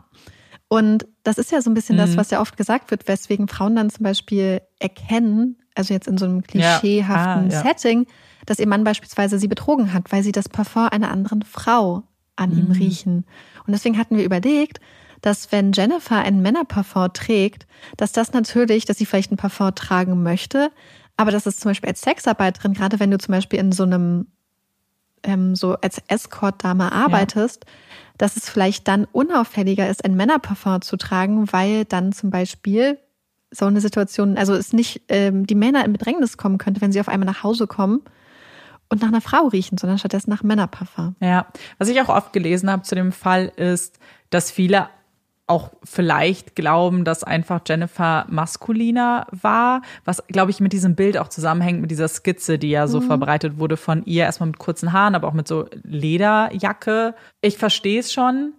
Und das ist ja so ein bisschen Mhm. das, was ja oft gesagt wird, weswegen Frauen dann zum Beispiel erkennen, also jetzt in so einem Ja. klischeehaften Ah, ja. Setting, dass ihr Mann beispielsweise sie betrogen hat, weil sie das Parfum einer anderen Frau an mhm. ihm riechen. Und deswegen hatten wir überlegt, dass wenn Jennifer ein Männerparfum trägt, dass das natürlich, dass sie vielleicht ein Parfum tragen möchte, aber dass es zum Beispiel als Sexarbeiterin, gerade wenn du zum Beispiel in so einem ähm, so als Escort-Dame arbeitest, ja. Dass es vielleicht dann unauffälliger ist, ein Männerparfum zu tragen, weil dann zum Beispiel so eine Situation, also es nicht ähm, die Männer in Bedrängnis kommen könnte, wenn sie auf einmal nach Hause kommen und nach einer Frau riechen, sondern stattdessen nach Männerparfum. Ja, was ich auch oft gelesen habe zu dem Fall ist, dass viele auch vielleicht glauben, dass einfach Jennifer maskuliner war, was, glaube ich, mit diesem Bild auch zusammenhängt, mit dieser Skizze, die ja so mhm. verbreitet wurde von ihr, erstmal mit kurzen Haaren, aber auch mit so Lederjacke. Ich verstehe es schon,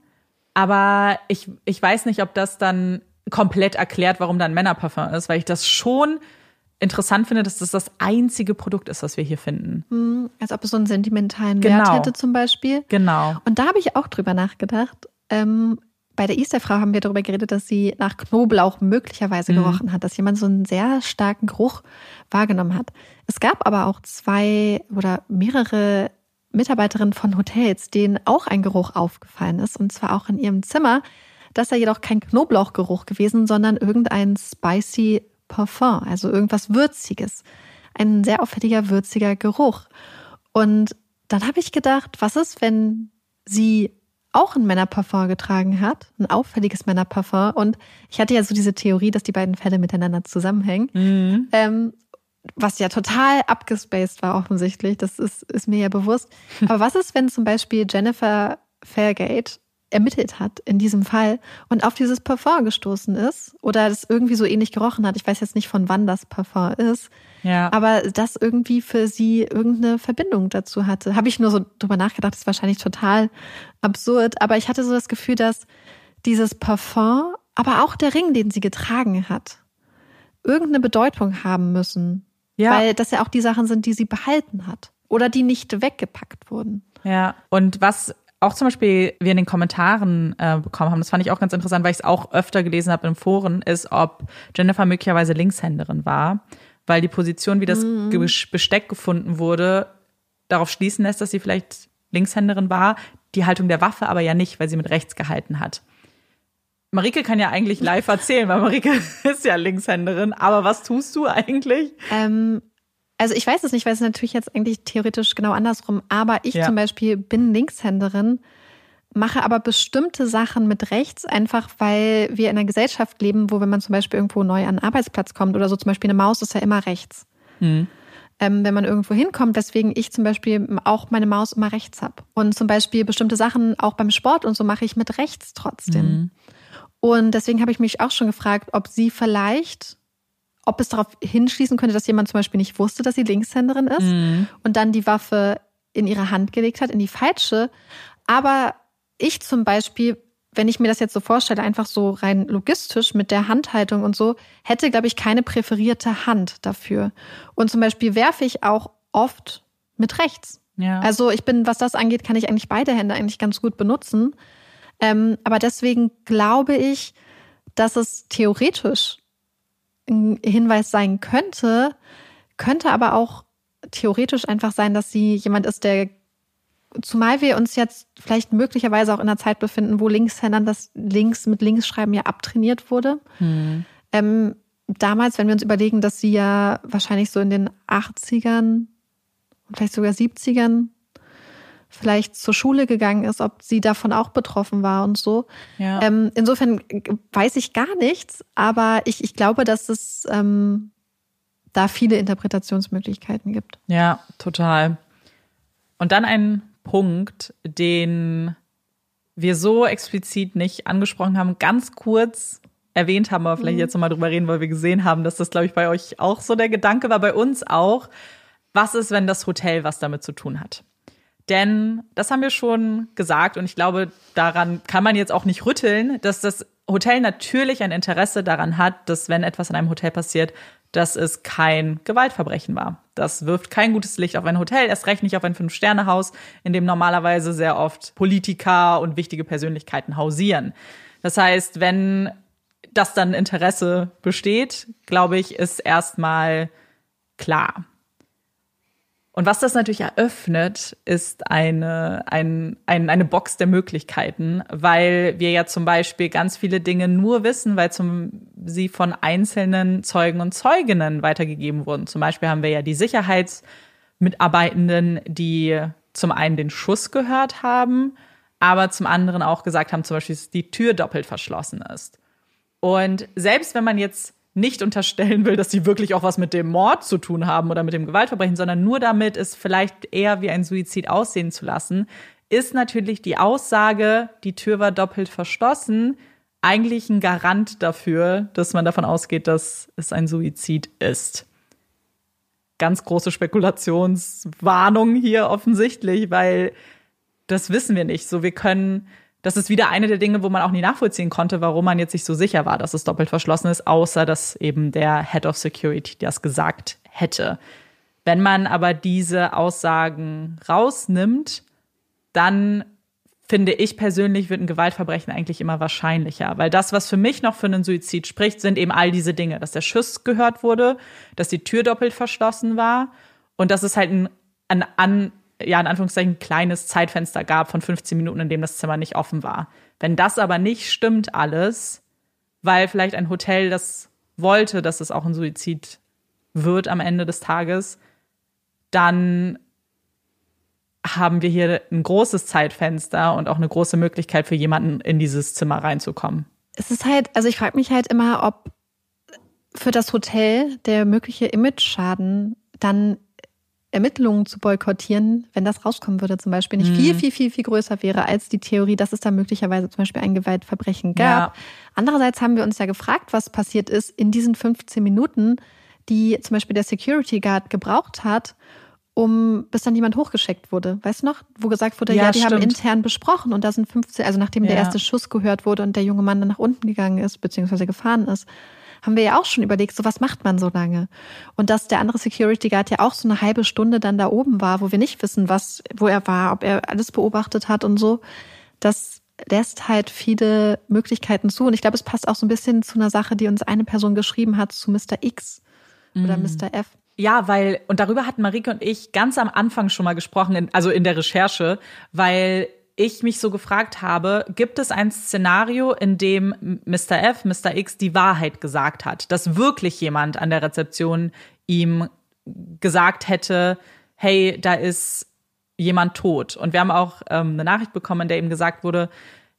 aber ich, ich weiß nicht, ob das dann komplett erklärt, warum da ein Männerparfum ist, weil ich das schon interessant finde, dass das das einzige Produkt ist, was wir hier finden. Hm, als ob es so einen sentimentalen genau. Wert hätte zum Beispiel. Genau. Und da habe ich auch drüber nachgedacht. Ähm, bei der Easterfrau haben wir darüber geredet, dass sie nach Knoblauch möglicherweise mhm. gerochen hat, dass jemand so einen sehr starken Geruch wahrgenommen hat. Es gab aber auch zwei oder mehrere Mitarbeiterinnen von Hotels, denen auch ein Geruch aufgefallen ist, und zwar auch in ihrem Zimmer. Das sei jedoch kein Knoblauchgeruch gewesen, sondern irgendein spicy Parfum, also irgendwas Würziges. Ein sehr auffälliger, würziger Geruch. Und dann habe ich gedacht, was ist, wenn sie auch ein Männerparfum getragen hat, ein auffälliges Männerparfum. Und ich hatte ja so diese Theorie, dass die beiden Fälle miteinander zusammenhängen. Mhm. Ähm, was ja total abgespaced war offensichtlich, das ist, ist mir ja bewusst. Aber was ist, wenn zum Beispiel Jennifer Fairgate ermittelt hat in diesem Fall und auf dieses Parfum gestoßen ist oder es irgendwie so ähnlich gerochen hat. Ich weiß jetzt nicht, von wann das Parfum ist. Ja. Aber das irgendwie für sie irgendeine Verbindung dazu hatte. Habe ich nur so drüber nachgedacht, das ist wahrscheinlich total absurd. Aber ich hatte so das Gefühl, dass dieses Parfum, aber auch der Ring, den sie getragen hat, irgendeine Bedeutung haben müssen. Ja. Weil das ja auch die Sachen sind, die sie behalten hat. Oder die nicht weggepackt wurden. Ja. Und was auch zum Beispiel wir in den Kommentaren äh, bekommen haben, das fand ich auch ganz interessant, weil ich es auch öfter gelesen habe in Foren, ist, ob Jennifer möglicherweise Linkshänderin war, weil die Position, wie das mhm. Besteck gefunden wurde, darauf schließen lässt, dass sie vielleicht Linkshänderin war, die Haltung der Waffe aber ja nicht, weil sie mit rechts gehalten hat. Marike kann ja eigentlich live erzählen, weil Marike ist ja Linkshänderin. Aber was tust du eigentlich? Ähm, also ich weiß es nicht, weil es natürlich jetzt eigentlich theoretisch genau andersrum. Aber ich ja. zum Beispiel bin Linkshänderin, mache aber bestimmte Sachen mit rechts, einfach weil wir in einer Gesellschaft leben, wo wenn man zum Beispiel irgendwo neu an einen Arbeitsplatz kommt oder so, zum Beispiel eine Maus ist ja immer rechts. Mhm. Ähm, wenn man irgendwo hinkommt, weswegen ich zum Beispiel auch meine Maus immer rechts habe. Und zum Beispiel bestimmte Sachen auch beim Sport und so mache ich mit rechts trotzdem. Mhm. Und deswegen habe ich mich auch schon gefragt, ob sie vielleicht ob es darauf hinschließen könnte, dass jemand zum Beispiel nicht wusste, dass sie Linkshänderin ist mhm. und dann die Waffe in ihre Hand gelegt hat, in die falsche. Aber ich zum Beispiel, wenn ich mir das jetzt so vorstelle, einfach so rein logistisch mit der Handhaltung und so, hätte, glaube ich, keine präferierte Hand dafür. Und zum Beispiel werfe ich auch oft mit rechts. Ja. Also ich bin, was das angeht, kann ich eigentlich beide Hände eigentlich ganz gut benutzen. Ähm, aber deswegen glaube ich, dass es theoretisch ein Hinweis sein könnte, könnte aber auch theoretisch einfach sein, dass sie jemand ist, der, zumal wir uns jetzt vielleicht möglicherweise auch in einer Zeit befinden, wo Linkshändern das Links mit Linksschreiben ja abtrainiert wurde. Hm. Ähm, damals, wenn wir uns überlegen, dass sie ja wahrscheinlich so in den 80ern, vielleicht sogar 70ern vielleicht zur Schule gegangen ist, ob sie davon auch betroffen war und so. Ja. Ähm, insofern weiß ich gar nichts, aber ich, ich glaube, dass es ähm, da viele Interpretationsmöglichkeiten gibt. Ja, total. Und dann ein Punkt, den wir so explizit nicht angesprochen haben, ganz kurz erwähnt haben, aber vielleicht mhm. jetzt nochmal drüber reden, weil wir gesehen haben, dass das, glaube ich, bei euch auch so der Gedanke war, bei uns auch. Was ist, wenn das Hotel was damit zu tun hat? Denn das haben wir schon gesagt und ich glaube, daran kann man jetzt auch nicht rütteln, dass das Hotel natürlich ein Interesse daran hat, dass wenn etwas in einem Hotel passiert, dass es kein Gewaltverbrechen war. Das wirft kein gutes Licht auf ein Hotel, erst recht nicht auf ein Fünf-Sterne-Haus, in dem normalerweise sehr oft Politiker und wichtige Persönlichkeiten hausieren. Das heißt, wenn das dann Interesse besteht, glaube ich, ist erstmal klar. Und was das natürlich eröffnet, ist eine, ein, ein, eine Box der Möglichkeiten, weil wir ja zum Beispiel ganz viele Dinge nur wissen, weil zum, sie von einzelnen Zeugen und Zeuginnen weitergegeben wurden. Zum Beispiel haben wir ja die Sicherheitsmitarbeitenden, die zum einen den Schuss gehört haben, aber zum anderen auch gesagt haben, zum Beispiel, dass die Tür doppelt verschlossen ist. Und selbst wenn man jetzt nicht unterstellen will, dass sie wirklich auch was mit dem Mord zu tun haben oder mit dem Gewaltverbrechen, sondern nur damit, es vielleicht eher wie ein Suizid aussehen zu lassen, ist natürlich die Aussage, die Tür war doppelt verschlossen, eigentlich ein Garant dafür, dass man davon ausgeht, dass es ein Suizid ist. Ganz große Spekulationswarnung hier offensichtlich, weil das wissen wir nicht. So, wir können das ist wieder eine der Dinge, wo man auch nie nachvollziehen konnte, warum man jetzt nicht so sicher war, dass es doppelt verschlossen ist, außer dass eben der Head of Security das gesagt hätte. Wenn man aber diese Aussagen rausnimmt, dann finde ich persönlich, wird ein Gewaltverbrechen eigentlich immer wahrscheinlicher. Weil das, was für mich noch für einen Suizid spricht, sind eben all diese Dinge. Dass der Schuss gehört wurde, dass die Tür doppelt verschlossen war und dass es halt ein, ein, ein ja, in Anführungszeichen, kleines Zeitfenster gab von 15 Minuten, in dem das Zimmer nicht offen war. Wenn das aber nicht stimmt alles, weil vielleicht ein Hotel das wollte, dass es auch ein Suizid wird am Ende des Tages, dann haben wir hier ein großes Zeitfenster und auch eine große Möglichkeit für jemanden in dieses Zimmer reinzukommen. Es ist halt, also ich frage mich halt immer, ob für das Hotel der mögliche Image-Schaden dann Ermittlungen zu boykottieren, wenn das rauskommen würde, zum Beispiel nicht mhm. viel, viel, viel, viel größer wäre als die Theorie, dass es da möglicherweise zum Beispiel ein Gewaltverbrechen gab. Ja. Andererseits haben wir uns ja gefragt, was passiert ist in diesen 15 Minuten, die zum Beispiel der Security Guard gebraucht hat, um bis dann jemand hochgeschickt wurde. Weißt du noch, wo gesagt wurde, ja, ja die stimmt. haben intern besprochen und da sind 15, also nachdem ja. der erste Schuss gehört wurde und der junge Mann dann nach unten gegangen ist, beziehungsweise gefahren ist, haben wir ja auch schon überlegt, so was macht man so lange? Und dass der andere Security Guard ja auch so eine halbe Stunde dann da oben war, wo wir nicht wissen, was, wo er war, ob er alles beobachtet hat und so, das lässt halt viele Möglichkeiten zu. Und ich glaube, es passt auch so ein bisschen zu einer Sache, die uns eine Person geschrieben hat, zu Mr. X oder mhm. Mr. F. Ja, weil, und darüber hatten Marike und ich ganz am Anfang schon mal gesprochen, also in der Recherche, weil ich mich so gefragt habe, gibt es ein Szenario, in dem Mr. F, Mr. X die Wahrheit gesagt hat, dass wirklich jemand an der Rezeption ihm gesagt hätte, hey, da ist jemand tot. Und wir haben auch ähm, eine Nachricht bekommen, in der ihm gesagt wurde,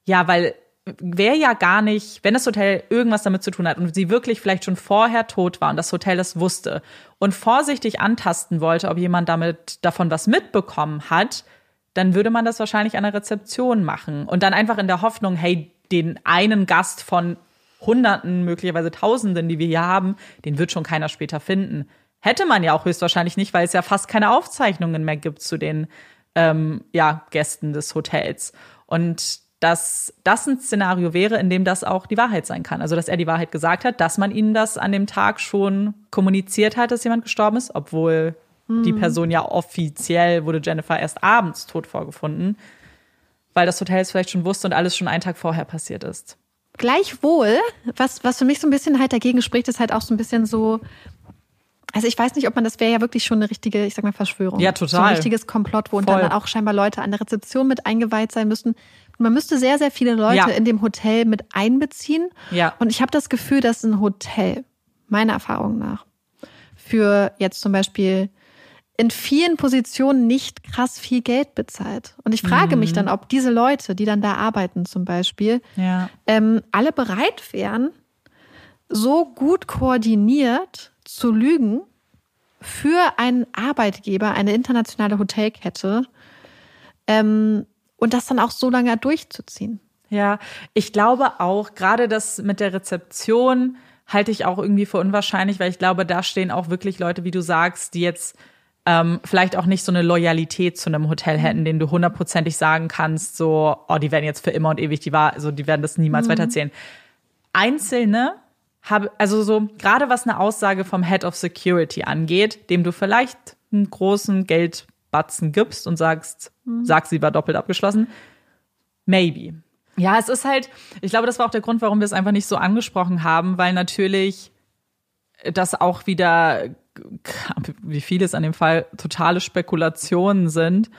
ja, weil wäre ja gar nicht, wenn das Hotel irgendwas damit zu tun hat und sie wirklich vielleicht schon vorher tot war und das Hotel das wusste und vorsichtig antasten wollte, ob jemand damit davon was mitbekommen hat, dann würde man das wahrscheinlich an der Rezeption machen und dann einfach in der Hoffnung, hey, den einen Gast von Hunderten, möglicherweise Tausenden, die wir hier haben, den wird schon keiner später finden. Hätte man ja auch höchstwahrscheinlich nicht, weil es ja fast keine Aufzeichnungen mehr gibt zu den ähm, ja, Gästen des Hotels. Und dass das ein Szenario wäre, in dem das auch die Wahrheit sein kann. Also, dass er die Wahrheit gesagt hat, dass man ihnen das an dem Tag schon kommuniziert hat, dass jemand gestorben ist, obwohl die hm. Person ja offiziell wurde Jennifer erst abends tot vorgefunden, weil das Hotel es vielleicht schon wusste und alles schon einen Tag vorher passiert ist. Gleichwohl, was, was für mich so ein bisschen halt dagegen spricht, ist halt auch so ein bisschen so, also ich weiß nicht, ob man, das wäre ja wirklich schon eine richtige, ich sag mal, Verschwörung. Ja, total. So ein richtiges Komplott, wo dann auch scheinbar Leute an der Rezeption mit eingeweiht sein müssten. Man müsste sehr, sehr viele Leute ja. in dem Hotel mit einbeziehen. Ja. Und ich habe das Gefühl, dass ein Hotel, meiner Erfahrung nach, für jetzt zum Beispiel in vielen Positionen nicht krass viel Geld bezahlt. Und ich frage mhm. mich dann, ob diese Leute, die dann da arbeiten zum Beispiel, ja. ähm, alle bereit wären, so gut koordiniert zu lügen für einen Arbeitgeber, eine internationale Hotelkette ähm, und das dann auch so lange durchzuziehen. Ja, ich glaube auch, gerade das mit der Rezeption halte ich auch irgendwie für unwahrscheinlich, weil ich glaube, da stehen auch wirklich Leute, wie du sagst, die jetzt ähm, vielleicht auch nicht so eine Loyalität zu einem Hotel hätten, den du hundertprozentig sagen kannst, so, oh, die werden jetzt für immer und ewig, die war, also die werden das niemals mhm. weiterzählen. Einzelne habe, also so, gerade was eine Aussage vom Head of Security angeht, dem du vielleicht einen großen Geldbatzen gibst und sagst, mhm. sagst, sie war doppelt abgeschlossen, maybe. Ja, es ist halt, ich glaube, das war auch der Grund, warum wir es einfach nicht so angesprochen haben, weil natürlich das auch wieder wie vieles an dem Fall totale Spekulationen sind.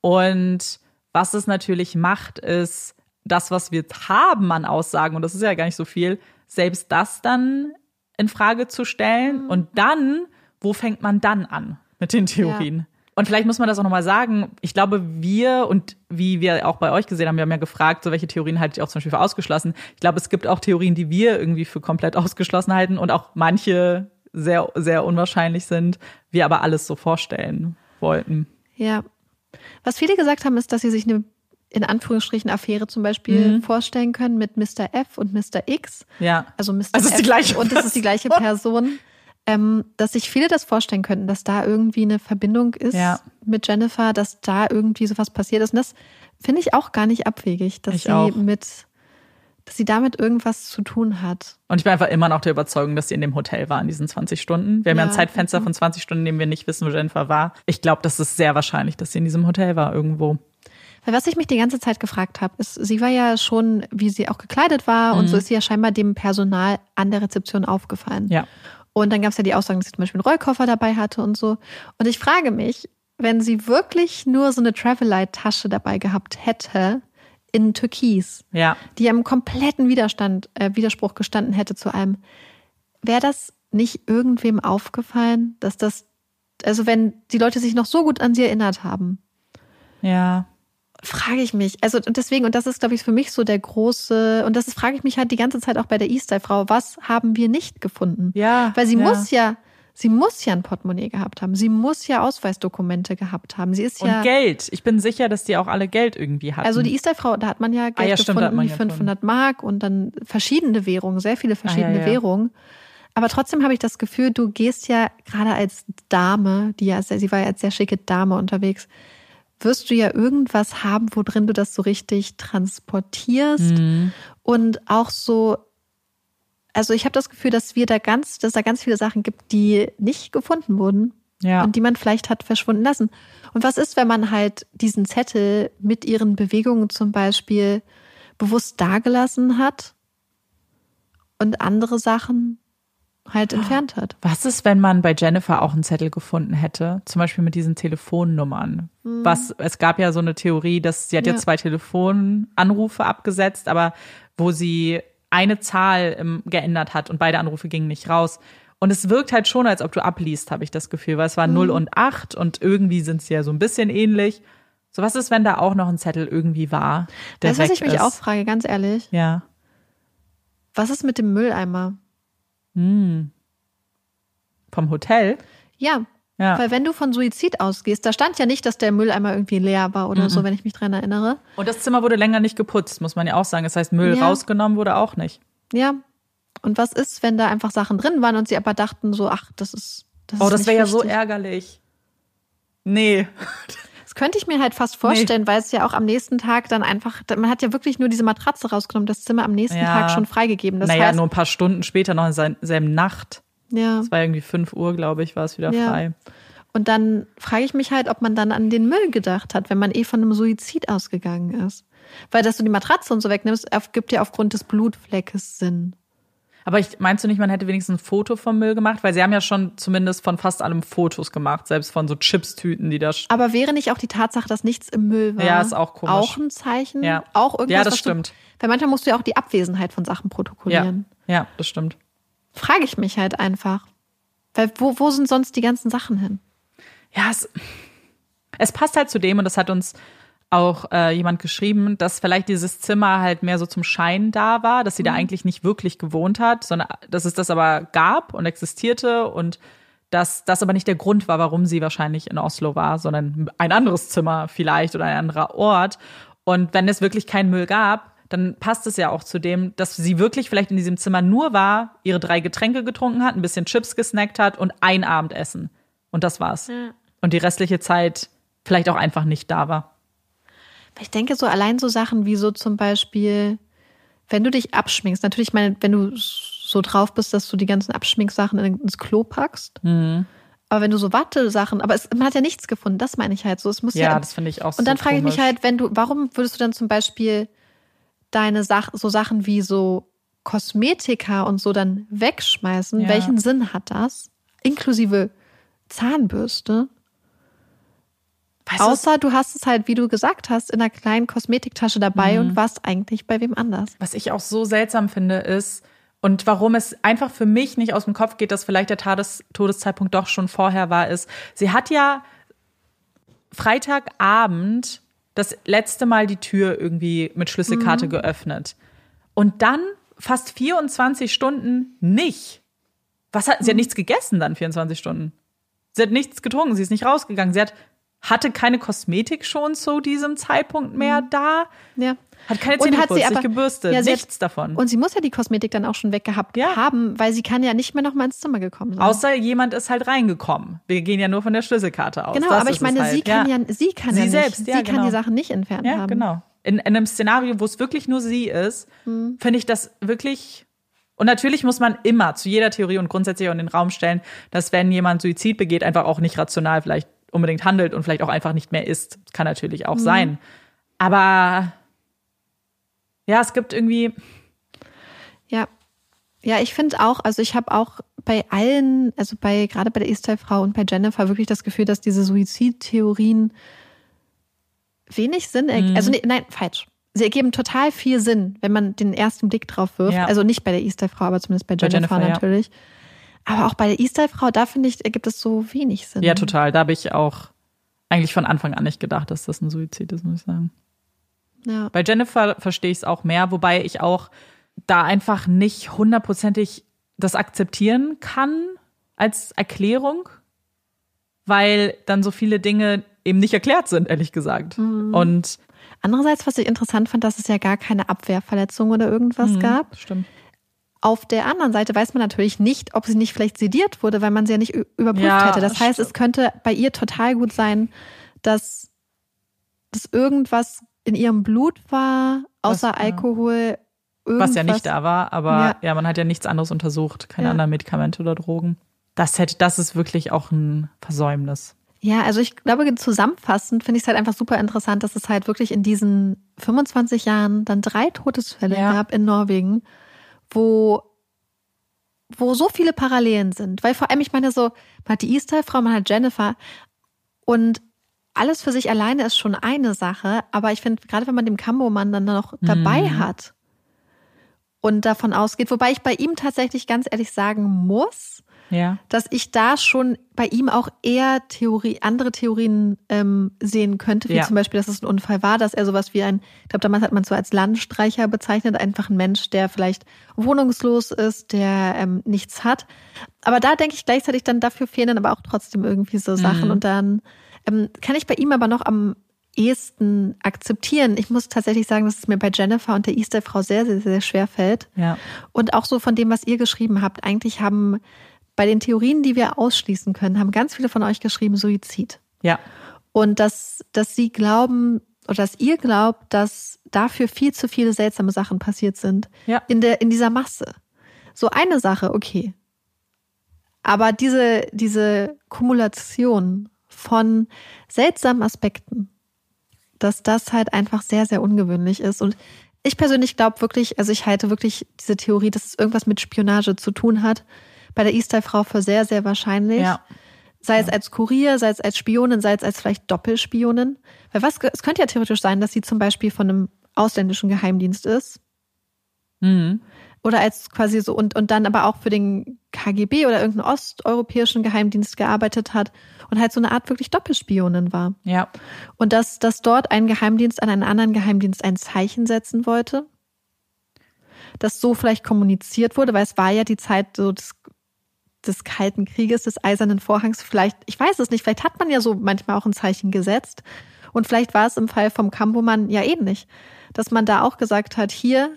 Und was es natürlich macht, ist das, was wir haben an Aussagen, und das ist ja gar nicht so viel, selbst das dann in Frage zu stellen. Und dann, wo fängt man dann an mit den Theorien? Ja. Und vielleicht muss man das auch nochmal sagen. Ich glaube, wir und wie wir auch bei euch gesehen haben, wir haben ja gefragt, so welche Theorien haltet ihr auch zum Beispiel für ausgeschlossen. Ich glaube, es gibt auch Theorien, die wir irgendwie für komplett ausgeschlossen halten und auch manche sehr, sehr unwahrscheinlich sind, wir aber alles so vorstellen wollten. Ja. Was viele gesagt haben, ist, dass sie sich eine in Anführungsstrichen Affäre zum Beispiel mhm. vorstellen können mit Mr. F und Mr. X. Ja. Also Mr. Also F die gleiche und das ist die gleiche Person. Ähm, dass sich viele das vorstellen könnten, dass da irgendwie eine Verbindung ist ja. mit Jennifer, dass da irgendwie sowas passiert ist. Und das finde ich auch gar nicht abwegig, dass ich sie auch. mit dass sie damit irgendwas zu tun hat. Und ich bin einfach immer noch der Überzeugung, dass sie in dem Hotel war in diesen 20 Stunden. Wir haben ja, ja ein Zeitfenster mhm. von 20 Stunden, in dem wir nicht wissen, wo Jennifer war. Ich glaube, das ist sehr wahrscheinlich, dass sie in diesem Hotel war irgendwo. Weil was ich mich die ganze Zeit gefragt habe, ist, sie war ja schon, wie sie auch gekleidet war mhm. und so ist sie ja scheinbar dem Personal an der Rezeption aufgefallen. Ja. Und dann gab es ja die Aussagen, dass sie zum Beispiel einen Rollkoffer dabei hatte und so. Und ich frage mich, wenn sie wirklich nur so eine Travelite-Tasche dabei gehabt hätte, in Türkis, ja. die im kompletten Widerstand, äh, Widerspruch gestanden hätte zu allem, wäre das nicht irgendwem aufgefallen, dass das, also wenn die Leute sich noch so gut an sie erinnert haben. Ja. Frage ich mich. Also deswegen, und das ist, glaube ich, für mich so der große, und das ist, frage ich mich halt die ganze Zeit auch bei der E-Style-Frau, was haben wir nicht gefunden? Ja. Weil sie ja. muss ja Sie muss ja ein Portemonnaie gehabt haben. Sie muss ja Ausweisdokumente gehabt haben. Sie ist und ja. Geld. Ich bin sicher, dass die auch alle Geld irgendwie hatten. Also die Easter-Frau, da hat man ja Geld ah, ja, gefunden, stimmt, die 500 Mark und dann verschiedene Währungen, sehr viele verschiedene ah, ja, ja. Währungen. Aber trotzdem habe ich das Gefühl, du gehst ja gerade als Dame, die ja, sie war ja als sehr schicke Dame unterwegs, wirst du ja irgendwas haben, wo drin du das so richtig transportierst mhm. und auch so also ich habe das Gefühl, dass wir da ganz, dass da ganz viele Sachen gibt, die nicht gefunden wurden ja. und die man vielleicht hat verschwunden lassen. Und was ist, wenn man halt diesen Zettel mit ihren Bewegungen zum Beispiel bewusst dagelassen hat und andere Sachen halt entfernt hat? Was ist, wenn man bei Jennifer auch einen Zettel gefunden hätte, zum Beispiel mit diesen Telefonnummern? Mhm. Was es gab ja so eine Theorie, dass sie hat ja. jetzt zwei Telefonanrufe abgesetzt, aber wo sie eine Zahl ähm, geändert hat und beide Anrufe gingen nicht raus. Und es wirkt halt schon, als ob du abliest, habe ich das Gefühl, weil es war mhm. 0 und 8 und irgendwie sind sie ja so ein bisschen ähnlich. So, was ist, wenn da auch noch ein Zettel irgendwie war? Der weißt du, was ich mich ist? auch frage, ganz ehrlich? Ja. Was ist mit dem Mülleimer? Hm. Vom Hotel? Ja, ja. Weil wenn du von Suizid ausgehst, da stand ja nicht, dass der Mülleimer irgendwie leer war oder mhm. so, wenn ich mich dran erinnere. Und das Zimmer wurde länger nicht geputzt, muss man ja auch sagen. Das heißt, Müll ja. rausgenommen wurde auch nicht. Ja. Und was ist, wenn da einfach Sachen drin waren und sie aber dachten so, ach, das ist. Das oh, ist das wäre ja so ärgerlich. Nee. Das könnte ich mir halt fast vorstellen, nee. weil es ja auch am nächsten Tag dann einfach, man hat ja wirklich nur diese Matratze rausgenommen, das Zimmer am nächsten ja. Tag schon freigegeben. Das naja, heißt, nur ein paar Stunden später, noch in derselben Nacht. Ja. Es war irgendwie 5 Uhr, glaube ich, war es wieder ja. frei. Und dann frage ich mich halt, ob man dann an den Müll gedacht hat, wenn man eh von einem Suizid ausgegangen ist. Weil, dass du die Matratze und so wegnimmst, gibt ja aufgrund des Blutfleckes Sinn. Aber ich, meinst du nicht, man hätte wenigstens ein Foto vom Müll gemacht? Weil sie haben ja schon zumindest von fast allem Fotos gemacht, selbst von so Chipstüten, die da. Aber wäre nicht auch die Tatsache, dass nichts im Müll war? Ja, ist auch komisch. Auch ein Zeichen? Ja. Auch irgendwas, ja, das stimmt. Du, weil manchmal musst du ja auch die Abwesenheit von Sachen protokollieren. Ja, ja das stimmt. Frage ich mich halt einfach. Weil wo, wo sind sonst die ganzen Sachen hin? ja, es, es passt halt zu dem und das hat uns auch äh, jemand geschrieben, dass vielleicht dieses Zimmer halt mehr so zum Schein da war, dass sie mhm. da eigentlich nicht wirklich gewohnt hat, sondern dass es das aber gab und existierte und dass das aber nicht der Grund war, warum sie wahrscheinlich in Oslo war, sondern ein anderes Zimmer vielleicht oder ein anderer Ort. Und wenn es wirklich keinen Müll gab, dann passt es ja auch zu dem, dass sie wirklich vielleicht in diesem Zimmer nur war, ihre drei Getränke getrunken hat, ein bisschen Chips gesnackt hat und ein Abendessen. Und das war's. Ja und die restliche Zeit vielleicht auch einfach nicht da war. Ich denke so allein so Sachen wie so zum Beispiel, wenn du dich abschminkst, natürlich, meine, wenn du so drauf bist, dass du die ganzen Abschminksachen ins Klo packst. Mhm. Aber wenn du so Watte-Sachen, aber es, man hat ja nichts gefunden, das meine ich halt so. Es muss ja, ja das finde ich auch so. Und dann frage ich mich halt, wenn du, warum würdest du dann zum Beispiel deine Sachen, so Sachen wie so Kosmetika und so dann wegschmeißen? Ja. Welchen Sinn hat das? Inklusive Zahnbürste. Weißt du, Außer du hast es halt, wie du gesagt hast, in einer kleinen Kosmetiktasche dabei Mhm. und warst eigentlich bei wem anders. Was ich auch so seltsam finde, ist, und warum es einfach für mich nicht aus dem Kopf geht, dass vielleicht der Tades Todeszeitpunkt doch schon vorher war, ist, sie hat ja Freitagabend das letzte Mal die Tür irgendwie mit Schlüsselkarte Mhm. geöffnet. Und dann fast 24 Stunden nicht. Was hat, Mhm. sie hat nichts gegessen dann 24 Stunden. Sie hat nichts getrunken, sie ist nicht rausgegangen. Sie hat, hatte keine Kosmetik schon zu diesem Zeitpunkt mehr da. Ja. Hat keine Mhm. Und Zähne hat sie geputzt, aber- nicht gebürstet, Ja, sie hat- nichts davon. Und sie muss ja die Kosmetik dann auch schon weggehabt Ja. haben, weil sie kann ja nicht mehr noch mal ins Zimmer gekommen sein. Außer jemand ist halt reingekommen. Wir gehen ja nur von der Schlüsselkarte aus. genau, Das aber ich meine, halt. sie kann ja, sie kann Sie ja nicht, selbst, ja, sie kann genau. die Sachen nicht entfernt Ja, haben. genau. In, in einem Szenario, wo es wirklich nur sie ist, Hm. finde ich das wirklich. Und natürlich muss man immer zu jeder Theorie und grundsätzlich auch in den Raum stellen, dass wenn jemand Suizid begeht, einfach auch nicht rational vielleicht unbedingt handelt und vielleicht auch einfach nicht mehr ist. Das kann natürlich auch sein. Aber ja, es gibt irgendwie. Ja. Ja, ich finde auch, also ich habe auch bei allen, also bei gerade bei der Estelle-Frau und bei Jennifer wirklich das Gefühl, dass diese Suizidtheorien wenig Sinn Mhm. ergeben. Also nee, nein, falsch. Sie ergeben total viel Sinn, wenn man den ersten Blick drauf wirft. Ja. Also nicht bei der Estelle-Frau, aber zumindest bei Bei Jennifer, Jennifer, ja. Aber auch bei der Estelle-Frau, da finde ich, ergibt es so wenig Sinn. Ja, total. Da habe ich auch eigentlich von Anfang an nicht gedacht, dass das ein Suizid ist, muss ich sagen. Ja. Bei Jennifer verstehe ich es auch mehr, wobei ich auch da einfach nicht hundertprozentig das akzeptieren kann als Erklärung, weil dann so viele Dinge eben nicht erklärt sind, ehrlich gesagt. Und Andererseits, was ich interessant fand, dass es ja gar keine Abwehrverletzung oder irgendwas gab. stimmt. Auf der anderen Seite weiß man natürlich nicht, ob sie nicht vielleicht sediert wurde, weil man sie ja nicht überprüft Ja, hätte. Das heißt, es stimmt. könnte bei ihr total gut sein, dass, dass irgendwas in ihrem Blut war, außer Was. Alkohol. Irgendwas. Was ja nicht da war, aber ja. Ja. man hat ja nichts anderes untersucht, keine Ja. anderen Medikamente oder Drogen. Das hätte, das ist wirklich auch ein Versäumnis. Ja, also ich glaube, zusammenfassend finde ich es halt einfach super interessant, dass es halt wirklich in diesen 25 Jahren dann drei Todesfälle Ja. gab in Norwegen, wo, wo so viele Parallelen sind. Weil vor allem, ich meine, so, man hat die Easter-Frau, man hat Jennifer und alles für sich alleine ist schon eine Sache, aber ich finde, gerade wenn man den Kambo-Mann dann noch dabei Mhm. hat und davon ausgeht, wobei ich bei ihm tatsächlich ganz ehrlich sagen muss, Ja. dass ich da schon bei ihm auch eher Theorie, andere Theorien ähm, sehen könnte, wie Ja. zum Beispiel, dass es ein Unfall war, dass er sowas wie ein, ich glaube, damals hat man es so als Landstreicher bezeichnet, einfach ein Mensch, der vielleicht wohnungslos ist, der ähm, nichts hat. Aber da denke ich gleichzeitig dann dafür fehlen dann aber auch trotzdem irgendwie so Sachen. Mhm. Und dann ähm, kann ich bei ihm aber noch am ehesten akzeptieren. Ich muss tatsächlich sagen, dass es mir bei Jennifer und der Easter-Frau sehr, sehr, sehr schwer fällt. Ja. Und auch so von dem, was ihr geschrieben habt. Eigentlich haben bei den Theorien, die wir ausschließen können, haben ganz viele von euch geschrieben Suizid. Ja. Und dass, dass sie glauben oder dass ihr glaubt, dass dafür viel zu viele seltsame Sachen passiert sind. Ja. In, der, in dieser Masse. So eine Sache, okay. Aber diese, diese Kumulation von seltsamen Aspekten, dass das halt einfach sehr, sehr ungewöhnlich ist. Und ich persönlich glaube wirklich, also ich halte wirklich diese Theorie, dass es irgendwas mit Spionage zu tun hat, bei der Easter-Frau für sehr, sehr wahrscheinlich. Ja. Sei es als Kurier, sei es als Spionin, sei es als vielleicht Doppelspionin. Weil was, es könnte ja theoretisch sein, dass sie zum Beispiel von einem ausländischen Geheimdienst ist. Mhm. Oder als quasi so und, und dann aber auch für den KGB oder irgendeinen osteuropäischen Geheimdienst gearbeitet hat und halt so eine Art wirklich Doppelspionin war. Ja. Und dass, dass dort ein Geheimdienst an einen anderen Geheimdienst ein Zeichen setzen wollte. Dass so vielleicht kommuniziert wurde, weil es war ja die Zeit so des, des Kalten Krieges, des Eisernen Vorhangs. Vielleicht, ich weiß es nicht, vielleicht hat man ja so manchmal auch ein Zeichen gesetzt. Und vielleicht war es im Fall vom Kambomann ja ähnlich. Dass man da auch gesagt hat, hier,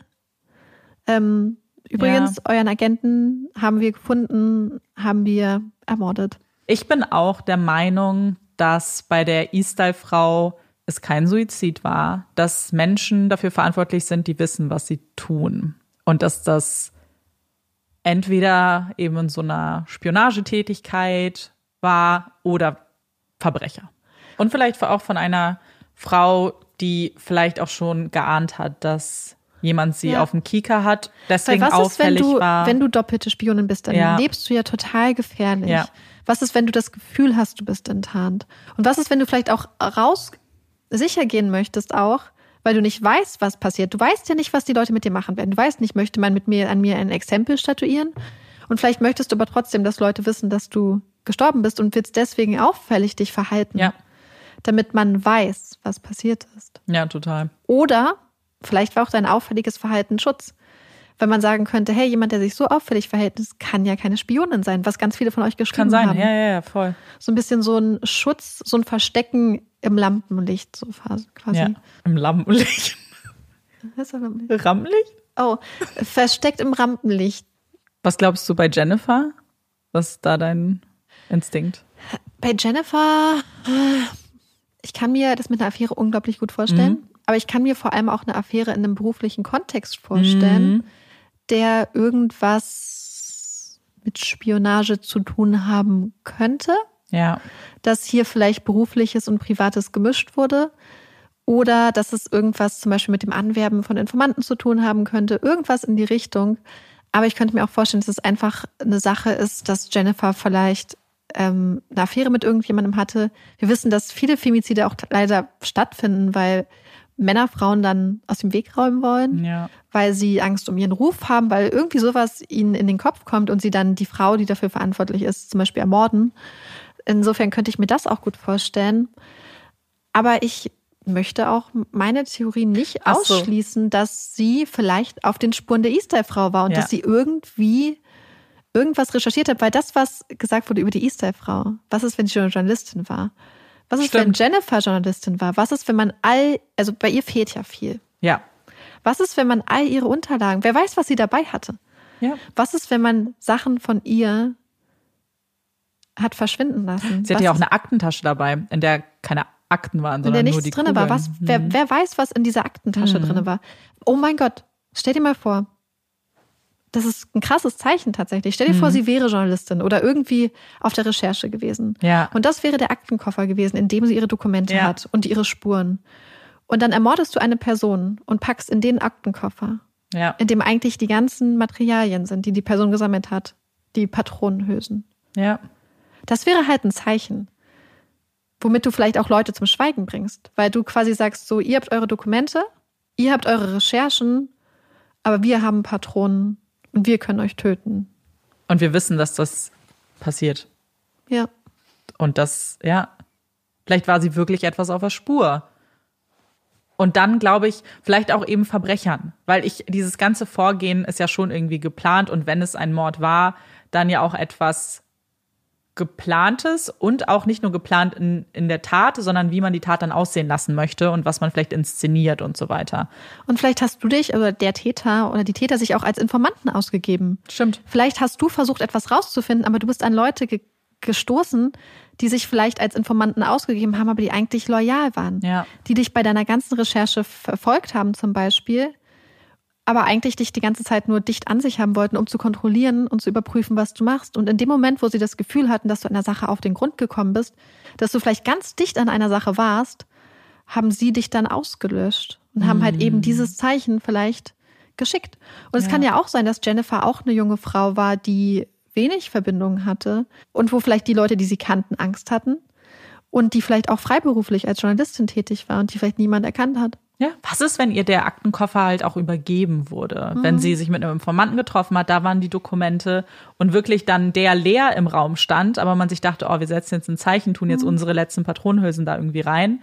ähm, übrigens, euren Agenten haben wir gefunden, haben wir ermordet. Ich bin auch der Meinung, dass bei der E-Style-Frau es kein Suizid war, dass Menschen dafür verantwortlich sind, die wissen, was sie tun. Und dass das entweder eben in so einer Spionagetätigkeit war oder Verbrecher. Und vielleicht auch von einer Frau, die vielleicht auch schon geahnt hat, dass jemand sie Ja. auf dem Kieker hat, Weil deswegen was ist, wenn auffällig du, war. wenn du doppelte Spionin bist, dann Ja. lebst du ja total gefährlich. Ja. Was ist, wenn du das Gefühl hast, du bist enttarnt? Und was ist, wenn du vielleicht auch raus sicher gehen möchtest auch, weil du nicht weißt, was passiert. Du weißt ja nicht, was die Leute mit dir machen werden. Du weißt nicht, möchte man mit mir an mir ein Exempel statuieren? Und vielleicht möchtest du aber trotzdem, dass Leute wissen, dass du gestorben bist und willst deswegen auffällig dich verhalten. Ja. Damit man weiß, was passiert ist. Ja, total. Oder vielleicht war auch dein auffälliges Verhalten Schutz. Wenn man sagen könnte, hey, jemand, der sich so auffällig verhält, das kann ja keine Spionin sein, was ganz viele von euch geschrieben Kann sein, haben. ja, ja, ja, voll. So ein bisschen so ein Schutz, so ein Verstecken im Lampenlicht, so quasi. Ja, im Lampenlicht. Was ist das Lampenlicht? Rampenlicht? Oh, versteckt im Rampenlicht. Was glaubst du bei Jennifer? Was ist da dein Instinkt? Bei Jennifer, ich kann mir das mit einer Affäre unglaublich gut vorstellen, Mhm. aber ich kann mir vor allem auch eine Affäre in einem beruflichen Kontext vorstellen, Mhm. der irgendwas mit Spionage zu tun haben könnte, Ja. dass hier vielleicht berufliches und privates gemischt wurde. Oder dass es irgendwas zum Beispiel mit dem Anwerben von Informanten zu tun haben könnte. Irgendwas in die Richtung. Aber ich könnte mir auch vorstellen, dass es einfach eine Sache ist, dass Jennifer vielleicht ähm, eine Affäre mit irgendjemandem hatte. Wir wissen, dass viele Femizide auch leider stattfinden, weil Männer Frauen dann aus dem Weg räumen wollen, Ja. weil sie Angst um ihren Ruf haben, weil irgendwie sowas ihnen in den Kopf kommt und sie dann die Frau, die dafür verantwortlich ist, zum Beispiel ermorden. Insofern könnte ich mir das auch gut vorstellen. Aber ich möchte auch meine Theorie nicht Ach so. ausschließen, dass sie vielleicht auf den Spuren der Easter-Frau war und Ja. dass sie irgendwie irgendwas recherchiert hat, weil das, was gesagt wurde über die Easter-Frau, was ist, wenn sie Journalistin war? Was ist, Stimmt. wenn Jennifer Journalistin war? Was ist, wenn man all, also bei ihr fehlt ja viel. Ja. Was ist, wenn man all ihre Unterlagen, wer weiß, was sie dabei hatte? Ja. Was ist, wenn man Sachen von ihr hat verschwinden lassen? Sie was hatte ja auch eine Aktentasche dabei, in der keine Akten waren, in sondern der nur nichts die drin war. Was, wer, Mhm. wer weiß, was in dieser Aktentasche Mhm. drin war? Oh mein Gott, stell dir mal vor. Das ist ein krasses Zeichen tatsächlich. Stell dir vor, Mhm. sie wäre Journalistin oder irgendwie auf der Recherche gewesen. Ja. Und das wäre der Aktenkoffer gewesen, in dem sie ihre Dokumente Ja. hat und ihre Spuren. Und dann ermordest du eine Person und packst in den Aktenkoffer, Ja. in dem eigentlich die ganzen Materialien sind, die die Person gesammelt hat, die Patronenhülsen. Ja. Das wäre halt ein Zeichen, womit du vielleicht auch Leute zum Schweigen bringst, weil du quasi sagst, so, ihr habt eure Dokumente, ihr habt eure Recherchen, aber wir haben Patronen und wir können euch töten. Und wir wissen, dass das passiert. Ja. Und das, ja, vielleicht war sie wirklich etwas auf der Spur. Und dann glaube ich, vielleicht auch eben Verbrechern, weil ich, dieses ganze Vorgehen ist ja schon irgendwie geplant und wenn es ein Mord war, dann ja auch etwas geplantes und auch nicht nur geplant in, in der Tat, sondern wie man die Tat dann aussehen lassen möchte und was man vielleicht inszeniert und so weiter. Und vielleicht hast du dich oder der Täter oder die Täter sich auch als Informanten ausgegeben. Stimmt. Vielleicht hast du versucht, etwas rauszufinden, aber du bist an Leute ge gestoßen, die sich vielleicht als Informanten ausgegeben haben, aber die eigentlich loyal waren. Ja. Die dich bei deiner ganzen Recherche verfolgt haben zum Beispiel, aber eigentlich dich die ganze Zeit nur dicht an sich haben wollten, um zu kontrollieren und zu überprüfen, was du machst. Und in dem Moment, wo sie das Gefühl hatten, dass du einer Sache auf den Grund gekommen bist, dass du vielleicht ganz dicht an einer Sache warst, haben sie dich dann ausgelöscht und haben halt eben dieses Zeichen vielleicht geschickt. Und es Ja. kann ja auch sein, dass Jennifer auch eine junge Frau war, die wenig Verbindungen hatte und wo vielleicht die Leute, die sie kannten, Angst hatten und die vielleicht auch freiberuflich als Journalistin tätig war und die vielleicht niemand erkannt hat. Ja. Was ist, wenn ihr der Aktenkoffer halt auch übergeben wurde? Mhm. Wenn sie sich mit einem Informanten getroffen hat, da waren die Dokumente und wirklich dann der leer im Raum stand, aber man sich dachte, oh, wir setzen jetzt ein Zeichen, tun Mhm. jetzt unsere letzten Patronenhülsen da irgendwie rein.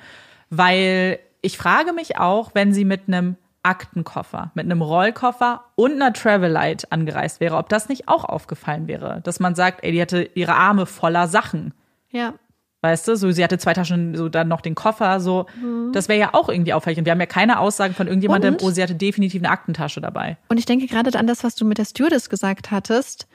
Weil ich frage mich auch, wenn sie mit einem Aktenkoffer, mit einem Rollkoffer und einer Travelite angereist wäre, ob das nicht auch aufgefallen wäre. Dass man sagt, ey, die hatte ihre Arme voller Sachen. Ja. Weißt du, so sie hatte zwei Taschen, so dann noch den Koffer, so. Das wäre ja auch irgendwie auffällig. Und wir haben ja keine Aussagen von irgendjemandem, Und? oh, sie hatte definitiv eine Aktentasche dabei. Und ich denke gerade an das, was du mit der Stewardess gesagt hattest.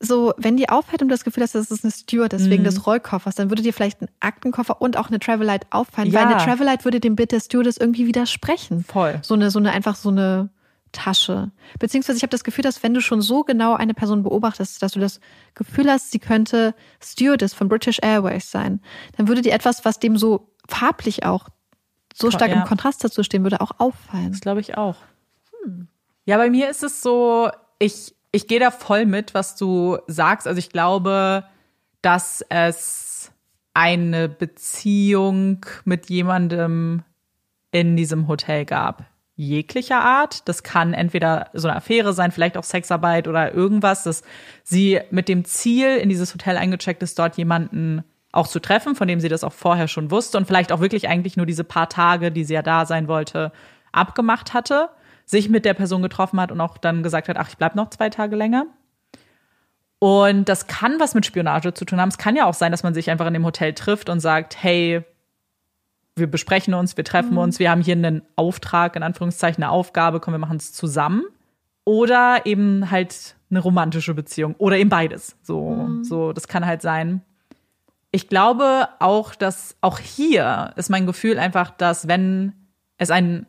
So, wenn dir auffällt und du das Gefühl hast, das ist eine Stewardess Mhm. wegen des Rollkoffers, dann würde dir vielleicht ein Aktenkoffer und auch eine Travelite auffallen, Ja. weil eine Travelite würde dem Bild der Stewardess irgendwie widersprechen. Voll. So eine, so eine, einfach so eine Tasche. Beziehungsweise ich habe das Gefühl, dass wenn du schon so genau eine Person beobachtest, dass du das Gefühl hast, sie könnte Stewardess von British Airways sein, dann würde dir etwas, was dem so farblich auch so stark ja. im Kontrast dazu stehen würde, auch auffallen. Das glaube ich auch. Ja, bei mir ist es so, ich, ich gehe da voll mit, was du sagst. Also ich glaube, dass es eine Beziehung mit jemandem in diesem Hotel gab. Jeglicher Art. Das kann entweder so eine Affäre sein, vielleicht auch Sexarbeit oder irgendwas, dass sie mit dem Ziel in dieses Hotel eingecheckt ist, dort jemanden auch zu treffen, von dem sie das auch vorher schon wusste und vielleicht auch wirklich eigentlich nur diese paar Tage, die sie ja da sein wollte, abgemacht hatte, sich mit der Person getroffen hat und auch dann gesagt hat, ach, ich bleib noch zwei Tage länger. Und das kann was mit Spionage zu tun haben. Es kann ja auch sein, dass man sich einfach in dem Hotel trifft und sagt, hey, wir besprechen uns, wir treffen mhm. uns, wir haben hier einen Auftrag, in Anführungszeichen eine Aufgabe, komm, wir machen es zusammen. Oder eben halt eine romantische Beziehung oder eben beides. So, mhm. so, das kann halt sein. Ich glaube auch, dass auch hier ist mein Gefühl einfach, dass wenn es ein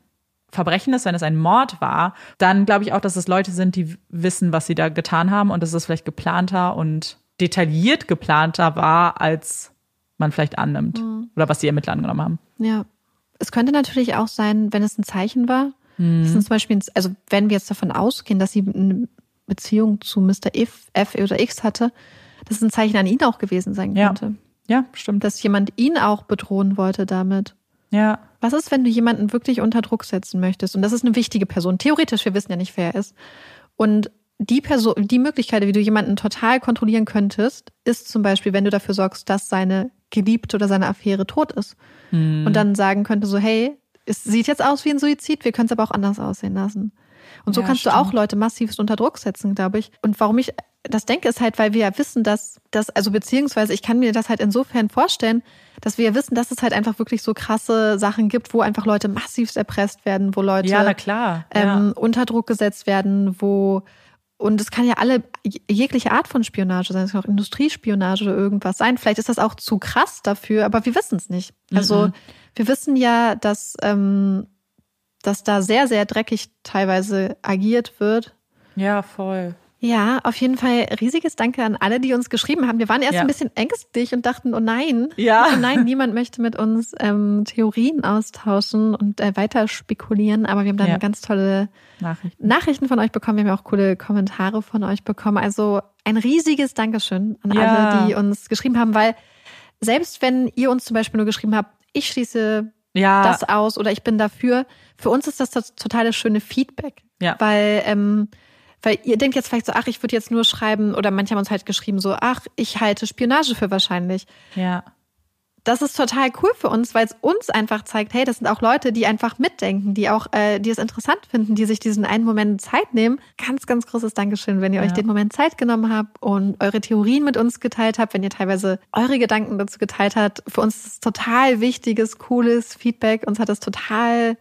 Verbrechen ist, wenn es ein Mord war, dann glaube ich auch, dass es Leute sind, die wissen, was sie da getan haben und dass es vielleicht geplanter und detailliert geplanter war, als man vielleicht annimmt mhm. oder was die Ermittler angenommen haben. Ja. Es könnte natürlich auch sein, wenn es ein Zeichen war. Mhm. Das sind zum Beispiel, also wenn wir jetzt davon ausgehen, dass sie eine Beziehung zu Mr. F, F oder X hatte, dass es ein Zeichen an ihn auch gewesen sein könnte. Ja, ja stimmt. Dass jemand ihn auch bedrohen wollte damit. Ja. Was ist, wenn du jemanden wirklich unter Druck setzen möchtest? Und das ist eine wichtige Person. Theoretisch, wir wissen ja nicht, wer er ist. Und die Person, die Möglichkeit, wie du jemanden total kontrollieren könntest, ist zum Beispiel, wenn du dafür sorgst, dass seine Geliebte oder seine Affäre tot ist. Hm. Und dann sagen könnte so, hey, es sieht jetzt aus wie ein Suizid, wir können es aber auch anders aussehen lassen. Und so ja, kannst stimmt. du auch Leute massivst unter Druck setzen, glaube ich. Und warum ich das denke, ist halt, weil wir ja wissen, dass das, also beziehungsweise ich kann mir das halt insofern vorstellen, dass wir ja wissen, dass es halt einfach wirklich so krasse Sachen gibt, wo einfach Leute massivst erpresst werden, wo Leute. Ja. Ähm, unter Druck gesetzt werden, wo und es kann ja alle jegliche Art von Spionage sein, es kann auch Industriespionage oder irgendwas sein. Vielleicht ist das auch zu krass dafür, aber wir wissen es nicht. Also mhm. wir wissen ja, dass ähm, dass da sehr sehr dreckig teilweise agiert wird. Ja, voll. Ja, auf jeden Fall riesiges Danke an alle, die uns geschrieben haben. Wir waren erst ja. ein bisschen ängstlich und dachten, oh nein, ja. oh nein, niemand möchte mit uns ähm, Theorien austauschen und äh, weiter spekulieren. Aber wir haben dann ja. ganz tolle Nachrichten. Nachrichten von euch bekommen. Wir haben auch coole Kommentare von euch bekommen. Also ein riesiges Dankeschön an alle, die uns geschrieben haben, weil selbst wenn ihr uns zum Beispiel nur geschrieben habt, ich schließe das aus oder ich bin dafür, für uns ist das das totale schöne Feedback. Weil ähm, weil ihr denkt jetzt vielleicht so, ach, ich würde jetzt nur schreiben, oder manche haben uns halt geschrieben, so, ach, ich halte Spionage für wahrscheinlich. Ja. Das ist total cool für uns, weil es uns einfach zeigt, hey, das sind auch Leute, die einfach mitdenken, die auch, äh, die es interessant finden, die sich diesen einen Moment Zeit nehmen. Ganz, ganz großes Dankeschön, wenn ihr ja. euch den Moment Zeit genommen habt und eure Theorien mit uns geteilt habt, wenn ihr teilweise eure Gedanken dazu geteilt habt. Für uns ist es total wichtiges, cooles Feedback. Uns hat es total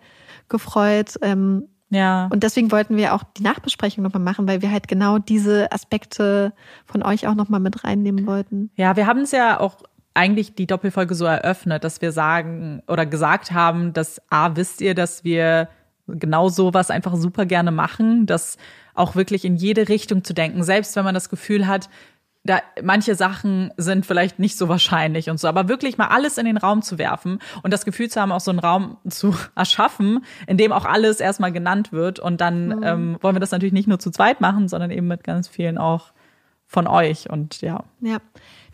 gefreut. Ähm, ja. Und deswegen wollten wir auch die Nachbesprechung nochmal machen, weil wir halt genau diese Aspekte von euch auch nochmal mit reinnehmen wollten. Ja, wir haben es ja auch eigentlich die Doppelfolge so eröffnet, dass wir sagen oder gesagt haben, dass A, wisst ihr, dass wir genau sowas einfach super gerne machen, dass auch wirklich in jede Richtung zu denken, selbst wenn man das Gefühl hat, da manche Sachen sind vielleicht nicht so wahrscheinlich und so, aber wirklich mal alles in den Raum zu werfen und das Gefühl zu haben, auch so einen Raum zu erschaffen, in dem auch alles erstmal genannt wird und dann mhm. ähm, wollen wir das natürlich nicht nur zu zweit machen, sondern eben mit ganz vielen auch von euch und ja. Ja.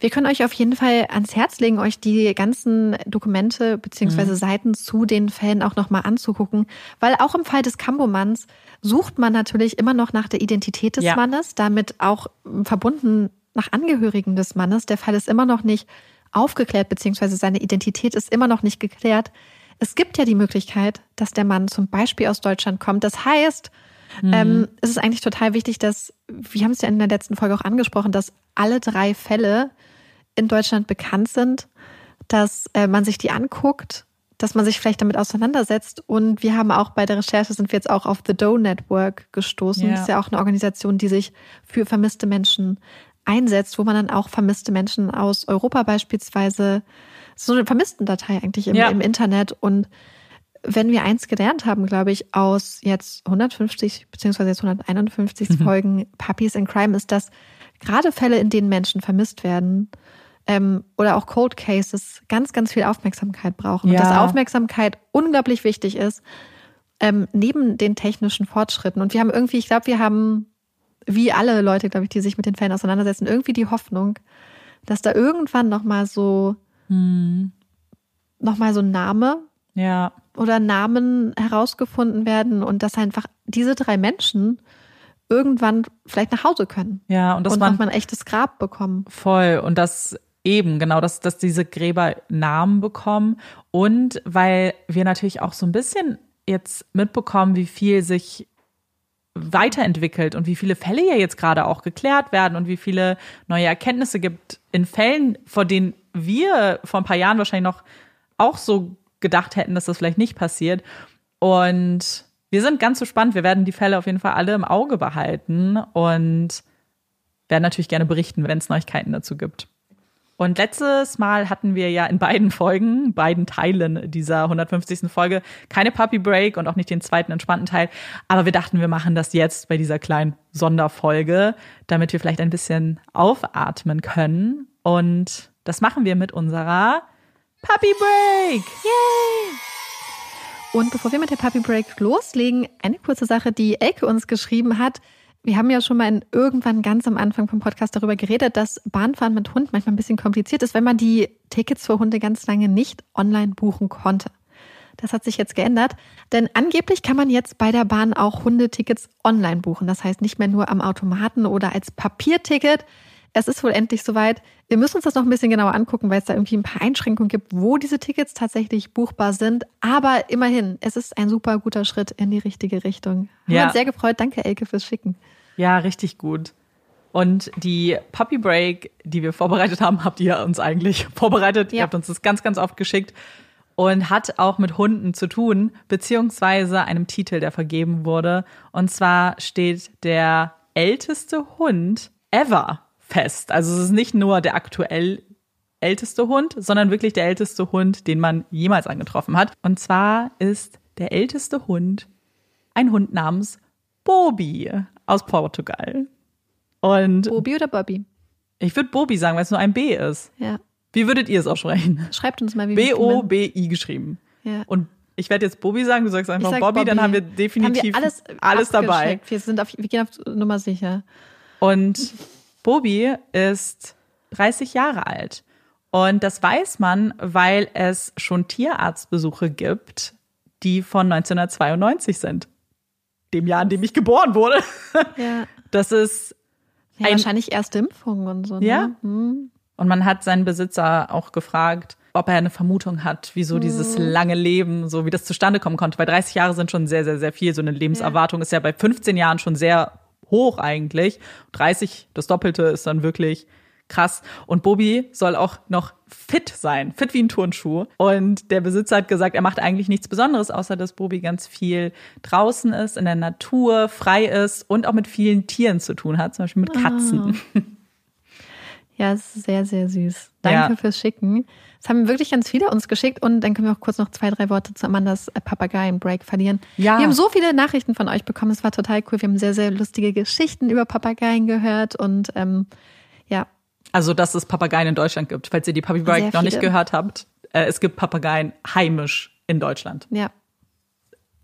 Wir können euch auf jeden Fall ans Herz legen, euch die ganzen Dokumente beziehungsweise mhm. Seiten zu den Fällen auch nochmal anzugucken, weil auch im Fall des Kambomanns sucht man natürlich immer noch nach der Identität des ja. Mannes, damit auch verbunden nach Angehörigen des Mannes. Der Fall ist immer noch nicht aufgeklärt, beziehungsweise seine Identität ist immer noch nicht geklärt. Es gibt ja die Möglichkeit, dass der Mann zum Beispiel aus Deutschland kommt. Das heißt, mhm. ähm, es ist eigentlich total wichtig, dass, wir haben es ja in der letzten Folge auch angesprochen, dass alle drei Fälle in Deutschland bekannt sind, dass äh, man sich die anguckt, dass man sich vielleicht damit auseinandersetzt. Und wir haben auch bei der Recherche sind wir jetzt auch auf The Doe Network gestoßen. Ja. Das ist ja auch eine Organisation, die sich für vermisste Menschen einsetzt, wo man dann auch vermisste Menschen aus Europa beispielsweise, so eine Vermissten-Datei eigentlich im, ja. im Internet und wenn wir eins gelernt haben, glaube ich, aus jetzt 150 beziehungsweise jetzt 151 mhm. Folgen Puppies in Crime, ist, dass gerade Fälle, in denen Menschen vermisst werden ähm, oder auch Cold Cases, ganz, ganz viel Aufmerksamkeit brauchen. Ja. Und dass Aufmerksamkeit unglaublich wichtig ist, ähm, neben den technischen Fortschritten. Und wir haben irgendwie, ich glaube, wir haben wie alle Leute, glaube ich, die sich mit den Fällen auseinandersetzen, irgendwie die Hoffnung, dass da irgendwann nochmal so, Hm. noch mal so ein Name Ja. oder Namen herausgefunden werden und dass einfach diese drei Menschen irgendwann vielleicht nach Hause können Ja, und dass und man nochmal ein echtes Grab bekommen. Voll. Und das eben, genau, dass, dass diese Gräber Namen bekommen. Und weil wir natürlich auch so ein bisschen jetzt mitbekommen, wie viel sich weiterentwickelt und wie viele Fälle ja jetzt gerade auch geklärt werden und wie viele neue Erkenntnisse gibt in Fällen, vor denen wir vor ein paar Jahren wahrscheinlich noch auch so gedacht hätten, dass das vielleicht nicht passiert. Und wir sind ganz gespannt. Wir werden die Fälle auf jeden Fall alle im Auge behalten und werden natürlich gerne berichten, wenn es Neuigkeiten dazu gibt. Und letztes Mal hatten wir ja in beiden Folgen, beiden Teilen dieser 150. Folge keine Puppy Break und auch nicht den zweiten entspannten Teil. Aber wir dachten, wir machen das jetzt bei dieser kleinen Sonderfolge, damit wir vielleicht ein bisschen aufatmen können. Und das machen wir mit unserer Puppy Break. Und bevor wir mit der Puppy Break loslegen, eine kurze Sache, die Elke uns geschrieben hat. Wir haben ja schon mal in, irgendwann ganz am Anfang vom Podcast darüber geredet, dass Bahnfahren mit Hund manchmal ein bisschen kompliziert ist, wenn man die Tickets für Hunde ganz lange nicht online buchen konnte. Das hat sich jetzt geändert, denn angeblich kann man jetzt bei der Bahn auch Hundetickets online buchen. Das heißt nicht mehr nur am Automaten oder als Papierticket. Es ist wohl endlich soweit. Wir müssen uns das noch ein bisschen genauer angucken, weil es da irgendwie ein paar Einschränkungen gibt, wo diese Tickets tatsächlich buchbar sind. Aber immerhin, es ist ein super guter Schritt in die richtige Richtung. Haben Ja. uns sehr gefreut. Danke, Elke, fürs Schicken. Ja, richtig gut. Und die Puppy Break, die wir vorbereitet haben, habt ihr uns eigentlich vorbereitet. Ihr Ja. habt uns das ganz, ganz oft geschickt und hat auch mit Hunden zu tun, beziehungsweise einem Titel, der vergeben wurde. Und zwar steht der älteste Hund ever fest. Also es ist nicht nur der aktuell älteste Hund, sondern wirklich der älteste Hund, den man jemals angetroffen hat. Und zwar ist der älteste Hund ein Hund namens Bobi aus Portugal. Und Bobi oder Bobby? ich würde Bobi sagen, weil es nur ein B ist. Ja. Wie würdet ihr es aussprechen? Schreibt uns mal, wie B-O-B-I geschrieben. Ja. Und ich werde jetzt Bobi sagen, du sagst einfach sag Bobby, dann haben wir Haben wir definitiv alles, alles dabei. Wir, sind auf, wir gehen auf Nummer sicher. Und Bobi ist 30 Jahre alt. Und das weiß man, weil es schon Tierarztbesuche gibt, die von 1992 sind. Dem Jahr, in dem ich geboren wurde. Ja. Das ist ja Ein- wahrscheinlich erste Impfung und so. Ne? Ja. Hm. Und man hat seinen Besitzer auch gefragt, ob er eine Vermutung hat, wieso dieses lange Leben, so wie das zustande kommen konnte. Weil 30 Jahre sind schon sehr, sehr, sehr viel. So eine Lebenserwartung ist ja bei 15 Jahren schon sehr hoch eigentlich. 30, das Doppelte ist dann wirklich krass. Und Bobby soll auch noch fit sein, fit wie ein Turnschuh. Und der Besitzer hat gesagt, er macht eigentlich nichts Besonderes, außer dass Bobby ganz viel draußen ist, in der Natur, frei ist und auch mit vielen Tieren zu tun hat, zum Beispiel mit Katzen. Ja, es ist sehr, sehr süß. Danke Ja. fürs Schicken. Es haben wirklich ganz viele uns geschickt und dann können wir auch kurz noch zwei, drei Worte zu Amandas äh, Papageien-Break verlieren. Ja. Wir haben so viele Nachrichten von euch bekommen. Es war total cool. Wir haben sehr, sehr lustige Geschichten über Papageien gehört und ähm, ja, Also, dass es Papageien in Deutschland gibt. Falls ihr die Puppy Break noch nicht gehört habt, äh, es gibt Papageien heimisch in Deutschland. ja.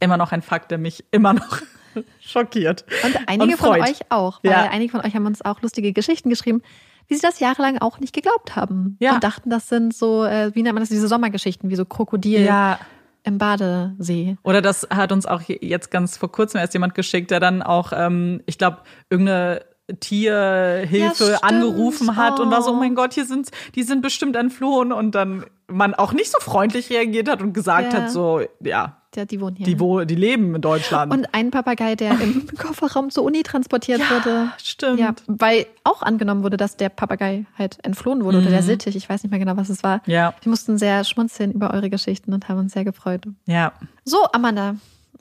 Immer noch ein Fakt, der mich immer noch schockiert. Und einige Und von euch auch, weil Ja. einige von euch haben uns auch lustige Geschichten geschrieben, wie sie das jahrelang auch nicht geglaubt haben. Ja. Und dachten, das sind so, äh, wie nennt man das, diese Sommergeschichten, wie so Krokodil Ja. im Badesee. Oder das hat uns auch jetzt ganz vor kurzem erst jemand geschickt, der dann auch, ähm, ich glaube, irgendeine Tierhilfe Ja, angerufen hat und war so, Oh. oh mein Gott, hier sind, die sind bestimmt entflohen und dann man auch nicht so freundlich reagiert hat und gesagt Ja. hat, so, ja, Ja, die wohnen hier. die, wo, die leben in Deutschland. Und ein Papagei, der im Kofferraum zur Uni transportiert wurde. stimmt. Ja, weil auch angenommen wurde, dass der Papagei halt entflohen wurde oder der Sittich. Ich weiß nicht mehr genau, was es war. Mhm. Ja. Wir mussten sehr schmunzeln über eure Geschichten und haben uns sehr gefreut. ja. So, Amanda,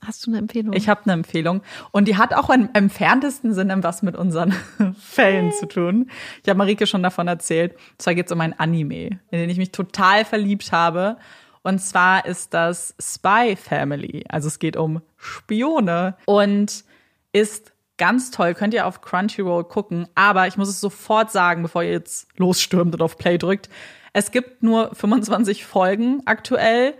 hast du eine Empfehlung? Ich habe eine Empfehlung und die hat auch im entferntesten Sinne was mit unseren Fällen zu tun. Ich habe Marike schon davon erzählt. Und zwar geht es um ein Anime, in den ich mich total verliebt habe. Und zwar ist das Spy Family. Also es geht um Spione und ist ganz toll. Könnt ihr auf Crunchyroll gucken. Aber ich muss es sofort sagen, bevor ihr jetzt losstürmt und auf Play drückt. Es gibt nur 25 Folgen aktuell.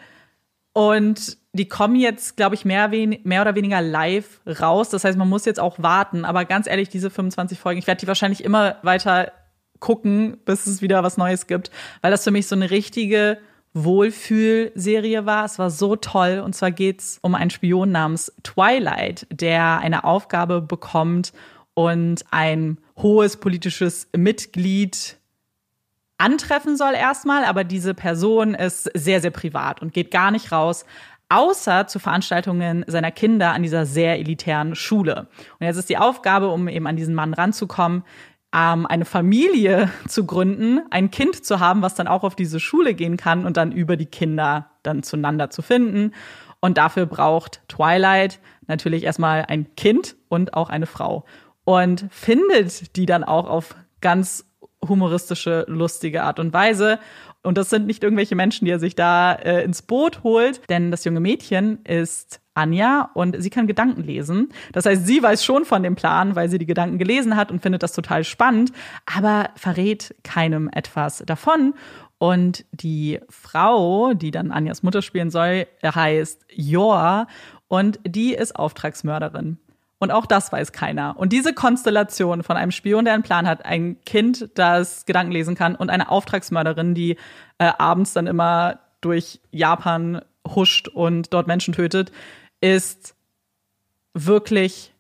Und die kommen jetzt, glaube ich, mehr, mehr oder weniger live raus. Das heißt, man muss jetzt auch warten. Aber ganz ehrlich, diese 25 Folgen, ich werde die wahrscheinlich immer weiter gucken, bis es wieder was Neues gibt, weil das für mich so eine richtige Wohlfühlserie war. Es war so toll. Und zwar geht es um einen Spion namens Twilight, der eine Aufgabe bekommt und ein hohes politisches Mitglied antreffen soll erstmal, aber diese Person ist sehr, sehr privat und geht gar nicht raus, außer zu Veranstaltungen seiner Kinder an dieser sehr elitären Schule. Und jetzt ist die Aufgabe, um eben an diesen Mann ranzukommen, ähm, eine Familie zu gründen, ein Kind zu haben, was dann auch auf diese Schule gehen kann und dann über die Kinder dann zueinander zu finden. Und dafür braucht Twilight natürlich erstmal ein Kind und auch eine Frau. Und findet die dann auch auf ganz humoristische, lustige Art und Weise. Und das sind nicht irgendwelche Menschen, die er sich da äh, ins Boot holt, denn das junge Mädchen ist Anja und sie kann Gedanken lesen. Das heißt, sie weiß schon von dem Plan, weil sie die Gedanken gelesen hat und findet das total spannend, aber verrät keinem etwas davon. Und die Frau, die dann Anjas Mutter spielen soll, heißt Jor und die ist Auftragsmörderin. Und auch das weiß keiner. Und diese Konstellation von einem Spion, der einen Plan hat, ein Kind, das Gedanken lesen kann und eine Auftragsmörderin, die äh, abends dann immer durch Japan huscht und dort Menschen tötet, ist wirklich,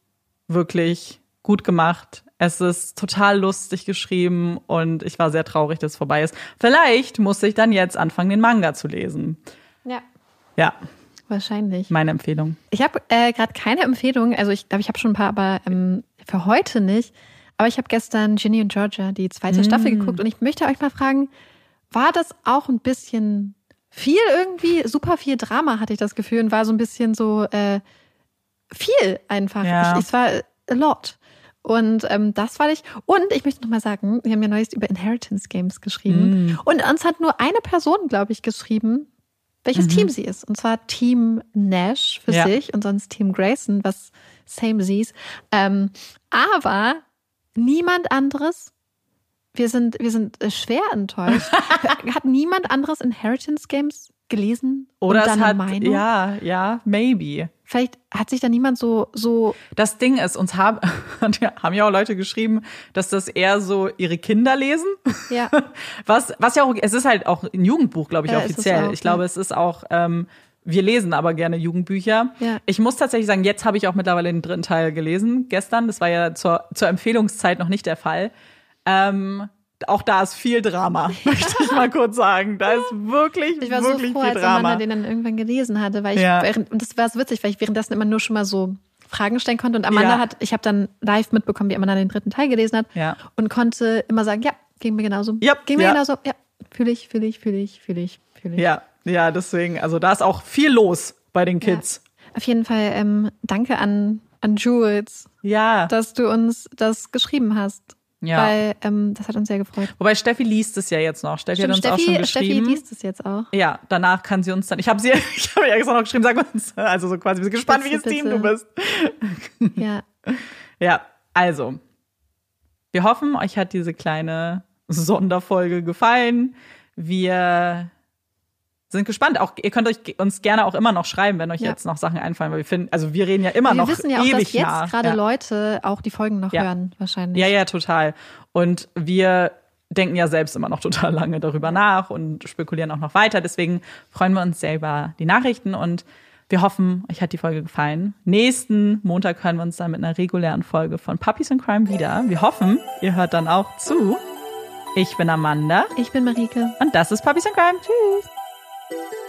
wirklich gut gemacht. Es ist total lustig geschrieben und ich war sehr traurig, dass es vorbei ist. Vielleicht muss ich dann jetzt anfangen, den Manga zu lesen. Ja. Ja. Wahrscheinlich. Meine Empfehlung. Ich habe äh, gerade keine Empfehlung. Also ich glaube, ich habe schon ein paar, aber ähm, für heute nicht. Aber ich habe gestern Ginny und Georgia die zweite mm. Staffel geguckt und ich möchte euch mal fragen, war das auch ein bisschen viel irgendwie, super viel Drama hatte ich das Gefühl und war so ein bisschen so äh, viel einfach. Ja. Ich, es war a lot. Und ähm, das war ich. Und ich möchte noch mal sagen, wir haben ja neues über Inheritance Games geschrieben. Mm. Und uns hat nur eine Person, glaube ich, geschrieben, welches Mhm. Team sie ist. Und zwar Team Nash für Ja. sich und sonst Team Grayson, was same sees. Ähm, aber niemand anderes. Wir sind, wir sind äh, schwer enttäuscht. hat niemand anderes Inheritance Games gelesen? Oder es hat, Meinung? ja, ja, maybe. Vielleicht hat sich da niemand so, so, Das Ding ist, uns haben, haben ja auch Leute geschrieben, dass das eher so ihre Kinder lesen. ja. Was, was ja auch, es ist halt auch ein Jugendbuch, glaube ich, Ja, offiziell. auch, ich glaube, ja. es ist auch, ähm, wir lesen aber gerne Jugendbücher. Ja. Ich muss tatsächlich sagen, jetzt habe ich auch mittlerweile den dritten Teil gelesen. Gestern, das war ja zur, zur Empfehlungszeit noch nicht der Fall. Ähm, auch da ist viel Drama, möchte ich mal kurz sagen. Da ist wirklich, Ich war so wirklich froh, viel als Drama. Amanda den dann irgendwann gelesen hatte, weil ich, Ja. während, und das war so witzig, weil ich währenddessen immer nur schon mal so Fragen stellen konnte. Und Amanda Ja. hat, ich habe dann live mitbekommen, wie Amanda den dritten Teil gelesen hat Ja. und konnte immer sagen, ja, ging mir genauso. Ja, ging mir ja. genauso. Ja, fühle ich, fühle ich, fühle ich, fühle ich, fühle ich. Ja, ja, deswegen, also da ist auch viel los bei den Kids. Auf jeden Fall ähm, danke an, an Jules, Ja. dass du uns das geschrieben hast. Ja. Weil ähm, das hat uns sehr gefreut. Wobei Steffi liest es ja jetzt noch. Steffi hat uns Stimmt, auch schon Steffi, Steffi geschrieben. liest es jetzt auch. ja, danach kann sie uns dann. Ich habe sie, ich habe ja extra noch geschrieben, sag uns, also so quasi, wir sind gespannt, Bitte, welches Team bitte. du bist. Ja. Ja, also, wir hoffen, euch hat diese kleine Sonderfolge gefallen. Wir sind gespannt. Auch ihr könnt euch uns gerne auch immer noch schreiben, wenn euch Ja. jetzt noch Sachen einfallen, weil wir finden, also wir reden ja immer wir noch wissen ja auch, dass jetzt nah. gerade ja. Leute auch die Folgen noch Ja. hören, wahrscheinlich. Ja, ja, total. Und wir denken ja selbst immer noch total lange darüber nach und spekulieren auch noch weiter. Deswegen freuen wir uns sehr über die Nachrichten und wir hoffen, euch hat die Folge gefallen. Nächsten Montag hören wir uns dann mit einer regulären Folge von Puppies in Crime wieder. Wir hoffen, ihr hört dann auch zu. Ich bin Amanda Ich bin Marike. und das ist Puppies in Crime. Tschüss. Thank you.